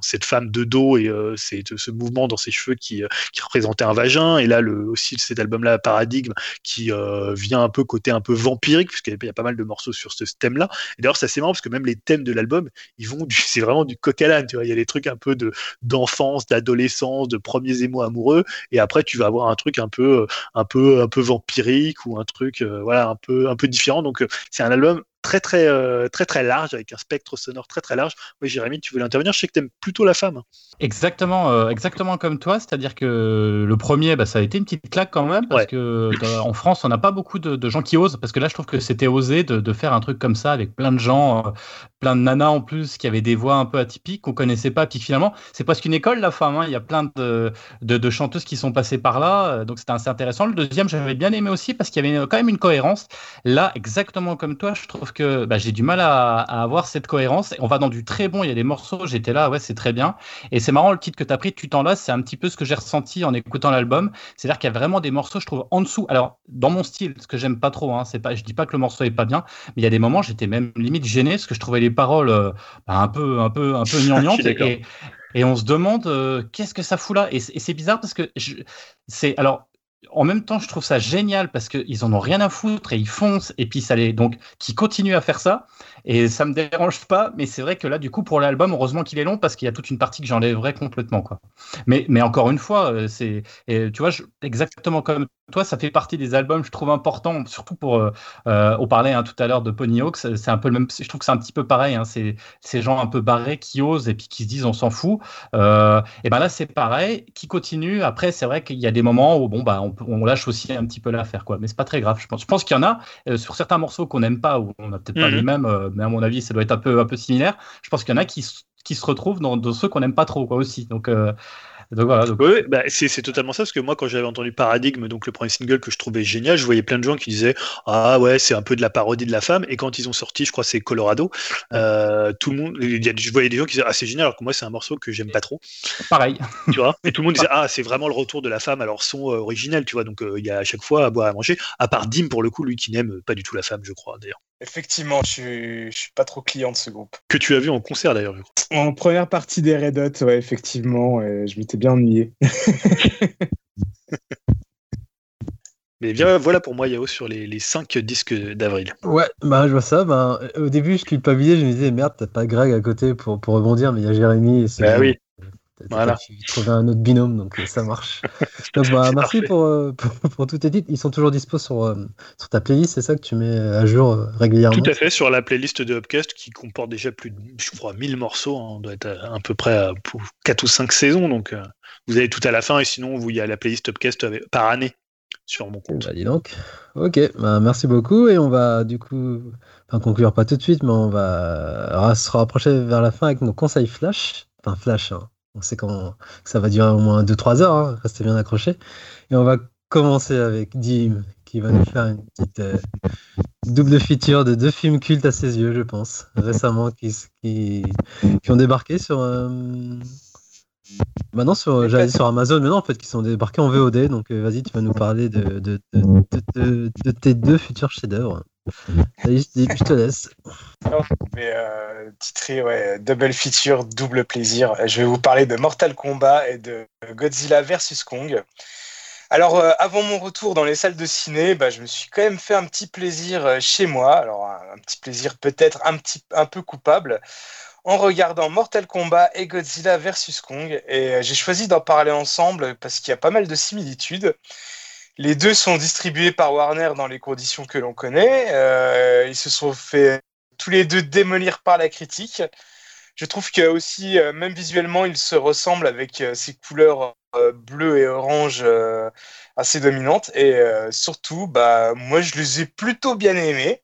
cette femme de dos et euh, ce mouvement dans ses cheveux qui, qui représentait un vagin. Et là le, aussi cet album-là, Paradigme, qui vient un peu côté un peu vampirique, puisqu'il y a pas mal de morceaux sur ce thème-là. Et d'ailleurs c'est assez marrant parce que même les thèmes de l'album, ils vont c'est vraiment du coq à l'âne. Tu vois, il y a des trucs un peu de d'enfance, d'adolescence, de premiers émois amoureux. Et après tu vas avoir un truc un peu un peu un peu vampirique ou un truc voilà un peu un peu différent. Donc c'est un album très très euh, très très large avec un spectre sonore très très large. Oui, Jérémy, tu voulais intervenir. Je sais que tu aimes plutôt la femme. Exactement, euh, exactement comme toi. C'est-à-dire que le premier, bah, ça a été une petite claque quand même parce Ouais. que en France, on n'a pas beaucoup de, de gens qui osent. Parce que là, je trouve que c'était osé de, de faire un truc comme ça avec plein de gens, euh, plein de nanas en plus qui avaient des voix un peu atypiques qu'on connaissait pas. Puis finalement, c'est presque une école la femme. hein. Il y a plein de, de, chanteuses qui sont passées par là. Donc c'était assez intéressant. Le deuxième, j'avais bien aimé aussi parce qu'il y avait quand même une cohérence. Là, exactement comme toi, je trouve que bah, j'ai du mal à, à avoir cette cohérence. On va dans du très bon. Il y a des morceaux, j'étais là, ouais, c'est très bien. Et c'est marrant, le titre que tu as pris, Tu t'en lasses, c'est un petit peu ce que j'ai ressenti en écoutant l'album. C'est-à-dire qu'il y a vraiment des morceaux, je trouve, en dessous. Alors, dans mon style, ce que j'aime pas trop, hein, c'est pas, je dis pas que le morceau est pas bien, mais il y a des moments, j'étais même limite gêné parce que je trouvais les paroles euh, bah, un peu, un peu, un peu gnangnantes. et, et on se demande euh, qu'est-ce que ça fout là? Et, c'est- et c'est bizarre parce que je- c'est alors. En même temps, je trouve ça génial parce qu'ils en ont rien à foutre et ils foncent et puis ça les donc qui continuent à faire ça et ça me dérange pas. Mais c'est vrai que là, du coup, pour l'album, heureusement qu'il est long parce qu'il y a toute une partie que j'enlèverais complètement quoi. Mais mais encore une fois, euh, c'est tu vois je- exactement comme toi, ça fait partie des albums je trouve importants, surtout pour euh, euh, on parlait hein, tout à l'heure de Pony Hawks, c'est c'est un peu le même. Je trouve que c'est un petit peu pareil. Hein, c'est ces gens un peu barrés qui osent et puis qui se disent on s'en fout. Euh, et ben là c'est pareil, qui continue. Après c'est vrai qu'il y a des moments où bon bah on, lâche aussi un petit peu l'affaire quoi, mais c'est pas très grave. Je pense, je pense qu'il y en a euh, sur certains morceaux qu'on n'aime pas ou on n'a peut-être pas Mhm. les mêmes, euh, mais à mon avis ça doit être un peu similaire. Je pense qu'il y en a qui se retrouvent dans, dans ceux qu'on n'aime pas trop quoi aussi. Donc euh, donc voilà. donc- Oui, oui, bah, c'est c'est totalement ça, parce que moi, quand j'avais entendu Paradigme, donc le premier single que je trouvais génial, je voyais plein de gens qui disaient Ah ouais, c'est un peu de la parodie de la femme. Et quand ils ont sorti, je crois que c'est Colorado, euh, tout le monde, il y a- je voyais des gens qui disaient Ah, c'est génial, alors que moi, c'est un morceau que j'aime pas trop, pareil. tu vois. Et tout le monde disait Ah, c'est vraiment le retour de la femme à leur son euh, originel, tu vois. Donc euh, il y a à chaque fois à boire à manger, à part Dim, pour le coup, lui qui n'aime pas du tout la femme, je crois, d'ailleurs. Effectivement, je suis, je suis pas trop client de ce groupe. Que tu as vu en concert, d'ailleurs, je crois. En première partie des Red Hot, ouais, effectivement, et je m'étais bien ennuyé. Mais bien, voilà pour moi, Yao, sur les, les cinq disques d'avril. Ouais, bah je vois ça. Bah, au début, je culpabilisais, je me disais merde, t'as pas Greg à côté pour, pour rebondir, mais il y a Jérémy. et c'est Bah oui. Voilà. trouver un autre binôme, donc euh, ça marche. donc, bah, merci pour, euh, pour, pour tous tes titres. Ils sont toujours dispo sur, euh, sur ta playlist, c'est ça que tu mets à jour régulièrement? Tout à fait, sur la playlist de Upcast qui comporte déjà plus de, je crois, 1000 morceaux. hein. On doit être à, à peu près à 4 ou 5 saisons. Donc, euh, vous avez tout à la fin. Et sinon, vous, il y a la playlist Upcast avec- par année sur mon compte. Bah, dis donc. Ok, bah, merci beaucoup. Et on va du coup, enfin, conclure pas tout de suite, mais on va se rapprocher vers la fin avec nos conseils flash. Enfin, flash, hein. On sait quand que ça va durer au moins 2-3 heures, hein. restez bien accrochés. Et on va commencer avec Dim, qui va nous faire une petite euh, double feature de deux films cultes à ses yeux, je pense, récemment, qui, qui, qui ont débarqué sur. euh, Maintenant, sur, j'allais sur Amazon, mais non, en fait, qui sont débarqués en VOD. Donc, euh, vas-y, tu vas nous parler de, de, de, de- de- de tes deux futurs chefs-d'œuvre. Vas-y, je, te laisse. Mais euh, ouais, Double Feature, double plaisir. Je vais vous parler de Mortal Kombat et de Godzilla vs Kong. Alors, euh, avant mon retour dans les salles de ciné, bah, je me suis quand même fait un petit plaisir euh, chez moi. Alors, un, un petit plaisir peut-être un, un peu coupable en regardant Mortal Kombat et Godzilla vs Kong. Et euh, j'ai choisi d'en parler ensemble parce qu'il y a pas mal de similitudes. Les deux sont distribués par Warner dans les conditions que l'on connaît. Euh, ils se sont fait tous les deux démolir par la critique. Je trouve que aussi, euh, même visuellement, ils se ressemblent avec euh, ces couleurs bleues et orange assez dominantes. Et surtout, bah, moi, je les ai plutôt bien aimés.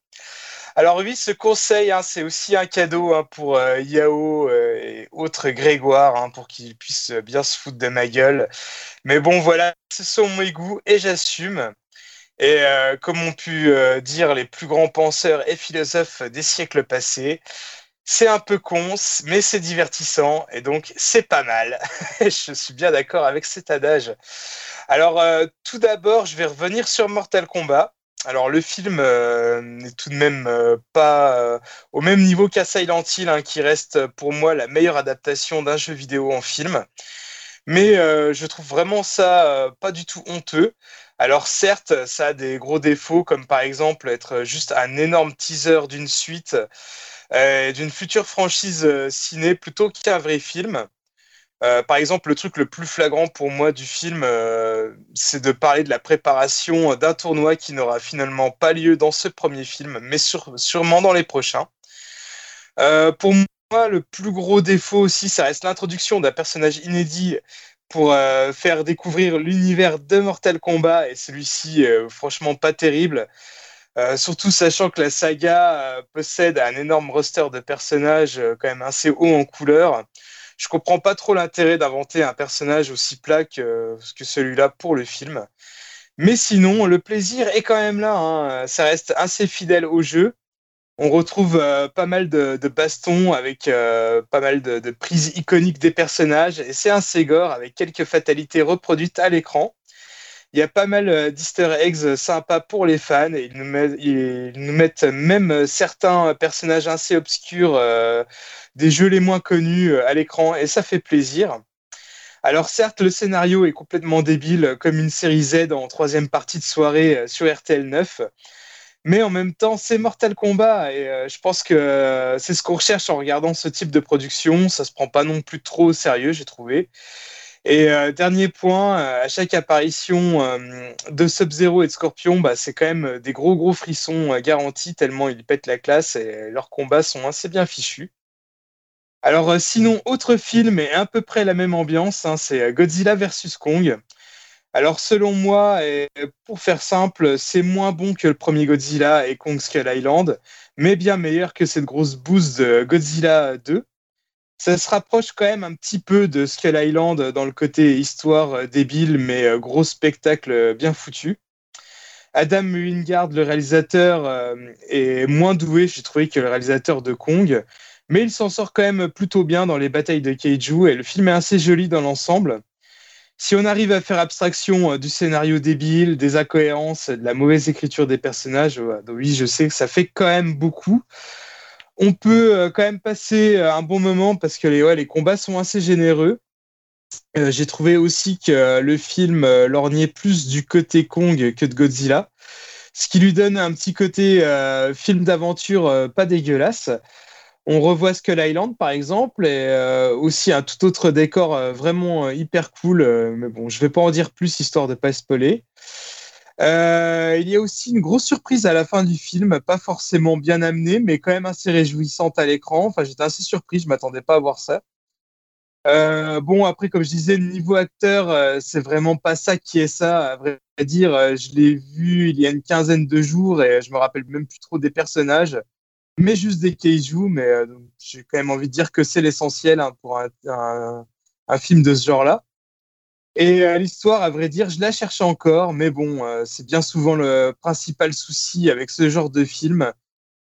Alors oui, ce conseil, hein, c'est aussi un cadeau hein, pour euh, Yao euh, et autres Grégoire, hein, pour qu'ils puissent bien se foutre de ma gueule. Mais bon, voilà, ce sont mes goûts et j'assume. Et euh, comme ont pu euh, dire les plus grands penseurs et philosophes des siècles passés, c'est un peu con, mais c'est divertissant et donc c'est pas mal. je suis bien d'accord avec cet adage. Alors, euh, tout d'abord, je vais revenir sur Mortal Kombat. Alors, le film euh, n'est tout de même euh, pas euh, au même niveau qu'à Silent Hill, hein, qui reste pour moi la meilleure adaptation d'un jeu vidéo en film. Mais euh, je trouve vraiment ça euh, pas du tout honteux. Alors certes, ça a des gros défauts, comme par exemple être juste un énorme teaser d'une suite, euh, d'une future franchise euh, ciné plutôt qu'un vrai film. Euh, par exemple, le truc le plus flagrant pour moi du film, euh, c'est de parler de la préparation d'un tournoi qui n'aura finalement pas lieu dans ce premier film, mais sûrement dans les prochains. Euh, pour moi, le plus gros défaut aussi, ça reste l'introduction d'un personnage inédit pour faire découvrir l'univers de Mortal Kombat, et celui-ci, franchement, pas terrible. Surtout sachant que la saga possède un énorme roster de personnages quand même assez haut en couleur. Je comprends pas trop l'intérêt d'inventer un personnage aussi plat que, celui-là pour le film. Mais sinon, le plaisir est quand même là. hein. Ça reste assez fidèle au jeu. On retrouve euh, pas mal de, de bastons avec euh, pas mal de, de prises iconiques des personnages. Et c'est un Ségor avec quelques fatalités reproduites à l'écran. Il y a pas mal euh, d'easter eggs sympas pour les fans. Ils, nous mettent, même euh, certains personnages assez obscurs euh, des jeux les moins connus euh, à l'écran. Et ça fait plaisir. Alors certes, le scénario est complètement débile, comme une série Z en troisième partie de soirée euh, sur RTL 9. Mais en même temps, c'est Mortal Kombat et euh, je pense que euh, c'est ce qu'on recherche en regardant ce type de production. Ça se prend pas non plus trop au sérieux, j'ai trouvé. Et euh, dernier point, euh, à chaque apparition euh, de Sub-Zero et de Scorpion, bah, c'est quand même des gros gros frissons garantis tellement ils pètent la classe et leurs combats sont assez bien fichus. Alors sinon, autre film et à peu près la même ambiance, hein, c'est Godzilla vs Kong. Alors selon moi, pour faire simple, c'est moins bon que le premier Godzilla et Kong Skull Island, mais bien meilleur que cette grosse bouse de Godzilla 2. Ça se rapproche quand même un petit peu de Skull Island dans le côté histoire euh, débile, mais euh, gros spectacle euh, bien foutu. Adam Wingard, le réalisateur, est moins doué, j'ai trouvé, que le réalisateur de Kong, mais il s'en sort quand même plutôt bien dans les batailles de Kaiju et le film est assez joli dans l'ensemble. Si on arrive à faire abstraction du scénario débile, des incohérences, de la mauvaise écriture des personnages, donc oui, je sais que ça fait quand même beaucoup. On peut euh, quand même passer euh, un bon moment parce que les, combats sont assez généreux. Euh, J'ai trouvé aussi que le film lorgnait plus du côté Kong que de Godzilla, ce qui lui donne un petit côté film d'aventure pas dégueulasse. On revoit Skull Island, par exemple, et aussi un tout autre décor vraiment hyper cool. mais bon, je vais pas en dire plus, histoire de pas spoiler. Euh, il y a aussi une grosse surprise à la fin du film, pas forcément bien amenée, mais quand même assez réjouissante à l'écran. Enfin, j'étais assez surpris, je m'attendais pas à voir ça. Euh, bon, après, comme je disais, le niveau acteur, euh, c'est vraiment pas ça qui est ça. À vrai dire, euh, je l'ai vu il y a une quinzaine de jours et je me rappelle même plus trop des personnages, mais juste des jouent. Mais j'ai quand même envie de dire que c'est l'essentiel hein, pour un film de ce genre-là. Et euh, l'histoire, à vrai dire, je la cherche encore, mais bon, euh, c'est bien souvent le principal souci avec ce genre de film.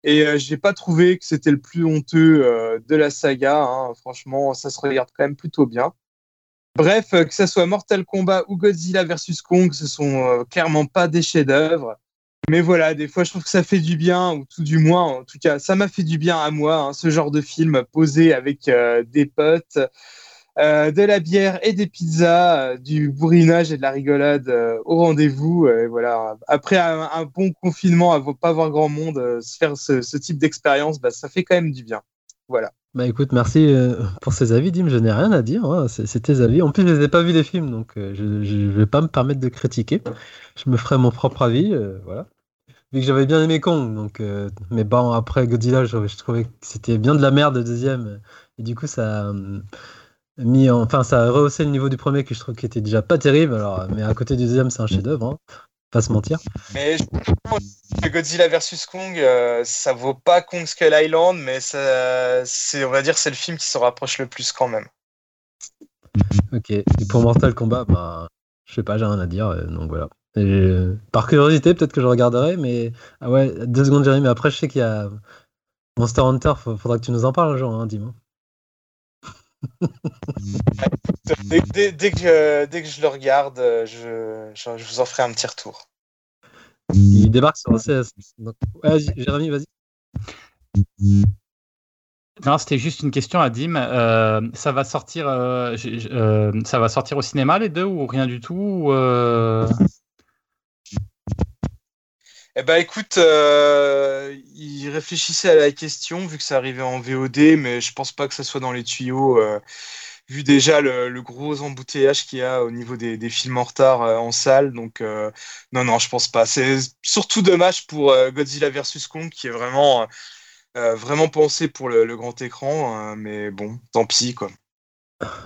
Et euh, j'ai pas trouvé que c'était le plus honteux euh, de la saga. hein. Franchement, ça se regarde quand même plutôt bien. Bref, euh, que ce soit Mortal Kombat ou Godzilla vs Kong, ce sont euh, clairement pas des chefs-d'œuvre. Mais voilà, des fois, je trouve que ça fait du bien, ou tout du moins, en tout cas, ça m'a fait du bien à moi, hein, ce genre de film posé avec des potes, euh, de la bière et des pizzas, euh, du bourrinage et de la rigolade euh, au rendez-vous. voilà, après un, bon confinement, à pas voir grand monde, se faire ce, type d'expérience, bah, ça fait quand même du bien. Voilà. Bah écoute, merci pour ces avis, Dim. Je n'ai rien à dire. hein, C'est tes avis. En plus, je les ai pas vus les films, donc je ne vais pas me permettre de critiquer. Je me ferai mon propre avis. voilà. Vu que j'avais bien aimé Kong, donc, mais bon, après Godzilla, je, trouvais que c'était bien de la merde deuxième. Et du coup, ça euh, mis, en- enfin, ça a rehaussé le niveau du premier que je trouve qui était déjà pas terrible. Alors, mais à côté du deuxième, c'est un chef-d'œuvre. Hein, pas se mentir. Mais je pense que Godzilla vs Kong, euh, ça vaut pas Kong Skull Island, mais ça, c'est, on va dire, c'est le film qui se rapproche le plus quand même. Ok. Et pour Mortal Kombat, bah, je sais pas, j'ai rien à dire. euh, donc voilà. Et, par curiosité, peut-être que je regarderai, mais ah ouais, deux secondes, Jérémy. Mais après, je sais qu'il y a Monster Hunter. fa- Faudra que tu nous en parles un jour, hein, dis-moi. Dès, dès- dès que, je- dès que je le regarde, euh, je, je, je vous en ferai un petit retour. Il débarque sur OCS. Donc, ouais, vas-y, Jérémy, vas-y. Non, c'était juste une question à Dim. Euh, ça va sortir, euh, euh, ça va sortir au cinéma les deux ou rien du tout ou, euh, Eh ben écoute, euh, il réfléchissait à la question vu que ça arrivait en VOD, mais je pense pas que ça soit dans les tuyaux. euh, vu déjà le, gros embouteillage qu'il y a au niveau des, films en retard euh, en salle, donc non non, je pense pas. C'est surtout dommage pour Godzilla vs Kong qui est vraiment vraiment pensé pour le, le grand écran, euh, mais bon, tant pis quoi.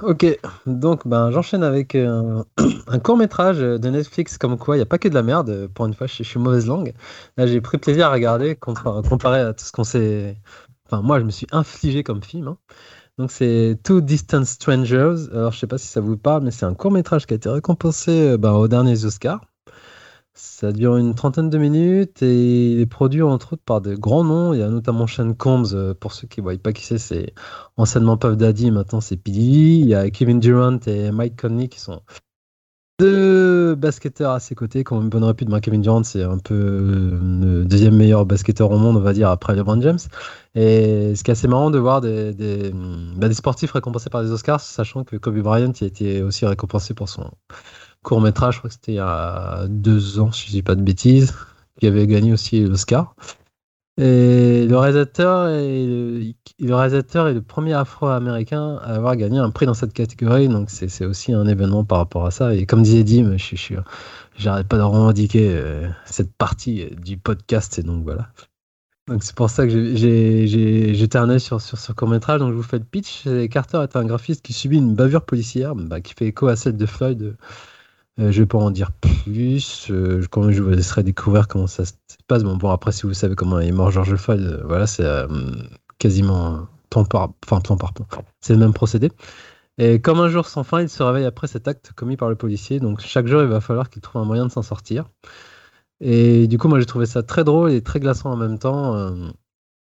Ok, donc ben, j'enchaîne avec euh, un, court métrage de Netflix comme quoi il n'y a pas que de la merde, pour une fois je, suis- mauvaise langue. Là j'ai pris plaisir à regarder compa- comparé à tout ce qu'on s'est... Enfin moi je me suis infligé comme film. hein. Donc c'est Two Distant Strangers, alors je sais pas si ça vous parle mais c'est un court métrage qui a été récompensé euh, ben, aux derniers Oscars. Ça dure une trentaine de minutes et il est produit entre autres par de grands noms. Il y a notamment Sean Combs, euh, pour ceux qui ne voient pas qui c'est, c'est anciennement Puff Daddy, maintenant c'est P. Diddy. Il y a Kevin Durant et Mike Conley qui sont deux basketteurs à ses côtés, ont une bonne répute. Kevin Durant, c'est un peu euh, le deuxième meilleur basketteur au monde, on va dire, après LeBron James. Et ce qui est assez marrant de voir des, bah, sportifs récompensés par des Oscars, sachant que Kobe Bryant a été aussi récompensé pour son court métrage, je crois que c'était il y a deux ans, si je dis pas de bêtises, qui avait gagné aussi l'Oscar. Et le réalisateur est le, premier Afro-américain à avoir gagné un prix dans cette catégorie, donc c'est aussi un événement par rapport à ça. Et comme disait Dim, je, je, j'arrête pas de revendiquer euh, cette partie du podcast, et donc voilà. Donc c'est pour ça que j'ai- jeté un œil sur, sur ce court métrage. Donc je vous fais le pitch. Carter est un graphiste qui subit une bavure policière bah, qui fait écho à celle de Floyd. Euh, je vais pas en dire plus. Euh, je vous laisserai découvrir comment ça se passe. Bon, bon après, si vous savez comment est mort George Floyd, euh, voilà, c'est euh, quasiment plan par, enfin, plan par plan. C'est le même procédé. Et comme un jour sans fin, il se réveille après cet acte commis par le policier. Donc chaque jour, il va falloir qu'il trouve un moyen de s'en sortir. Et du coup, moi, j'ai trouvé ça très drôle et très glaçant en même temps.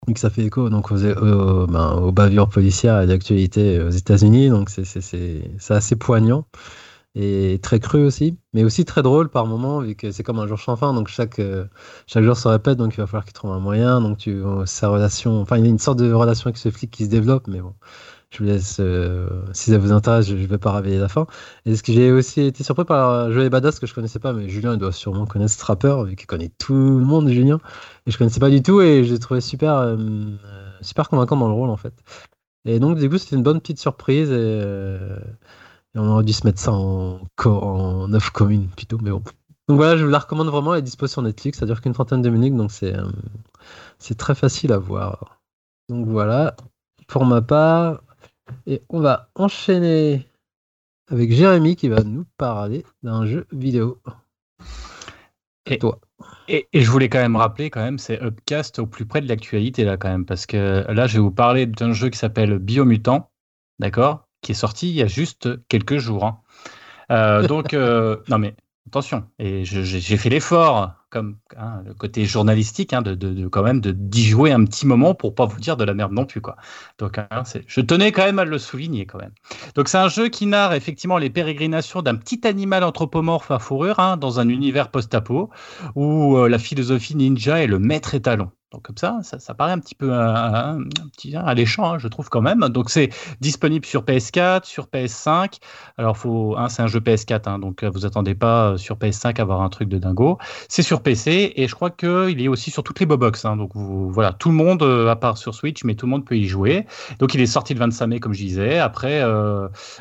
vu que ça fait écho donc, aux, aux, ben, bavures policières et d'actualité aux États-Unis. Donc c'est assez poignant et très cru aussi, mais aussi très drôle par moments, vu que c'est comme un jour sans fin, donc chaque, euh, chaque jour se répète, donc il va falloir qu'il trouve un moyen, donc tu, euh, sa relation, enfin il y a une sorte de relation avec ce flic qui se développe, mais bon, je vous laisse, euh, si ça vous intéresse, je ne vais pas révéler la fin. Et ce que j'ai aussi été surpris par Joey Badass, que je connaissais pas, mais Julien doit sûrement connaître ce rappeur, vu qu'il connaît tout le monde, Julien, et je connaissais pas du tout, et j'ai trouvé super... super convaincant dans le rôle en fait. Et donc du coup c'était une bonne petite surprise et on aurait dû se mettre ça en, en œuvre commune plutôt, mais bon. Donc voilà, je vous la recommande vraiment, elle est dispo sur Netflix, ça dure qu'une trentaine de minutes, donc c'est euh, c'est très facile à voir. Donc voilà, pour ma part, et on va enchaîner avec Jérémy qui va nous parler d'un jeu vidéo. Et- toi. Et, et je voulais quand même rappeler, quand même, c'est Upcast au plus près de l'actualité, là, quand même, parce que là, je vais vous parler d'un jeu qui s'appelle Biomutant, d'accord, qui est sorti il y a juste quelques jours. hein. Euh, donc, euh, non mais attention, et j'ai fait l'effort, comme hein, le côté journalistique, hein, de, de- de- quand même de d'y jouer un petit moment pour pas vous dire de la merde non plus, quoi. Donc, hein, je tenais quand même à le souligner, quand même. Donc, c'est un jeu qui narre effectivement les pérégrinations d'un petit animal anthropomorphe à fourrure dans un univers post-apo où euh, la philosophie ninja est le maître étalon. Donc comme ça, ça, paraît un petit peu euh, petit alléchant, hein, je trouve quand même. Donc c'est disponible sur PS4, sur PS5. Alors faut, hein, c'est un jeu PS4, hein, donc euh, vous attendez pas euh, sur PS5 à avoir un truc de dingo. C'est sur PC et je crois qu'il est aussi sur toutes les. Hein, donc voilà, tout le monde, à part sur Switch, mais tout le monde peut y jouer. Donc il est sorti le 25 mai, comme je disais, après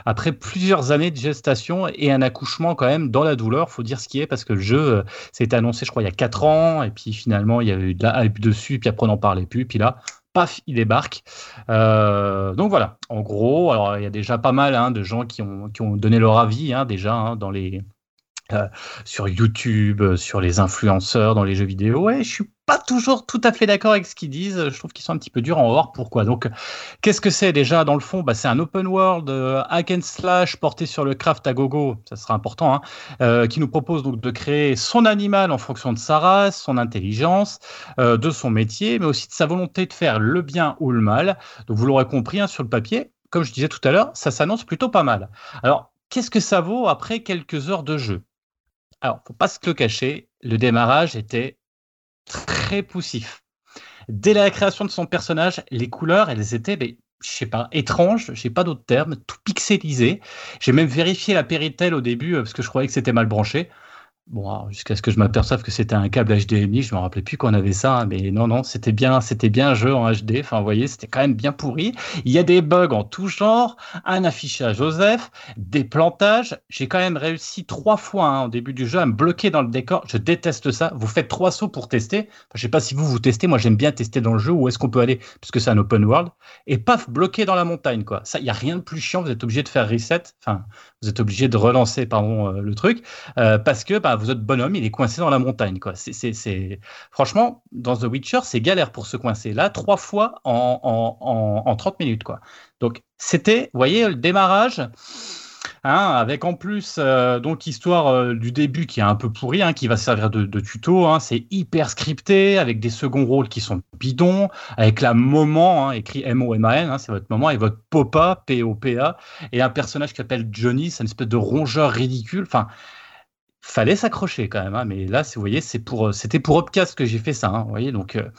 après plusieurs années de gestation et un accouchement quand même dans la douleur. Faut dire ce qui est parce que le jeu c'était annoncé, je crois, il y a 4 ans, et puis finalement, il y a eu de la hype puis après, on n'en parlait plus, puis là, paf, il débarque. Euh, donc voilà, en gros, alors il y a déjà pas mal hein, de gens qui ont, qui ont donné leur avis, hein, déjà, hein, dans les. Euh, sur YouTube, euh, sur les influenceurs dans les jeux vidéo. Ouais, je suis pas toujours tout à fait d'accord avec ce qu'ils disent. Je trouve qu'ils sont un petit peu durs en voir. Pourquoi? Donc, qu'est-ce que c'est déjà dans le fond? Bah, C'est un open world euh, hack and slash porté sur le craft à gogo. Ça sera important. Hein euh, qui nous propose donc de créer son animal en fonction de sa race, son intelligence, de son métier, mais aussi de sa volonté de faire le bien ou le mal. Donc vous l'aurez compris hein, sur le papier, comme je disais tout à l'heure, ça s'annonce plutôt pas mal. Alors, qu'est-ce que ça vaut après quelques heures de jeu? Alors, faut pas se le cacher, le démarrage était très poussif. Dès la création de son personnage, les couleurs, elles étaient, mais, je sais pas, étranges, j'ai pas d'autre terme, tout pixelisé. J'ai même vérifié la Péritel au début euh, parce que je croyais que c'était mal branché. Bon, alors, jusqu'à ce que je m'aperçoive que c'était un câble HDMI, je me rappelais plus qu'on avait ça, mais non, non, c'était bien, c'était bien un jeu en HD. Enfin, vous voyez, c'était quand même bien pourri. Il y a des bugs en tout genre, un affichage Joseph, des plantages. J'ai quand même réussi trois fois hein, au début du jeu à me bloquer dans le décor. Je déteste ça. Vous faites trois sauts pour tester. Enfin, je sais pas si vous vous testez. Moi, j'aime bien tester dans le jeu où est-ce qu'on peut aller, puisque c'est un open world. Et paf, bloqué dans la montagne, quoi. Ça, il y a rien de plus chiant. Vous êtes obligé de faire reset. Enfin, vous êtes obligé de relancer, pardon, euh, le truc. Euh, parce que bah, êtes bonhomme, il est coincé dans la montagne. Quoi. C'est. Franchement, dans The Witcher, c'est galère pour se coincer. Là, trois fois en, en, en, en 30 minutes. Quoi. Donc, c'était, vous voyez, le démarrage. Hein, avec en plus euh, donc histoire euh, du début qui est un peu pourri, hein, qui va servir de, de tuto. Hein, c'est hyper scripté avec des seconds rôles qui sont bidons, avec la moment écrit M O M A N, c'est votre moment et votre Popa P O P A et un personnage qui s'appelle Johnny, c'est une espèce de rongeur ridicule. Enfin, fallait s'accrocher quand même. Hein, mais là, vous voyez, c'est pour, c'était pour Upcast que j'ai fait ça. Hein, vous voyez, donc, euh,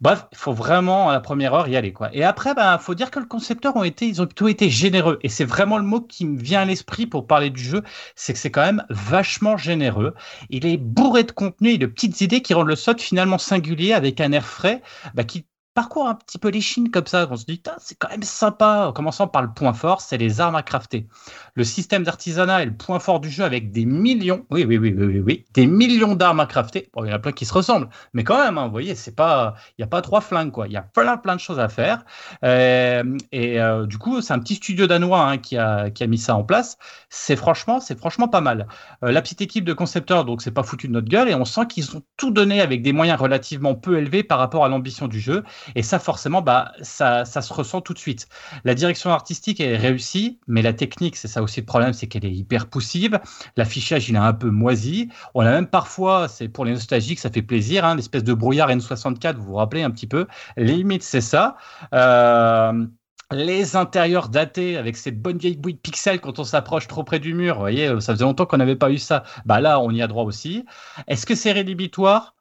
bref, il faut vraiment à la première heure y aller, quoi. Et après, ben, faut dire que le concepteur ont été, ils ont plutôt été généreux. Et c'est vraiment le mot qui me vient à l'esprit pour parler du jeu, c'est que c'est quand même vachement généreux. Il est bourré de contenu et de petites idées qui rendent le SOT finalement singulier avec un air frais, bah, qui parcourt un petit peu les chines comme ça. On se dit, c'est quand même sympa. En commençant par le point fort, c'est les armes à crafter. Le système d'artisanat est le point fort du jeu avec des millions, oui, oui, oui, oui, oui, des millions d'armes à crafter. Il y en a plein qui se ressemblent, mais quand même, hein, vous voyez, c'est pas, il n'y a pas trois flingues, quoi. Il y a plein, plein de choses à faire. Euh, et euh, du coup, c'est un petit studio danois hein, qui, a, qui a mis ça en place. C'est franchement, c'est franchement pas mal. Euh, la petite équipe de concepteurs, donc, c'est pas foutu de notre gueule et on sent qu'ils ont tout donné avec des moyens relativement peu élevés par rapport à l'ambition du jeu. Et ça, forcément, bah, ça, ça se ressent tout de suite. La direction artistique est réussie, mais la technique, c'est ça aussi le problème, c'est qu'elle est hyper poussive. L'affichage, il est un peu moisi. On a même parfois, c'est pour les nostalgiques, ça fait plaisir, hein, l'espèce de brouillard N64, vous vous rappelez un petit peu. Limite, c'est ça. Euh, les intérieurs datés avec cette bonne vieille bouille de pixels quand on s'approche trop près du mur. Vous voyez, ça faisait longtemps qu'on n'avait pas eu ça. Bah là, on y a droit aussi. Est-ce que c'est rédhibitoire?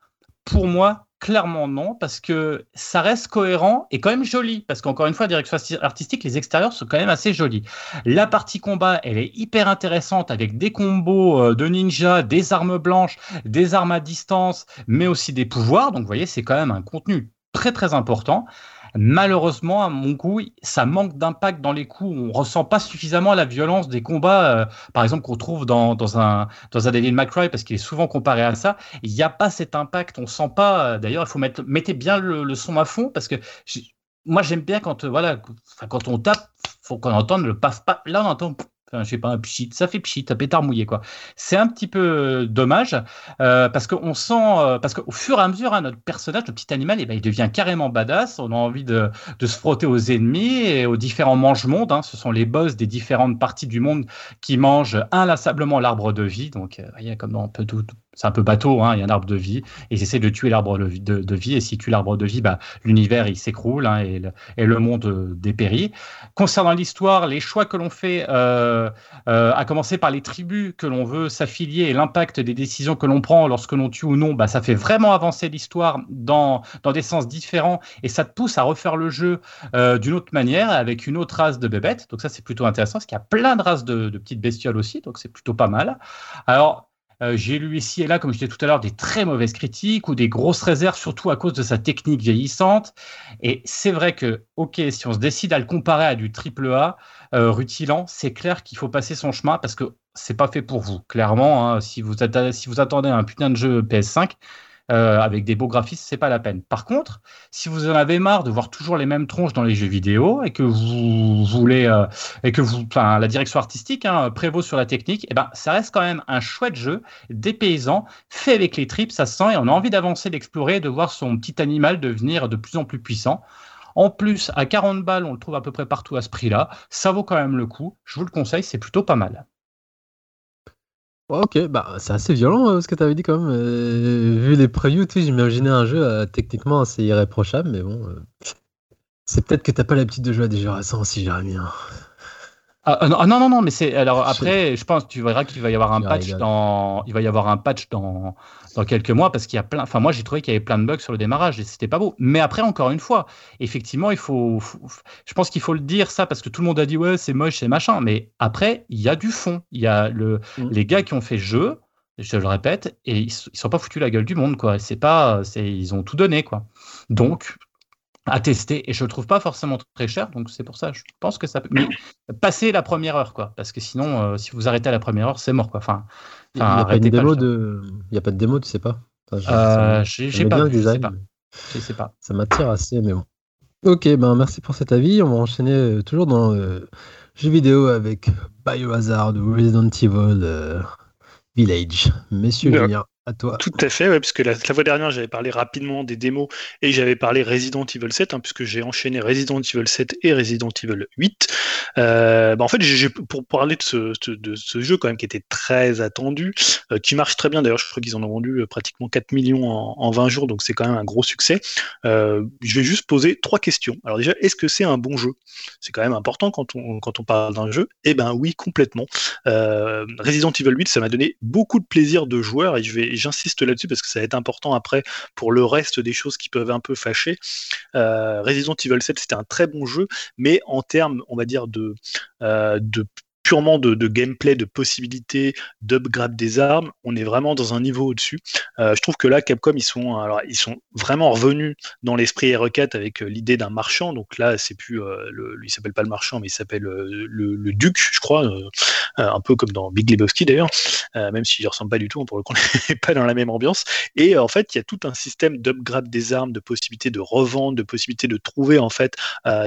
Pour moi, clairement non, parce que ça reste cohérent et quand même joli. Parce qu'encore une fois, direction artistique, les extérieurs sont quand même assez jolis. La partie combat, elle est hyper intéressante avec des combos de ninja, des armes blanches, des armes à distance, mais aussi des pouvoirs. Donc, vous voyez, c'est quand même un contenu très très important. Malheureusement, à mon goût, ça manque d'impact dans les coups. On ressent pas suffisamment la violence des combats, euh, par exemple, qu'on trouve dans, dans, un, dans un David McCroy, parce qu'il est souvent comparé à ça. Il n'y a pas cet impact. On sent pas. euh, D'ailleurs, il faut mettre mettez bien le, le son à fond, parce que moi, j'aime bien quand, euh, voilà, quand on tape, faut qu'on entende le paf paf. Là, on entend. Enfin, je sais pas, un pchit, ça fait pchit, un pétard mouillé, quoi. C'est un petit peu euh, dommage, euh, parce qu'on sent, euh, parce qu'au fur et à mesure, hein, notre personnage, le petit animal, eh ben, il devient carrément badass. On a envie de, se frotter aux ennemis et aux différents mange-mondes. hein. Ce sont les boss des différentes parties du monde qui mangent inlassablement l'arbre de vie. Donc, euh, comme dans un tout- c'est un peu bateau, hein, il y a un arbre de vie, et ils essaient de tuer l'arbre de, vie, et s'ils tuent l'arbre de vie, bah, l'univers il s'écroule hein, et, le, monde euh, dépérit. Concernant l'histoire, les choix que l'on fait, euh, euh, à commencer par les tribus que l'on veut s'affilier et l'impact des décisions que l'on prend lorsque l'on tue ou non, bah, ça fait vraiment avancer l'histoire dans, des sens différents, et ça te pousse à refaire le jeu d'une autre manière, avec une autre race de bébêtes. Donc ça, c'est plutôt intéressant, parce qu'il y a plein de races de, de petites bestioles aussi, donc c'est plutôt pas mal. Alors, euh, j'ai lu ici et là, comme je disais tout à l'heure, des très mauvaises critiques ou des grosses réserves, surtout à cause de sa technique vieillissante. Et c'est vrai que, ok, si on se décide à le comparer à du triple A euh, rutilant, c'est clair qu'il faut passer son chemin parce que c'est pas fait pour vous. Clairement, hein, si, vous si vous attendez un putain de jeu PS5 euh, avec des beaux graphismes, c'est pas la peine. Par contre, si vous en avez marre de voir toujours les mêmes tronches dans les jeux vidéo et que vous voulez euh, et que vous, enfin, la direction artistique hein, prévaut sur la technique, eh ben, ça reste quand même un chouette jeu, dépaysant, fait avec les tripes, ça se sent et on a envie d'avancer, d'explorer, de voir son petit animal devenir de plus en plus puissant. En plus, à 40 balles, on le trouve à peu près partout à ce prix-là. Ça vaut quand même le coup. Je vous le conseille, c'est plutôt pas mal. Ouais, ok, bah c'est assez violent euh, ce que tu avais dit quand même. Euh, vu les previews, j'imaginais un jeu euh, techniquement assez irréprochable, mais bon. c'est peut-être que t'as pas l'habitude de jouer à des jeux récents aussi, Jérémy. hein. Ah, ah, non, non, non, mais c'est alors après, je pense, tu verras qu'il va y avoir un patch dans, il va y avoir un patch dans, dans quelques mois parce qu'il y a plein. Enfin, moi, j'ai trouvé qu'il y avait plein de bugs sur le démarrage et c'était pas beau. Mais après, encore une fois, effectivement, il faut, faut- je pense qu'il faut le dire ça parce que tout le monde a dit ouais, c'est moche, c'est machin. Mais après, il y a du fond. Il y a le, Mm. les gars qui ont fait jeu. Je le répète, et ils, ils sont pas foutus la gueule du monde, quoi. C'est pas, c'est, ils ont tout donné, quoi. Donc, à tester, et je le trouve pas forcément très cher, donc c'est pour ça, je pense que ça peut. Mais passer la première heure, quoi, parce que sinon, euh, si vous arrêtez à la première heure, c'est mort, quoi. Enfin, Il n'y a, pas pas démo de... il y a pas de démo, tu sais pas. Enfin, je- Euh, sais design, pas, je sais pas. ça m'attire assez, mais bon. Ok, ben merci pour cet avis. On va enchaîner euh, toujours dans euh, jeux vidéo avec Biohazard ou Resident Evil euh, Village. Messieurs Ouais. Julien, toi. Tout à fait, ouais, puisque la, la fois dernière, j'avais parlé rapidement des démos et j'avais parlé Resident Evil 7, hein, puisque j'ai enchaîné Resident Evil 7 et Resident Evil 8. Euh, bah, en fait, pour parler de ce, jeu quand même qui était très attendu, euh, qui marche très bien, d'ailleurs, je crois qu'ils en ont vendu euh, pratiquement 4 millions en, en 20 jours, donc c'est quand même un gros succès. Je vais juste poser trois questions. Alors déjà, est-ce que c'est un bon jeu? C'est quand même important quand on, quand on parle d'un jeu. Eh ben oui, complètement. Resident Evil 8, ça m'a donné beaucoup de plaisir de joueur et je vais, j'insiste là-dessus parce que ça va être important après pour le reste des choses qui peuvent un peu fâcher. Euh, Resident Evil 7, c'était un très bon jeu, mais en termes, on va dire, de, euh, de purement de, gameplay, de possibilités, d'upgrade des armes, on est vraiment dans un niveau au-dessus. Euh, je trouve que là, Capcom, ils sont, alors, ils sont vraiment revenus dans l'esprit R4 avec euh, l'idée d'un marchand. Donc là, c'est plus, euh, lui, il s'appelle pas le marchand, mais il s'appelle le, duc, je crois, un peu comme dans Big Lebowski d'ailleurs, même s'il ne ressemble pas du tout, hein, pour le coup, on n'est pas dans la même ambiance. Et en fait, il y a tout un système d'upgrade des armes, de possibilités de revente, de possibilités de trouver en fait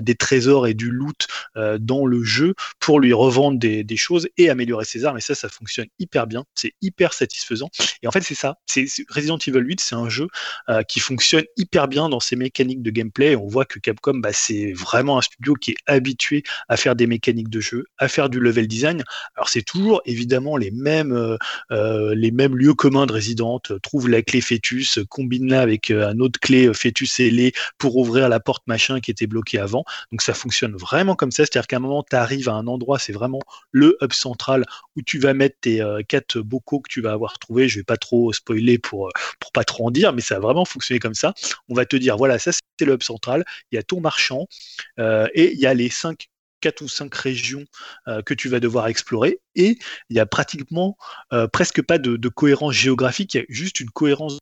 des trésors et du loot dans le jeu pour lui revendre des, des choses et améliorer ses armes. Et ça, ça fonctionne hyper bien. C'est hyper satisfaisant. Et en fait, c'est ça. C'est Resident Evil 8, c'est un jeu euh, qui fonctionne hyper bien dans ses mécaniques de gameplay. On voit que Capcom, bah, c'est vraiment un studio qui est habitué à faire des mécaniques de jeu, à faire du level design. Alors c'est toujours évidemment les mêmes, euh, euh, les mêmes lieux communs de Resident. Trouve la clé fœtus, combine-la avec un autre clé fœtus ailé pour ouvrir la porte machin qui était bloquée avant. Donc ça fonctionne vraiment comme ça. C'est-à-dire qu'à un moment, tu arrives à un endroit, c'est vraiment le hub central où tu vas mettre tes euh, quatre bocaux que tu vas avoir trouvés. Je vais pas trop spoiler pour, euh, pour pas trop en dire, mais ça a vraiment fonctionné comme ça. On va te dire, voilà, ça c'est le hub central. Il y a ton marchand euh, et il y a les cinq quatre ou cinq régions que tu vas devoir explorer et il y a pratiquement presque pas de cohérence géographique, il y a juste une cohérence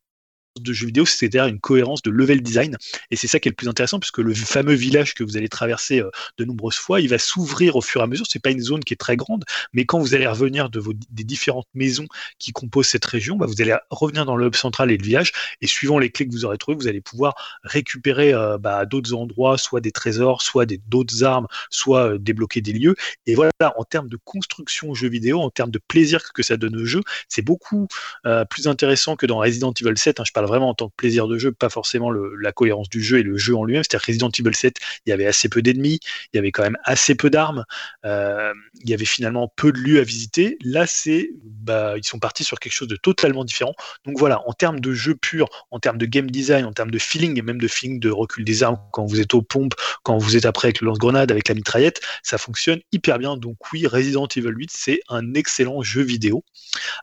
de jeu vidéo, c'est-à-dire une cohérence de level design. Et c'est ça qui est le plus intéressant, puisque le fameux village que vous allez traverser euh, de nombreuses fois, il va s'ouvrir au fur et à mesure. C'est pas une zone qui est très grande, mais quand vous allez revenir de vos, des différentes maisons qui composent cette région, bah, vous allez revenir dans le hub central et le village, et suivant les clés que vous aurez trouvées, vous allez pouvoir récupérer euh, bah, d'autres endroits, soit des trésors, soit d'autres armes, soit euh, débloquer des lieux. Et voilà, en termes de construction jeu vidéo, en termes de plaisir que ça donne au jeu, c'est beaucoup euh, plus intéressant que dans Resident Evil 7. hein. je parle vraiment en tant que plaisir de jeu, pas forcément la cohérence du jeu et le jeu en lui-même. C'est-à-dire Resident Evil 7, il y avait assez peu d'ennemis, il y avait quand même assez peu d'armes, euh, il y avait finalement peu de lieux à visiter. Là, c'est, bah, ils sont partis sur quelque chose de totalement différent. Donc voilà, en termes de jeu pur, en termes de game design, en termes de feeling et même de feeling de recul des armes quand vous êtes aux pompes, quand vous êtes après avec le lance-grenade, avec la mitraillette, ça fonctionne hyper bien. Donc oui, Resident Evil 8, c'est un excellent jeu vidéo.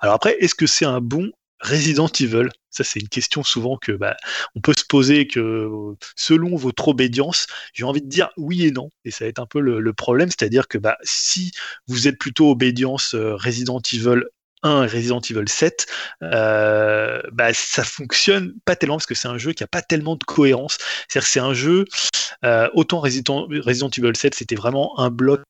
Alors après, est-ce que c'est un bon Resident Evil Ça, c'est une question souvent que bah, on peut se poser que selon votre obédience, j'ai envie de dire oui et non. Et ça va être un peu le, le problème, c'est-à-dire que bah, si vous êtes plutôt obédience euh, Resident Evil 1 et Resident Evil 7, euh, bah, ça fonctionne pas tellement parce que c'est un jeu qui a pas tellement de cohérence. C'est-à-dire que c'est un jeu, euh, autant Resident, Resident Evil 7, c'était vraiment un bloc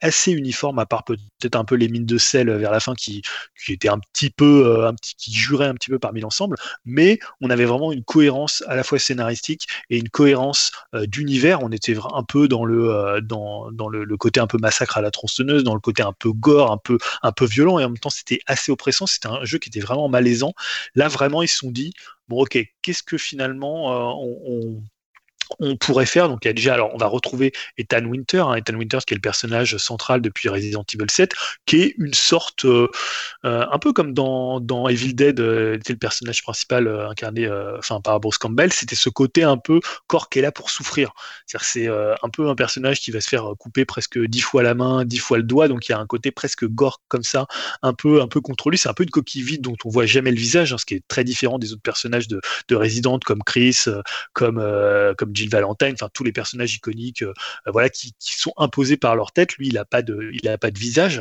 assez uniforme à part peut-être un peu les mines de sel vers la fin qui, qui un petit peu euh, qui juraient un petit peu parmi l'ensemble. Mais on avait vraiment une cohérence à la fois scénaristique et une cohérence euh, d'univers. On était un peu dans le euh, dans, le, côté un peu massacre à la tronçonneuse dans le côté un peu gore un peu un peu violent. Et en même temps c'était assez oppressant. C'était un jeu qui était vraiment malaisant. Là vraiment ils se sont dit bon ok qu'est-ce que finalement euh, on on pourrait faire. Donc, il y a déjà, alors, on va retrouver Ethan Winter, hein, Ethan Winters qui est le personnage central depuis Resident Evil 7, qui est une sorte, euh, euh, un peu comme dans, Evil Dead, euh, était le personnage principal euh, incarné, enfin, par Bruce Campbell, c'était ce côté un peu corps qui est là pour souffrir. C'est un peu un personnage qui va se faire couper presque dix fois la main, dix fois le doigt, donc il y a un côté presque gore comme ça, un peu, un peu contre lui. C'est un peu une coquille vide dont on voit jamais le visage, hein, ce qui est très différent des autres personnages de, de Resident comme Chris, comme, comme Valentine, enfin tous les personnages iconiques, euh, voilà, qui, sont imposés par leur tête. Lui, il a pas de, il a pas de visage.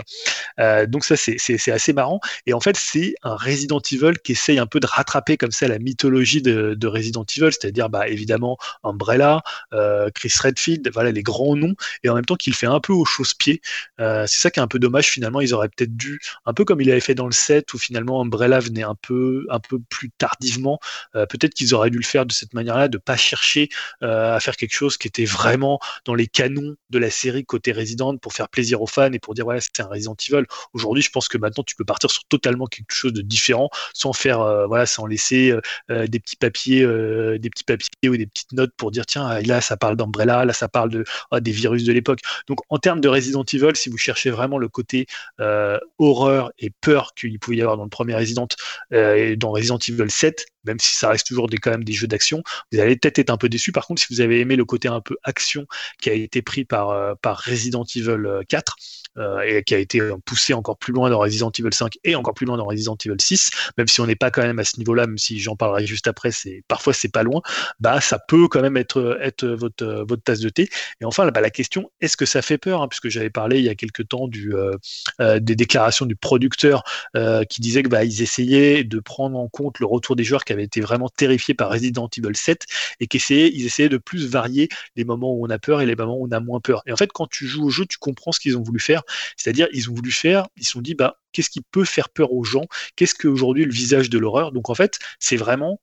Euh, donc ça, c'est assez marrant. Et en fait, c'est un Resident Evil qui essaye un peu de rattraper comme ça la mythologie de, de Resident Evil, c'est-à-dire bah, évidemment Umbrella, euh, Chris Redfield, voilà les grands noms, et en même temps qu'il fait un peu au chausse-pied. C'est ça qui est un peu dommage. Finalement, ils auraient peut-être dû, un peu comme il avait fait dans le set, où finalement Umbrella venait un peu, un peu plus tardivement. peut-être qu'ils auraient dû le faire de cette manière-là, de pas chercher à faire quelque chose qui était vraiment dans les canons de la série côté Resident pour faire plaisir aux fans et pour dire ouais c'est un Resident Evil. Aujourd'hui, je pense que maintenant tu peux partir sur totalement quelque chose de différent sans faire euh, voilà sans laisser euh, euh, des petits papiers euh, des petits papiers ou des petites notes pour dire tiens là ça parle d'Umbrella, là ça parle de ah, des virus de l'époque. Donc en termes de Resident Evil, si vous cherchez vraiment le côté euh, horreur et peur qu'il pouvait y avoir dans le premier Resident euh, et dans Resident Evil 7, même si ça reste toujours des, quand même des jeux d'action, vous allez peut-être être un peu déçu. Par contre, si vous avez aimé le côté un peu action qui a été pris par, euh, par Resident Evil 4 euh, et qui a été poussé encore plus loin dans Resident Evil 5 et encore plus loin dans Resident Evil 6, même si on n'est pas quand même à ce niveau-là, même si j'en parlerai juste après, c'est parfois c'est pas loin, bah ça peut quand même être, votre, votre tasse de thé. Et enfin, bah, la question, est-ce que ça fait peur hein, Puisque j'avais parlé il y a quelques temps euh, euh, des déclarations du producteur euh, qui disait que bah, ils essayaient de prendre en compte le retour des joueurs qui avaient été vraiment terrifiés par Resident Evil 7 et qu'essayaient ils essayaient de plus varier les moments où on a peur et les moments où on a moins peur. Et en fait, quand tu joues au jeu, tu comprends ce qu'ils ont voulu faire. C'est-à-dire, ils ont voulu faire, ils se sont dit, bah, qu'est-ce qui peut faire peur aux gens? Qu'est-ce qu'aujourd'hui le visage de l'horreur? Donc en fait, c'est vraiment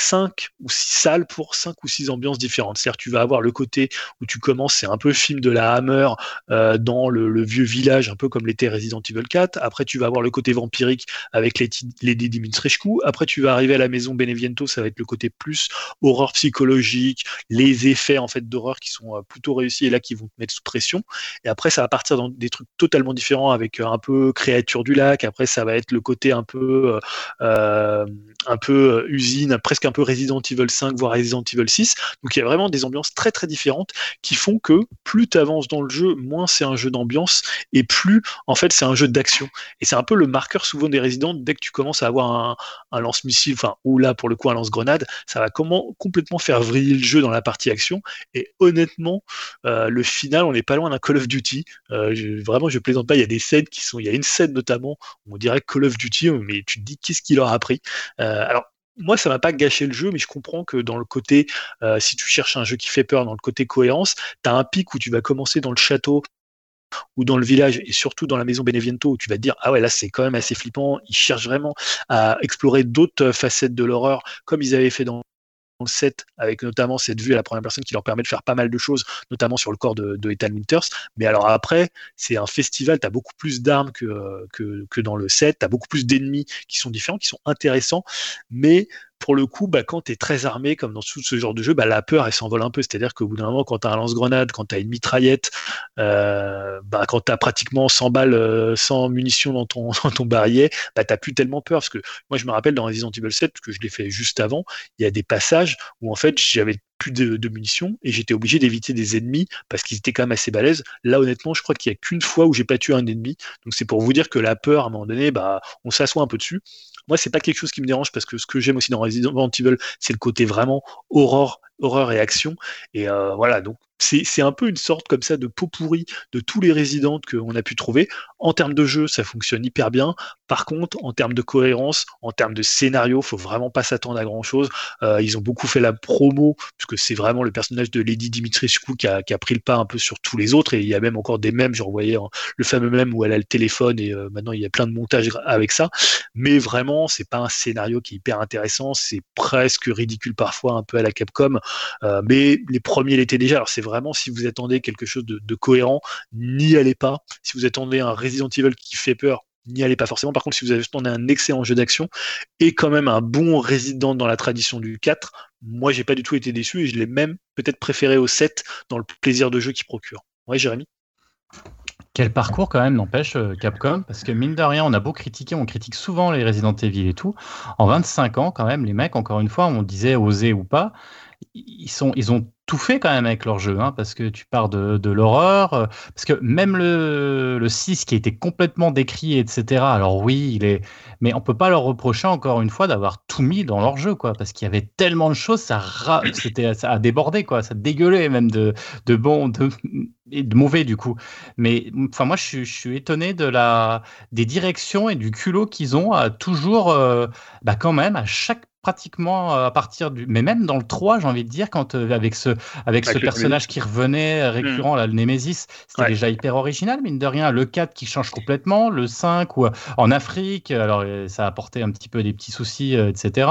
5 ou 6 salles pour 5 ou 6 ambiances différentes. C'est-à-dire tu vas avoir le côté où tu commences, c'est un peu film de la Hammer euh, dans le, le, vieux village, un peu comme l'était Resident Evil 4. Après, tu vas avoir le côté vampirique avec les, les Dimitrescu. Après, tu vas arriver à la maison Beneviento, ça va être le côté plus horreur psychologique, les effets en fait d'horreur qui sont euh, plutôt réussis et là qui vont te mettre sous pression. Et après, ça va partir dans des trucs totalement différents avec euh, un peu créature du lac. Après, ça va être le côté un peu, euh, un peu usine, presque un peu Resident Evil 5, voire Resident Evil 6. Donc il y a vraiment des ambiances très très différentes qui font que plus tu avances dans le jeu, moins c'est un jeu d'ambiance et plus en fait c'est un jeu d'action. Et c'est un peu le marqueur souvent des Resident, dès que tu commences à avoir un, lance-missile, enfin, ou là pour le coup un lance-grenade, ça va comment, complètement faire vriller le jeu dans la partie action. Et honnêtement, euh, le final, on n'est pas loin d'un Call of Duty. Euh, vraiment, je plaisante pas, il y a des scènes qui sont, il y a une scène notamment, on dirait Call of Duty, mais tu te dis qu'est-ce qu'il leur a appris? Euh, alors moi, ça m'a pas gâché le jeu, mais je comprends que dans le côté, euh, si tu cherches un jeu qui fait peur, dans le côté cohérence, tu as un pic où tu vas commencer dans le château ou dans le village et surtout dans la maison Beneviento où tu vas te dire ah ouais là c'est quand même assez flippant. Ils cherchent vraiment à explorer d'autres facettes de l'horreur comme ils avaient fait dans set, avec notamment cette vue à la première personne qui leur permet de faire pas mal de choses, notamment sur le corps de, de Ethan Winters. Mais alors après, c'est un festival, tu as beaucoup plus d'armes que, que, que, dans le set, tu as beaucoup plus d'ennemis qui sont différents, qui sont intéressants, mais pour le coup, bah, quand tu es très armé, comme dans tout ce genre de jeu, bah, la peur, elle s'envole un peu. C'est-à-dire qu'au bout d'un moment, quand tu as un lance-grenade, quand tu as une mitraillette, euh, bah, quand tu as pratiquement 100 balles, 100 euh, munitions dans ton, dans ton barillet, bah, tu plus tellement peur. Parce que moi, je me rappelle dans Resident Evil 7, parce que je l'ai fait juste avant, il y a des passages où en fait, j'avais plus de, munitions et j'étais obligé d'éviter des ennemis parce qu'ils étaient quand même assez balèzes. Là, honnêtement, je crois qu'il n'y a qu'une fois où j'ai pas tué un ennemi. Donc c'est pour vous dire que la peur, à un moment donné, bah, on s'assoit un peu dessus. Moi, c'est pas quelque chose qui me dérange parce que ce que j'aime aussi dans Resident Evil, c'est le côté vraiment horreur, horreur et action. Et euh, voilà, donc c'est un peu une sorte comme ça de pot pourri de tous les résidents qu'on a pu trouver. En termes de jeu, ça fonctionne hyper bien. Par contre, en termes de cohérence, en termes de scénario, faut vraiment pas s'attendre à grand chose. Euh, ils ont beaucoup fait la promo, puisque c'est vraiment le personnage de Lady Dimitrescu qui a, qui a, pris le pas un peu sur tous les autres. Et il y a même encore des mèmes, je revoyais hein, le fameux mème où elle a le téléphone et euh, maintenant il y a plein de montages avec ça. Mais vraiment, c'est pas un scénario qui est hyper intéressant. C'est presque ridicule parfois, un peu à la Capcom. Euh, mais les premiers l'étaient déjà. Alors c'est vraiment, si vous attendez quelque chose de, cohérent, n'y allez pas. Si vous attendez un Resident Evil qui fait peur, n'y allez pas forcément. Par contre, si vous attendez un excellent jeu d'action et quand même un bon résident dans la tradition du 4, moi, j'ai pas du tout été déçu et je l'ai même peut-être préféré au 7 dans le plaisir de jeu qu'il procure. Ouais, Jérémy? Quel parcours quand même n'empêche euh, Capcom parce que mine de rien on a beau critiquer on critique souvent les Resident Evil et tout en 25 ans quand même les mecs encore une fois on disait oser ou pas ils, sont, ils ont tout fait quand même avec leur jeu, hein, parce que tu pars de, de l'horreur, euh, parce que même le, le 6 qui été complètement décrit, etc., alors oui, il est... Mais on peut pas leur reprocher encore une fois d'avoir tout mis dans leur jeu, quoi, parce qu'il y avait tellement de choses, ça, c'était, ça a débordé, quoi, ça dégueulait même de, de bon, de, de mauvais du coup. Mais enfin moi je suis, étonné de la des directions et du culot qu'ils ont à toujours euh, bah quand même à chaque pratiquement euh, à partir du mais même dans le 3 j'ai envie de dire quand euh, avec ce avec, ce personnage qui revenait euh, récurrent là le Nemesis c'était déjà hyper original mine de rien. Le 4 qui change complètement le 5 ou en Afrique alors ça a apporté un petit peu des petits soucis etc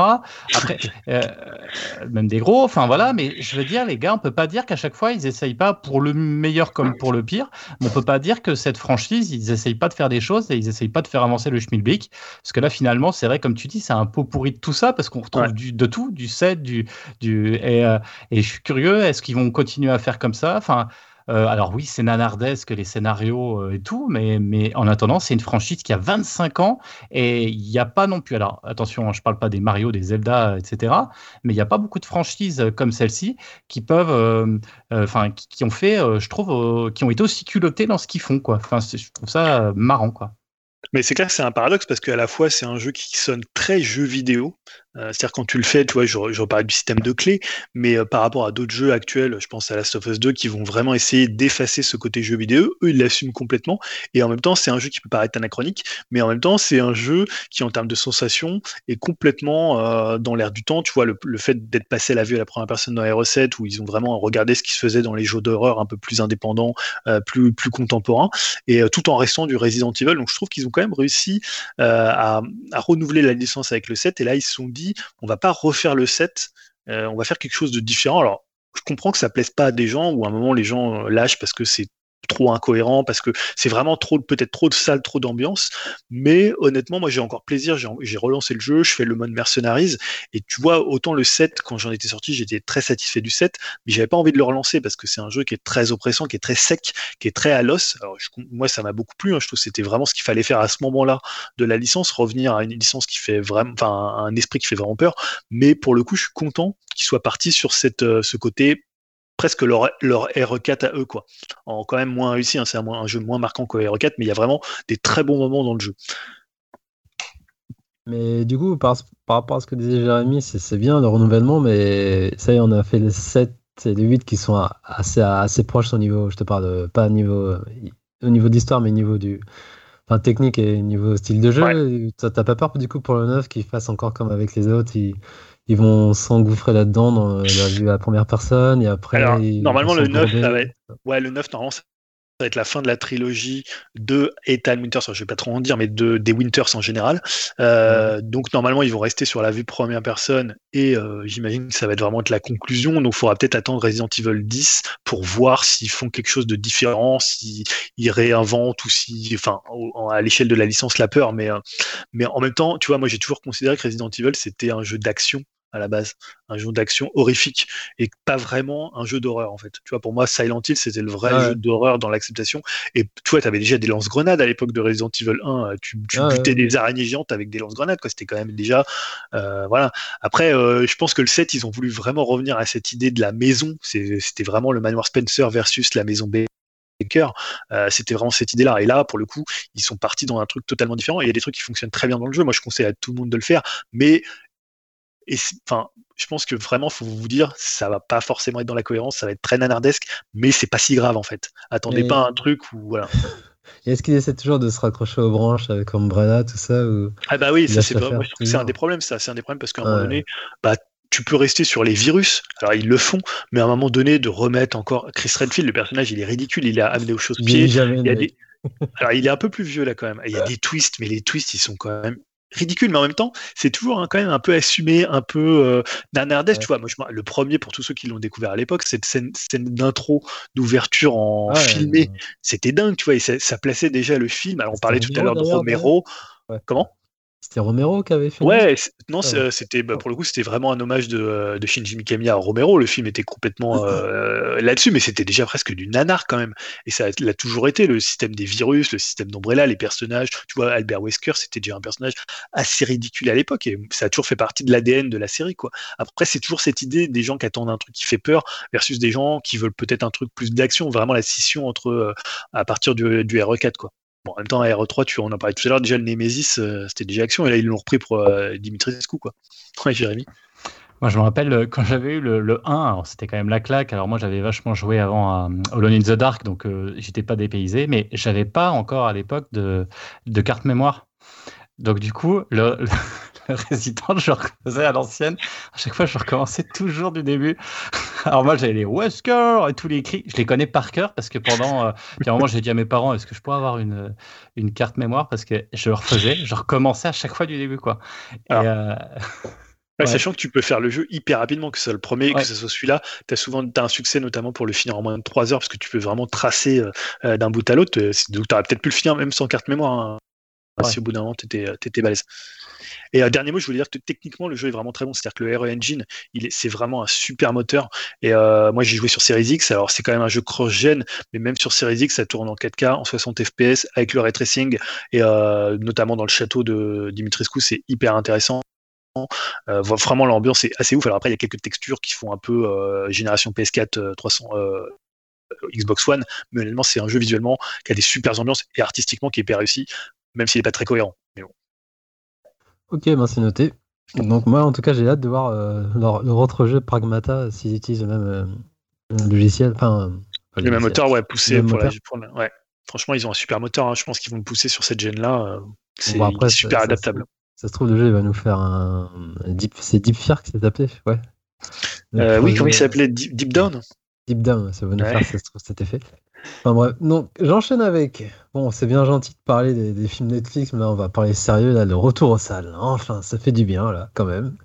après même des gros enfin voilà mais je veux dire les gars on peut pas dire qu'à chaque fois ils essayent pas pour le meilleur comme pour le pire mais on peut pas dire que cette franchise ils essayent pas de faire des choses et ils essayent pas de faire avancer le schmilblick parce que là finalement c'est vrai comme tu dis c'est un pot pourri de tout ça parce qu'on on retrouve du, de tout, du set, du, du et, euh, et je suis curieux, est-ce qu'ils vont continuer à faire comme ça? Enfin, euh, alors oui, c'est nanardesque les scénarios euh, et tout, mais, mais en attendant, c'est une franchise qui a 25 ans et il n'y a pas non plus. Alors attention, hein, je ne parle pas des Mario, des Zelda, etc. Mais il n'y a pas beaucoup de franchises comme celle-ci qui peuvent, enfin, qui, qui, ont fait, je trouve, qui ont été aussi culottées dans ce qu'ils font, quoi. Enfin, je trouve ça marrant, quoi. Mais c'est clair que c'est un paradoxe parce qu'à la fois c'est un jeu qui sonne très jeu vidéo, c'est-à-dire quand tu le fais, tu vois, je, je reparle du système de clés, mais euh, par rapport à d'autres jeux actuels, je pense à Last of Us 2 qui vont vraiment essayer d'effacer ce côté jeu vidéo, eux ils l'assument complètement, et en même temps c'est un jeu qui peut paraître anachronique, mais en même temps c'est un jeu qui en termes de sensation est complètement euh, dans l'air du temps, tu vois, le, le fait d'être passé à la vue à la première personne dans les recettes, où ils ont vraiment regardé ce qui se faisait dans les jeux d'horreur un peu plus indépendants, euh, plus, plus contemporains, et euh, tout en restant du Resident Evil, donc je trouve qu'ils ont quand même réussi à, à renouveler la licence avec le 7, et là ils se sont dit on va pas refaire le set, euh, on va faire quelque chose de différent. Alors, je comprends que ça plaise pas à des gens ou à un moment les gens euh, lâchent parce que c'est trop incohérent parce que c'est vraiment trop peut-être trop de salle, trop d'ambiance. Mais honnêtement, moi j'ai encore plaisir. J'ai relancé le jeu, je fais le mode Mercenaries et tu vois autant le 7 quand j'en étais sorti, j'étais très satisfait du 7, mais j'avais pas envie de le relancer parce que c'est un jeu qui est très oppressant, qui est très sec, qui est très à l'os. Alors moi ça m'a beaucoup plu. Hein. Je trouve que c'était vraiment ce qu'il fallait faire à ce moment-là de la licence, revenir à une licence qui fait vraiment, enfin un esprit qui fait vraiment peur. Mais pour le coup, je suis content qu'il soit parti sur cette, euh, ce côté presque leur, leur RE4 à eux, quoi. En quand même moins réussi, hein, c'est un, un, jeu moins marquant que RE4, mais il y a vraiment des très bons moments dans le jeu. Mais du coup, par, par rapport à ce que disait Jérémy, c'est bien le renouvellement, mais ça y est, on a fait les 7 et les 8 qui sont assez, assez proches au niveau, je te parle, de, pas au niveau, au niveau d'histoire, mais au niveau du, enfin, technique et niveau style de jeu. Ouais. T'as pas peur du coup pour le 9 qu'ils fassent encore comme avec les autres ils vont s'engouffrer là-dedans dans la vue à la première personne et après. Alors, normalement, le 9, s'embourber. ça va être- Ouais, le 9, normalement, ça va être la fin de la trilogie de Ethan Winters, je vais pas trop en dire, mais de, des Winters en général. Euh, Donc, normalement, ils vont rester sur la vue première personne et euh, j'imagine que ça va être vraiment être la conclusion. Donc, il faudra peut-être attendre Resident Evil 10 pour voir s'ils font quelque chose de différent, s'ils ils réinventent ou si, enfin, au- à l'échelle de la licence, la peur. Mais, euh, mais en même temps, tu vois, moi, j'ai toujours considéré que Resident Evil, c'était un jeu d'action à la base, un jeu d'action horrifique et pas vraiment un jeu d'horreur en fait. Tu vois, pour moi, Silent Hill, c'était le vrai Ah jeu d'horreur dans l'acceptation. Et toi, tu avais déjà des lance-grenades à l'époque de Resident Evil 1. Tu, tu Ah ouais. butais des araignées géantes avec des lance-grenades, quoi. C'était quand même déjà. euh, voilà. Après, euh, je pense que le 7, ils ont voulu vraiment revenir à cette idée de la maison. C'était vraiment le manoir Spencer versus la maison Baker. Euh, c'était vraiment cette idée-là. Et là, pour le coup, ils sont partis dans un truc totalement différent. Et il y a des trucs qui fonctionnent très bien dans le jeu. Moi, je conseille à tout le monde de le faire. Mais et enfin, je pense que vraiment, faut vous dire, ça va pas forcément être dans la cohérence, ça va être très nanardesque, mais c'est pas si grave en fait. Attendez Mais- pas un truc où voilà. Est-ce qu'ils essaient toujours de se raccrocher aux branches avec Umbrella, tout ça ou... Ah bah oui, ça c'est un des problèmes, ça, c'est un des problèmes parce qu'à un Ouais. moment donné, bah tu peux rester sur les virus. Alors ils le font, mais à un moment donné de remettre encore Chris Redfield, le personnage, il est ridicule, il est amené aux est jamais Il y a né. des... Alors, il est un peu plus vieux là quand même. Il y a des twists, mais les twists, ils sont quand même ridicules. Mais en même temps, c'est toujours hein, quand même un peu assumé, un peu euh, nanardesque. Ouais. Tu vois, moi, je le premier, pour tous ceux qui l'ont découvert à l'époque, cette scène, scène d'intro, d'ouverture en Ouais, filmé, c'était dingue. Tu vois, et ça, ça plaçait déjà le film. Alors, on parlait tout à l'heure de Romero. Ouais. Comment? C'était Romero qui avait fait. Ouais, non, Ah euh, c'était bah, pour le coup, c'était vraiment un hommage de, euh, de Shinji Mikami à Romero. Le film était complètement euh, là-dessus, mais c'était déjà presque du nanar quand même. Et ça l'a toujours été le système des virus, le système d'Umbrella, les personnages. Tu vois, Albert Wesker, c'était déjà un personnage assez ridicule à l'époque et ça a toujours fait partie de l'ADN de la série, quoi. Après, c'est toujours cette idée des gens qui attendent un truc qui fait peur versus des gens qui veulent peut-être un truc plus d'action, vraiment la scission entre euh, à partir du, du RE4, quoi. En même temps, RE3, tu en as parlé tout à l'heure, déjà le Nemesis, euh, c'était déjà action, et là ils l'ont repris pour euh, Dimitrescu, quoi. Ouais, Jérémy. Moi, je me rappelle euh, quand j'avais eu le, le 1, alors c'était quand même la claque. Alors, moi, j'avais vachement joué avant à euh, Alone in the Dark, donc j'étais pas dépaysé, mais j'avais pas encore à l'époque de, de carte mémoire. Donc, du coup, le, le Resident, je le refaisais à l'ancienne. À chaque fois, je recommençais toujours du début. Alors, moi, j'avais les Wesker et tous les cris. Je les connais par cœur parce que pendant. Euh, un moment, j'ai dit à mes parents est-ce que je pourrais avoir une, une carte mémoire? Parce que je le refaisais, je recommençais à chaque fois du début, quoi. Et, Alors, euh, Ouais, Ouais. Sachant que tu peux faire le jeu hyper rapidement, que ce soit le premier, Ouais. que ce soit celui-là, tu as souvent t'as un succès notamment pour le finir en moins de 3 heures, parce que tu peux vraiment tracer euh, euh, d'un bout à l'autre. Euh, Donc tu aurais peut-être pu le finir même sans carte mémoire, hein, si au bout d'un moment tu étais, balèze. Et euh, dernier mot, je voulais dire que techniquement, le jeu est vraiment très bon. C'est-à-dire que le RE Engine, c'est vraiment un super moteur. Et euh, moi, j'ai joué sur Series X. Alors, c'est quand même un jeu cross-gen, mais même sur Series X, ça tourne en 4K, en 60 FPS, avec le ray tracing. Et euh, notamment dans le château de Dimitrescu, c'est hyper intéressant. Euh, vraiment, l'ambiance est assez ouf. Alors, après, il y a quelques textures qui font un peu euh, génération PS4 euh, 300. euh, Xbox One, mais honnêtement, c'est un jeu visuellement qui a des super ambiances et artistiquement qui est hyper réussi, même s'il n'est pas très cohérent. Ok, ben c'est noté. Donc moi, en tout cas, j'ai hâte de voir euh, leur, leur autre jeu Pragmata s'ils utilisent le même euh, logiciel. Enfin, Le même moteur, ouais, poussé pour la, moteur. pour la- ouais. Franchement, ils ont un super moteur. hein. Je pense qu'ils vont le pousser sur cette gêne-là. euh, C'est Bon, ça- super ça- adaptable. Ça se trouve, le jeu, il va nous faire un. Deep... C'est Deep Fear qui s'est appelé, ouais. Euh, oui, comment il s'appelait? Deep, Deep Down? Deep Down, ça va nous Ouais. faire, ça se trouve, cet effet. Enfin bref, donc j'enchaîne avec. Bon, c'est bien gentil de parler des, films Netflix, mais là on va parler sérieux, là, le retour aux salles. Enfin, ça fait du bien, là, quand même.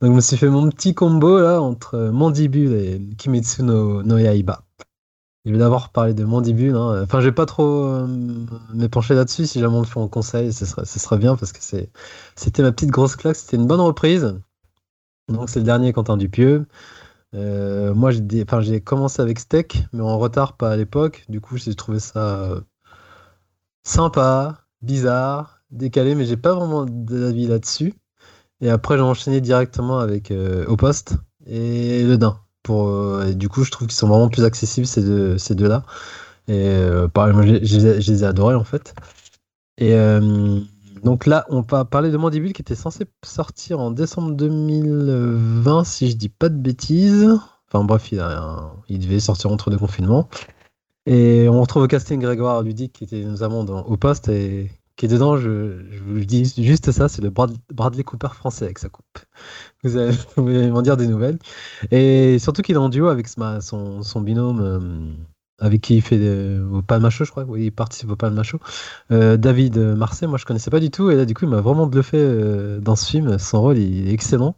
Donc je me suis fait mon petit combo, là, entre Mandibule et Kimetsu no, no Yaiba. Je vais d'abord parler de Mandibule. hein. Enfin, je vais pas trop euh, m'épancher là-dessus. Si jamais on le fait en conseil, ce serait, ce serait bien parce que c'était ma petite grosse claque. C'était une bonne reprise. Donc, c'est le dernier Quentin Dupieux. Euh, moi, j'ai commencé avec Steak, mais en retard, pas à l'époque. Du coup, j'ai trouvé ça euh, sympa, bizarre, décalé, mais j'ai pas vraiment d'avis là-dessus. Et après, j'ai enchaîné directement avec euh, Au Poste et Le Dain. Pour, euh, du coup, je trouve qu'ils sont vraiment plus accessibles, ces deux, ces deux-là. Et pareil, moi, je, les ai- adorés, en fait. Et donc là, on va parler de Mandibule qui était censé sortir en décembre 2020, si je dis pas de bêtises. Enfin bref, il, devait sortir entre deux confinements. Et on retrouve au casting Grégoire Ludic qui était notamment dans, au poste et qui est dedans, je, vous dis juste ça, c'est le Brad- Bradley Cooper français avec sa coupe. Vous allez, m'en dire des nouvelles. Et surtout qu'il est en duo avec son binôme, euh, avec qui il fait au Palma je crois. Oui, il participe au Palma. Euh, David Marseille, moi je connaissais pas du tout. Et là, du coup, il m'a vraiment bluffé euh, dans ce film. Son rôle, il est excellent.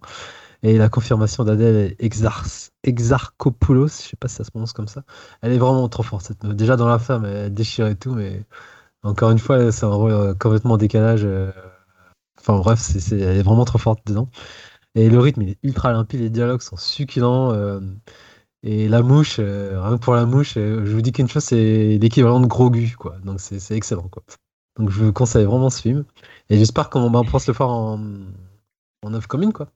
Et la confirmation d'Adèle Exar- Exarchopoulos, je sais pas si ça se prononce comme ça. Elle est vraiment trop forte. Déjà dans la femme, elle déchire et tout, mais encore une fois, c'est un rôle euh, complètement décalage. Enfin bref, elle est vraiment trop forte dedans. Et le rythme, il est ultra limpide, les dialogues sont succulents. Et la mouche, euh, rien que pour la mouche, euh, je vous dis qu'une chose, c'est l'équivalent de Grogu, quoi. Donc c'est, excellent, quoi. Donc je vous conseille vraiment ce film. Et j'espère qu'on va pouvoir se le faire en, en œuvre commune, quoi.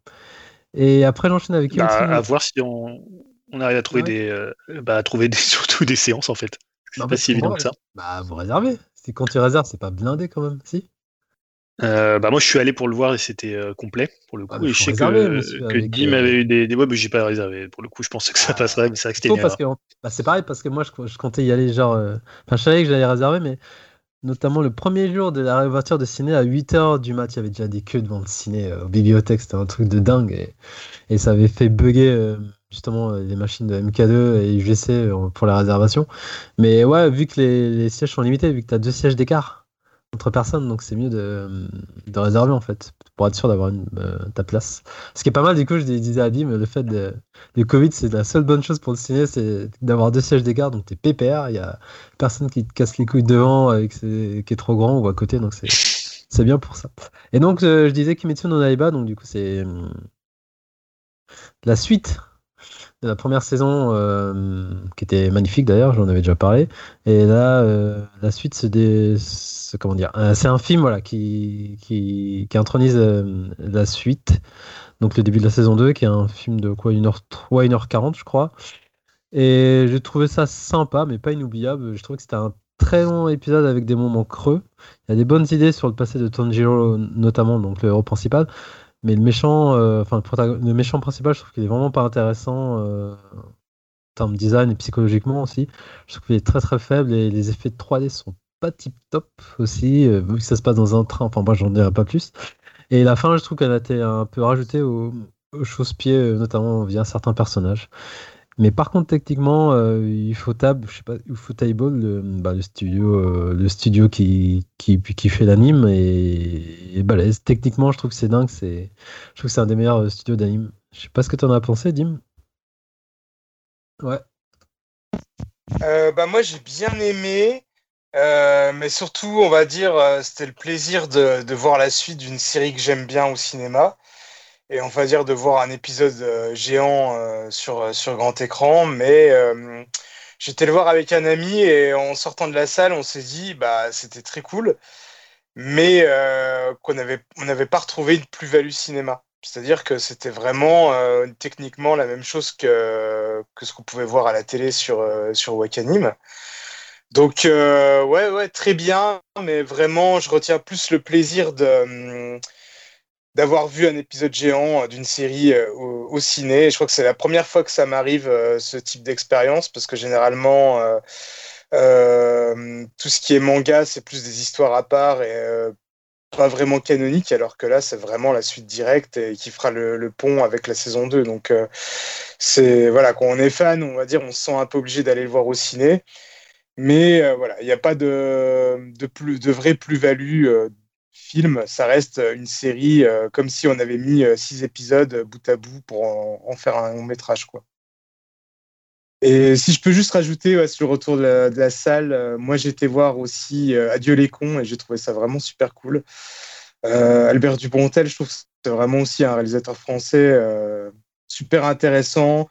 Et après, j'enchaîne avec Bah, Kimetsu no- à voir si on, on arrive à trouver Ouais. des, euh, bah, à trouver des, surtout des séances en fait. C'est pas si évident que ça. Bah, vous réservez. C'est quand tu réserves, c'est pas blindé quand même, si Euh, bah moi je suis allé pour le voir et c'était euh, complet pour le coup. Ah, mais et je sais réserver, que, monsieur, que Dim euh, avait eu des, des ouais, mais j'ai pas réservé. Pour le coup je pensais que ça Ah, passerait mais c'est vrai que c'était parce que bah, c'est pareil parce que moi je, je comptais y aller genre enfin je savais que j'allais réserver mais notamment le premier jour de la réouverture de ciné à 8h du mat il y avait déjà des queues devant le ciné aux bibliothèques c'était un truc de dingue. Et, et ça avait fait bugger justement les machines de MK2 et UGC pour la réservation. Mais ouais vu que les, les sièges sont limités vu que tu as deux sièges d'écart entre personnes donc c'est mieux de, de réserver en fait pour être sûr d'avoir euh, ta place ce qui est pas mal du coup je disais à Dim le fait de le Covid, c'est la seule bonne chose pour le ciné, c'est d'avoir deux sièges d'écart, donc t'es pépère, il y a personne qui te casse les couilles devant, ses- qui est trop grand ou à côté, donc c'est bien pour ça. Et donc, euh, je disais Kimetsu no Naiba, donc du coup, c'est hum, la suite de la première saison, euh, qui était magnifique d'ailleurs, j'en avais déjà parlé. Et là, euh, la suite, c'est des. C'est- Comment dire euh, C'est un film voilà, qui, qui, qui intronise euh, la suite. Donc le début de la saison 2, qui est un film de quoi 1h3, 1h40, je crois. Et j'ai trouvé ça sympa, mais pas inoubliable. Je trouve que c'était un très long épisode avec des moments creux. Il y a des bonnes idées sur le passé de Tanjiro, notamment donc le héros principal. Mais le méchant, euh, enfin le, méchant principal, je trouve qu'il est vraiment pas intéressant en termes de design et psychologiquement aussi. Je trouve qu'il est très très faible et les effets de 3D sont pas tip top aussi, euh, vu que ça se passe dans un train. Enfin, moi j'en dirai pas plus. Et la fin, je trouve qu'elle a été un peu rajoutée au, au chausse-pied, euh, notamment via certains personnages. Mais par contre, techniquement, euh, Ufotable, je sais pas, Ufotable, le, bah, le studio, euh, le studio qui, qui, qui fait l'anime est, est balèze. Techniquement, je trouve que c'est dingue. C'est, je trouve que c'est un des meilleurs euh, studios d'anime. Je sais pas ce que tu en as pensé, Dim. Ouais. Euh, bah moi j'ai bien aimé, euh, mais surtout on va dire euh, c'était le plaisir de, voir la suite d'une série que j'aime bien au cinéma et on va dire de voir un épisode euh, géant sur, sur grand écran. Mais j'étais le voir avec un ami et en sortant de la salle on s'est dit bah c'était très cool, mais qu'on avait on n'avait pas retrouvé une plus-value cinéma. C'est-à-dire que c'était vraiment techniquement la même chose que, que ce qu'on pouvait voir à la télé sur, sur Wakanim. Donc, euh, ouais, ouais, très bien, mais vraiment, je retiens plus le plaisir hum, d'avoir vu un épisode géant d'une série euh, au, au ciné. Je crois que c'est la première fois que ça m'arrive, euh, ce type d'expérience, parce que généralement, euh, euh, tout ce qui est manga, c'est plus des histoires à part et euh, pas vraiment canonique, alors que là, c'est vraiment la suite directe et qui fera le, pont avec la saison 2. Donc, euh, c'est voilà, quand on est fan, on va dire, on se sent un peu obligé d'aller le voir au ciné. Mais euh, voilà, il n'y a pas de, de, plus, de vraie plus-value euh, film. Ça reste une série euh, comme si on avait mis euh, six épisodes euh, bout à bout pour en, faire un long métrage, quoi. Et si je peux juste rajouter sur le retour de la, de la salle, euh, moi j'étais voir aussi euh, Adieu les cons et j'ai trouvé ça vraiment super cool. Euh, Albert Dupontel, je trouve que c'est vraiment aussi un réalisateur français euh, super intéressant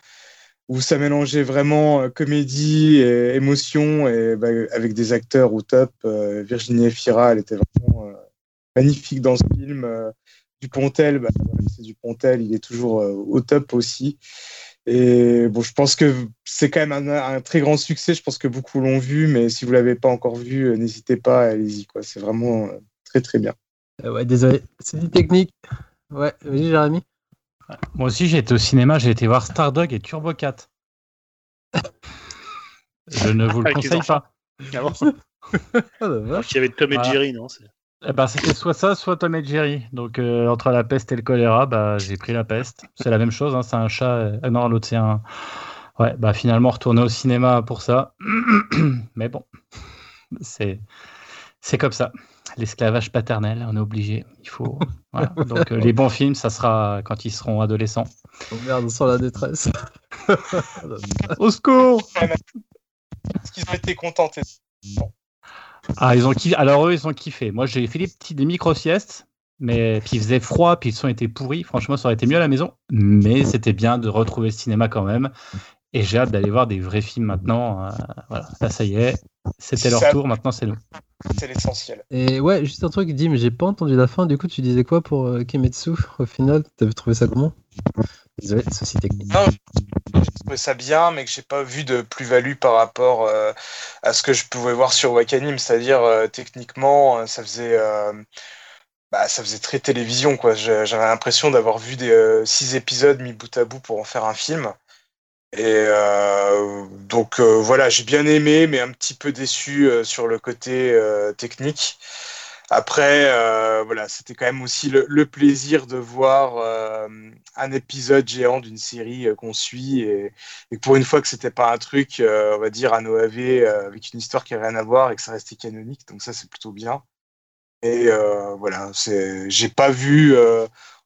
où ça mélangeait vraiment euh, comédie et émotion bah, avec des acteurs au top. Euh, Virginie Efira, elle était vraiment euh, magnifique dans ce film. Dupontel, bah, c'est Dupontel, il est toujours au top aussi. Et bon, je pense que c'est quand même un, très grand succès. Je pense que beaucoup l'ont vu, mais si vous l'avez pas encore vu, n'hésitez pas, allez-y. Quoi. C'est vraiment très très bien. Euh, ouais, désolé, c'est du technique. Ouais, vas-y, Jérémy. Moi aussi, j'ai été au cinéma, j'ai été voir Stardog et Turbo 4. Je ne vous le conseille pas. Ah bon qu'il y avait Tom et Voilà. Jerry, non Eh ben, c'était soit ça, soit Tom et Jerry. Donc, euh, entre la peste et le choléra, bah, j'ai pris la peste. C'est la même chose, hein, c'est un chat. euh, ah non, l'autre, c'est un. Ouais, bah, finalement, retourner au cinéma pour ça. Mais bon, c'est, c'est comme ça. L'esclavage paternel, on est obligé. Il faut. voilà. Donc, euh, les bons films, ça sera quand ils seront adolescents. Oh merde, sans la détresse. Au secours Est-ce qu'ils ont été contentés Ah, ils ont kiffé. Alors, eux, ils ont kiffé. Moi, j'ai fait des petits des micro-siestes. Mais puis il faisait froid, puis le son était pourri. Franchement, ça aurait été mieux à la maison. Mais c'était bien de retrouver le cinéma quand même. Et j'ai hâte d'aller voir des vrais films maintenant. Euh, voilà, là, ça y est. C'était leur Ça- tour, maintenant c'est nous. C'est l'essentiel. Et ouais, juste un truc, Dim, j'ai pas entendu la fin. Du coup, tu disais quoi pour euh, Kimetsu au final? T'avais trouvé ça comment? Désolé, souci technique. Non, j'ai trouvé ça bien, mais que j'ai pas vu de plus-value par rapport euh, à ce que je pouvais voir sur Wakanim. C'est-à-dire, euh, techniquement, ça faisait, euh, bah, ça faisait très télévision, quoi. J'avais l'impression d'avoir vu des euh, six épisodes mis bout à bout pour en faire un film. Et euh, donc euh, voilà, j'ai bien aimé, mais un petit peu déçu euh, sur le côté technique. Après, voilà, c'était quand même aussi le, plaisir de voir un épisode géant d'une série qu'on suit et, et pour une fois que c'était pas un truc, on va dire, un OAV avec une histoire qui n'a rien à voir et que ça restait canonique. Donc ça, c'est plutôt bien. Et voilà, j'ai pas vu,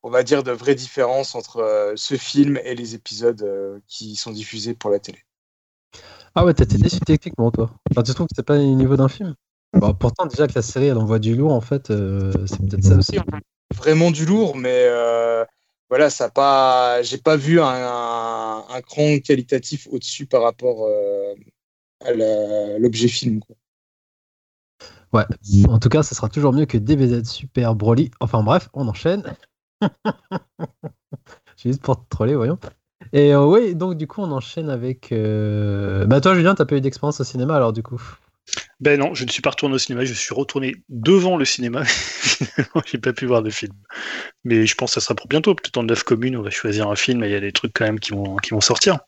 on va dire, de vraie différence entre euh, ce film et les épisodes euh, qui sont diffusés pour la télé. Ah ouais, t'étais déçu techniquement, toi. Enfin, tu trouves que c'est pas au niveau d'un film? Bon, Pourtant, déjà que la série, elle envoie du lourd, en fait, euh, c'est peut-être ça aussi. Vraiment du lourd, mais euh, voilà, ça pas, j'ai pas vu un, un, un cran qualitatif au-dessus par rapport euh, à l'objet film. quoi. Ouais, en tout cas, ça sera toujours mieux que DBZ Super Broly. Enfin bref, on enchaîne. Juste pour te troller, voyons. Et euh, oui, donc du coup, on enchaîne avec. euh, Bah, toi, Julien, t'as pas eu d'expérience au cinéma alors, du coup? Ben non, je ne suis pas retourné au cinéma, je suis retourné devant le cinéma. J'ai pas pu voir de film. Mais je pense que ça sera pour bientôt. Peut-être en neuf communes, on va choisir un film et il y a des trucs quand même qui vont sortir.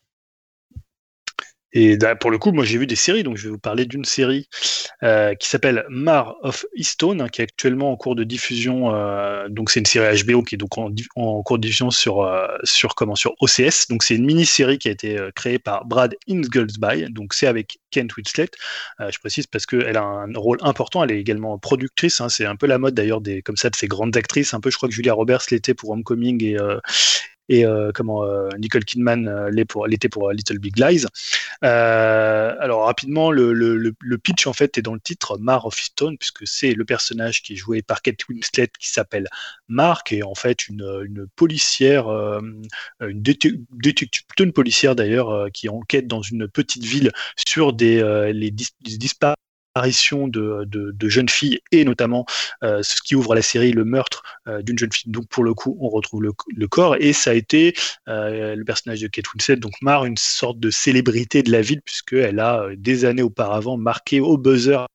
Et pour le coup, moi j'ai vu des séries, donc je vais vous parler d'une série euh, qui s'appelle Mar of Eastone, hein, qui est actuellement en cours de diffusion. euh, donc c'est une série HBO qui est donc en, cours de diffusion sur euh, sur comment? Sur OCS. Donc c'est une mini-série qui a été créée par Brad Inglesby. Donc c'est avec Kent Winslet. Je précise parce qu'elle a un rôle important. Elle est également productrice. hein. c'est un peu la mode d'ailleurs des comme ça de ces grandes actrices. Un peu, je crois que Julia Roberts l'était pour Homecoming et et euh, comment euh, Nicole Kidman euh, l'était pour Little Big Lies. Alors rapidement, le, pitch en fait est dans le titre Mar of Stone puisque c'est le personnage qui est joué par Kate Winslet qui s'appelle Mar, est en fait une, policière, une déte- détective, policière d'ailleurs, qui enquête dans une petite ville sur les dis- de, de, de jeunes filles et notamment euh, ce qui ouvre la série le meurtre euh, d'une jeune fille. Donc pour le coup, on retrouve le, le corps et ça a été euh, le personnage de Kate Winslet, donc Mar, une sorte de célébrité de la ville puisqu'elle a des années auparavant marqué au buzzer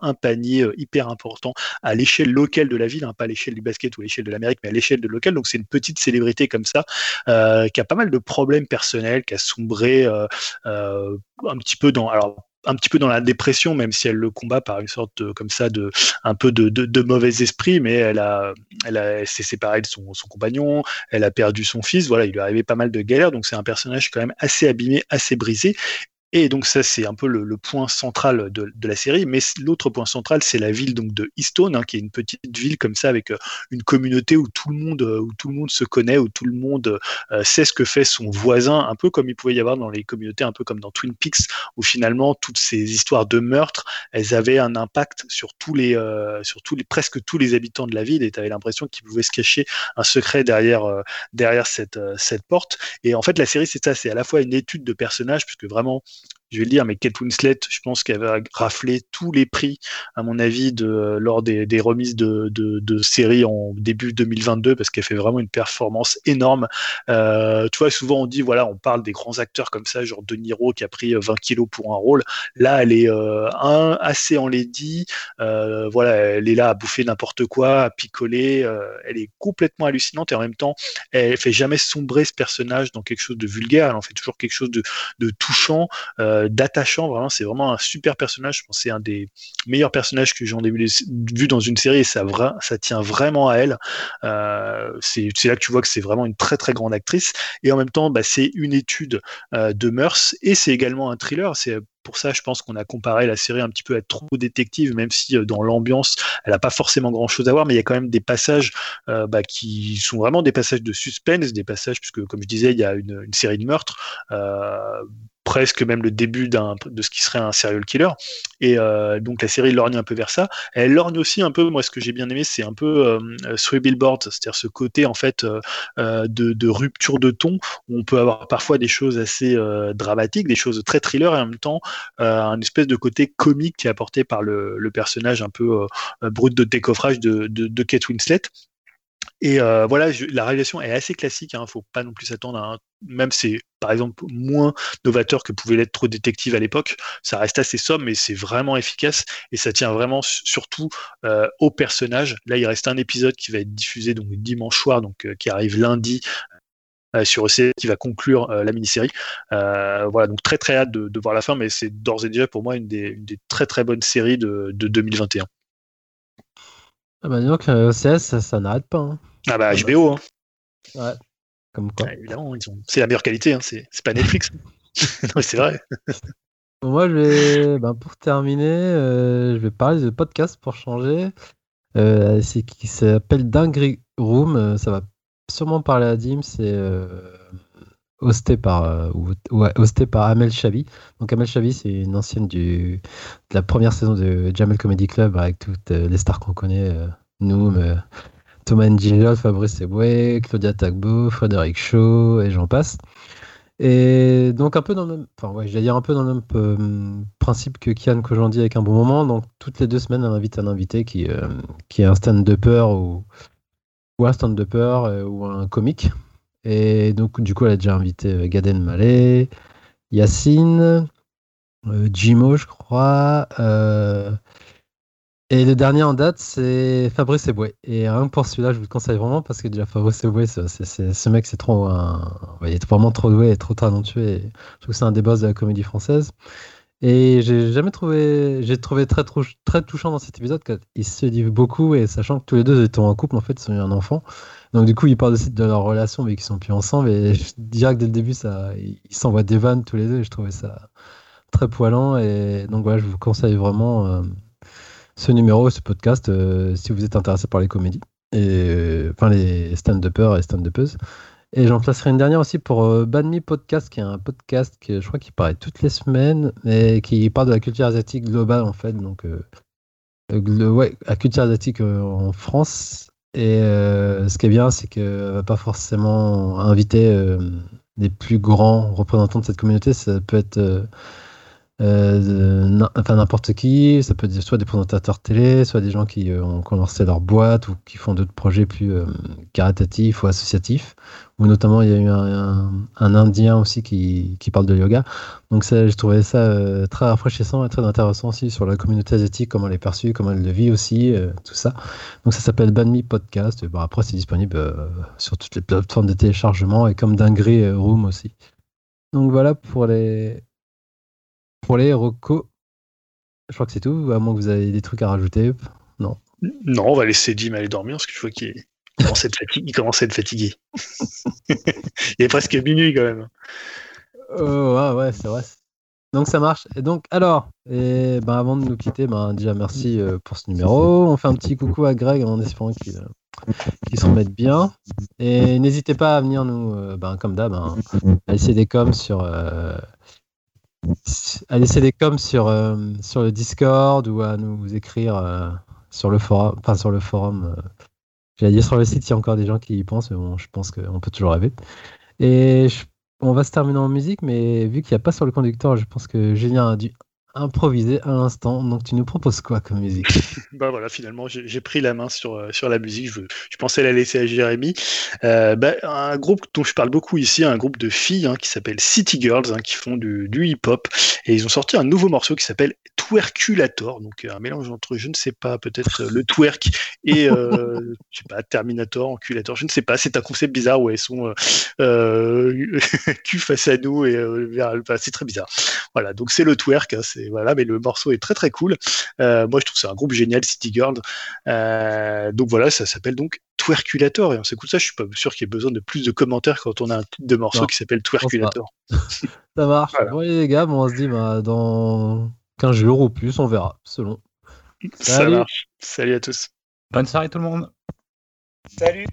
un panier hyper important à l'échelle locale de la ville, hein, pas à l'échelle du basket ou à l'échelle de l'Amérique, mais à l'échelle de local. Donc c'est une petite célébrité comme ça, qui a pas mal de problèmes personnels, qui a sombré un petit peu dans, alors un petit peu dans la dépression, même si elle le combat par une sorte de, comme ça de un peu de, de, de mauvais esprit, mais elle a, elle, elle s'est séparée de son, son compagnon, elle a perdu son fils, voilà, il lui est arrivé pas mal de galères, donc c'est un personnage quand même assez abîmé, assez brisé. Et donc ça c'est un peu le, le point central de, de, la série, mais l'autre point central c'est la ville donc de Easton, hein, qui est une petite ville comme ça avec euh, une communauté où tout le monde où tout le monde se connaît, où tout le monde euh, sait ce que fait son voisin, un peu comme il pouvait y avoir dans les communautés, un peu comme dans Twin Peaks, où finalement toutes ces histoires de meurtre, elles avaient un impact sur tous les euh, sur tous les presque tous les habitants de la ville, et tu avais l'impression qu'il pouvait se cacher un secret derrière euh, derrière cette cette porte. Et en fait la série c'est ça, c'est à la fois une étude de personnages, puisque vraiment je vais le dire, mais Kate Winslet, je pense qu'elle va rafler tous les prix, à mon avis, lors des, remises de, de, de séries en début 2022, parce qu'elle fait vraiment une performance énorme. Euh, tu vois, souvent on dit, voilà, on parle des grands acteurs comme ça, genre De Niro qui a pris 20 kilos pour un rôle. Là, elle est euh, un, assez enlaidie. Euh, voilà, elle est là à bouffer n'importe quoi, à picoler. Euh, elle est complètement hallucinante et en même temps, elle fait jamais sombrer ce personnage dans quelque chose de vulgaire. Elle en fait toujours quelque chose de, touchant. Euh, euh, d'attachant. Vraiment, c'est vraiment un super personnage. Je pense c'est un des meilleurs personnages que j'en ai vu, dans une série et ça, tient vraiment à elle. Euh, c'est c'est là que tu vois que c'est vraiment une très très grande actrice. Et en même temps, bah, c'est une étude euh, de mœurs et c'est également un thriller. C'est pour ça, je pense qu'on a comparé la série un petit peu à trop détective, même si euh, dans l'ambiance, elle n'a pas forcément grand-chose à voir, mais il y a quand même des passages euh, bah, qui sont vraiment des passages de suspense, des passages, puisque comme je disais, il y a une, série de meurtres, euh, presque même le début de ce qui serait un serial killer. Et donc la série lorgne un peu vers ça. Elle lorgne aussi un peu, moi ce que j'ai bien aimé, c'est un peu euh, Three Billboards, c'est-à-dire ce côté en fait de, de rupture de ton, où on peut avoir parfois des choses assez dramatiques, des choses très thriller, et en même temps un espèce de côté comique qui est apporté par le, personnage un peu euh, brut de décoffrage de, de, de Kate Winslet. Et euh, voilà, la réalisation est assez classique. Hein, faut pas non plus s'attendre à un, même c'est par exemple moins novateur que pouvait l'être trop détective à l'époque. Ça reste assez somme, mais c'est vraiment efficace et ça tient vraiment su- surtout euh, au personnage. Là, il reste un épisode qui va être diffusé donc dimanche soir, donc euh, qui arrive lundi euh, sur EC, qui va conclure euh, la mini-série. Euh, voilà, donc très très hâte de, de voir la fin, mais c'est d'ores et déjà pour moi une des, une des très très bonnes séries de, de 2021. Ah bah donc, euh, OCS, ça, ça n'arrête pas. hein. Ah bah HBO, hein. Ouais. Comme quoi. Évidemment, ils ont... c'est la meilleure qualité, hein, c'est c'est pas Netflix. non, c'est vrai. Moi, je vais, ben, pour terminer, euh, je vais parler de podcast pour changer. Euh, c'est qui s'appelle Dinguery Room. Euh, ça va sûrement parler à Dim. C'est euh, hosté par euh, ou- hosté par Amel Chabi. Donc Amel Chabi, c'est une ancienne du de la première saison de Jamel Comedy Club avec toutes euh, les stars qu'on connaît. Euh, Thomas Njijol, Fabrice Eboué, Claudia Tagbo, Frédéric Shaw et j'en passe. Et donc un peu dans le même, enfin ouais, dire un peu dans le même principe que Kian qu'aujourd'hui avec un bon moment. Donc toutes les deux semaines, elle invite un invité qui, qui est un stand-upper ou, ou un stand-upper euh, ou un comique. Et donc du coup, elle a déjà invité euh, Gaden Malé, Yacine, euh, Jimo, je crois. et le dernier en date, c'est Fabrice Eboué. Et rien pour celui-là, je vous le conseille vraiment parce que déjà Fabrice Eboué, ce mec, c'est trop, un- il est vraiment trop doué et trop talentueux. Et je trouve que c'est un des boss de la comédie française. Et j'ai jamais trouvé, j'ai trouvé très, touchant dans cet épisode qu'ils se livrent beaucoup et sachant que tous les deux étaient en couple, en fait, ils ont eu un enfant. Donc du coup, ils parlent aussi de leur relation, mais qu'ils sont plus ensemble. Et je que dès le début, ils s'envoient des vannes tous les deux. Et je trouvais ça très poilant. Et donc voilà, je vous conseille vraiment euh, ce numéro, ce podcast, euh, si vous êtes intéressé par les comédies. Et euh, enfin les stand-uppers et stand-uppeuses. Et j'en placerai une dernière aussi pour euh, Bad Me Podcast, qui est un podcast que je crois qui paraît toutes les semaines, et qui parle de la culture asiatique globale en fait. Donc, euh, euh, la culture asiatique euh, en France. Et ce qui est bien, c'est qu'elle va pas forcément inviter les plus grands représentants de cette communauté. Ça peut être euh, enfin n'importe qui. Ça peut être soit des présentateurs télé, soit des gens qui euh, ont lancé leur boîte ou qui font d'autres projets plus euh, caritatifs ou associatifs. Ou notamment, il y a eu un, un- Indien aussi qui, qui parle de yoga. Donc ça, j'ai trouvé ça euh, très rafraîchissant et très intéressant aussi sur la communauté asiatique, comment elle est perçue, comment elle le vit aussi, euh, tout ça. Donc ça s'appelle Banmi Podcast. Bon, après, c'est disponible sur toutes les plateformes de téléchargement et comme euh, Room aussi. Donc voilà pour les pour les recos. Je crois que c'est tout, à moins que vous avez des trucs à rajouter. Non. Non, on va laisser Jim aller dormir parce que je vois qu'il il commence à être fatigué. Il commence à être fatigué. il est presque minuit quand même. Euh, ouais, ouais, c'est vrai. Donc ça marche. Et donc, alors, et ben, avant de nous quitter, ben, déjà merci euh, pour ce numéro. On fait un petit coucou à Greg en espérant qu'il euh, qu'il se remette bien. Et n'hésitez pas à venir nous, ben, comme d'hab, hein, à laisser des coms sur. euh, à laisser des coms sur, euh, sur le Discord ou à nous écrire euh, sur le forum. Enfin, sur le forum. euh, J'allais dire sur le site, il y a encore des gens qui y pensent, mais bon, je pense qu'on peut toujours rêver. Et on va se terminer en musique, mais vu qu'il n'y a pas sur le conducteur, je pense que Julien a dû improviser à l'instant. Donc tu nous proposes quoi comme musique? Bah voilà, finalement, j'ai pris la main sur, euh, sur la musique. Je, je pensais la laisser à Jérémy. Euh, bah, un groupe dont je parle beaucoup ici, un groupe de filles hein, qui s'appelle City Girls, hein, qui font du, du hip-hop. Et ils ont sorti un nouveau morceau qui s'appelle Twerkulator. Donc euh, un mélange entre, je ne sais pas, peut-être le twerk et, euh, je sais pas, Terminator, Enculator. Je ne sais pas. C'est un concept bizarre où elles sont euh, cul face à nous et vers, enfin, c'est très bizarre. Voilà, donc c'est le twerk, hein, c'est voilà, mais le morceau est très très cool. Euh, moi, je trouve que c'est un groupe génial, City Girl. Euh, donc voilà, ça s'appelle donc Twerkulator et on s'écoute ça. Je suis pas sûr qu'il y ait besoin de plus de commentaires quand on a un titre de morceau Non, qui s'appelle Twerkulator. Ça marche. Voilà. Bon, les gars, bon, on se dit bah, dans 15 jours ou plus, on verra, selon. Ça Salut. marche. Salut à tous. Bonne soirée tout le monde. Salut.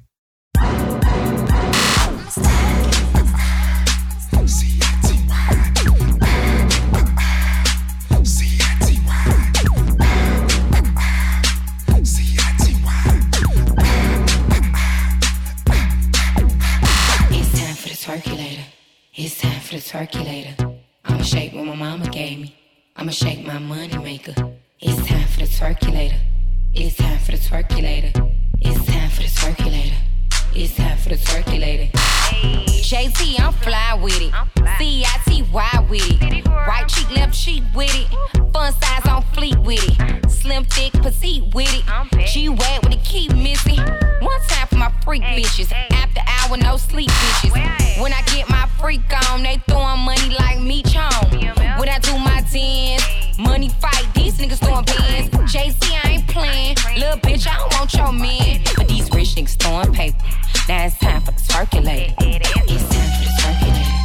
It's time for the circulator. I'ma shake what my mama gave me. I'ma shake my money maker. It's time for the circulator. It's time for the circulator. It's time for the circulator. It's time for the circulator. JT, I'm fly with it. C-I-T-Y with it. Right cheek, left cheek with it. Fun size on fleet with it. Slim, thick, petite with it. G wet with the key missing. One time my freak bitches. After hour, no sleep bitches. When I get my freak on, they throwing money like me chong. When I do my dance, money fight, these niggas throwing bands. JC, I ain't playing. Little bitch, I don't want your man. But these rich niggas throwing paper. Now it's time for the circulator. It's time for the circulator.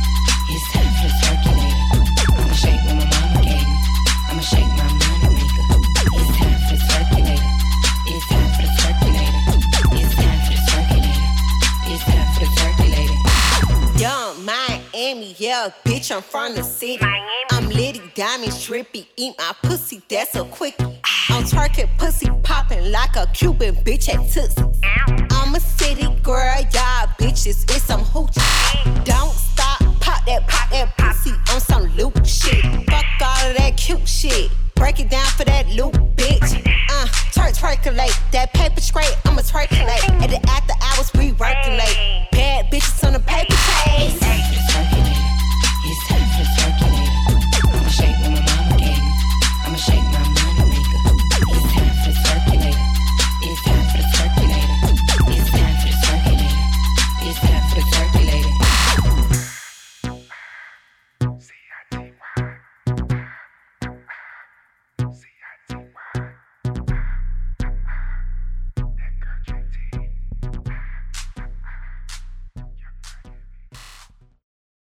Miami, yeah, bitch, I'm from the city. I'm litty, diamonds, trippy, eat my pussy, that's a quickie. I'm twerking, pussy popping like a Cuban bitch at Tootsie. I'm a city girl, y'all bitches, it's some hoochie. Don't stop, pop that, pop that pussy on some loop shit. Fuck all of that cute shit. Break it down for that loop, bitch. Uh, twerk, percolate. That paper straight, I'ma percolate. And the after hours, we workulate. Bad bitches on the paper chase. It's time for twerkulate. For. I'ma shake my mama game. I'ma shake my mama.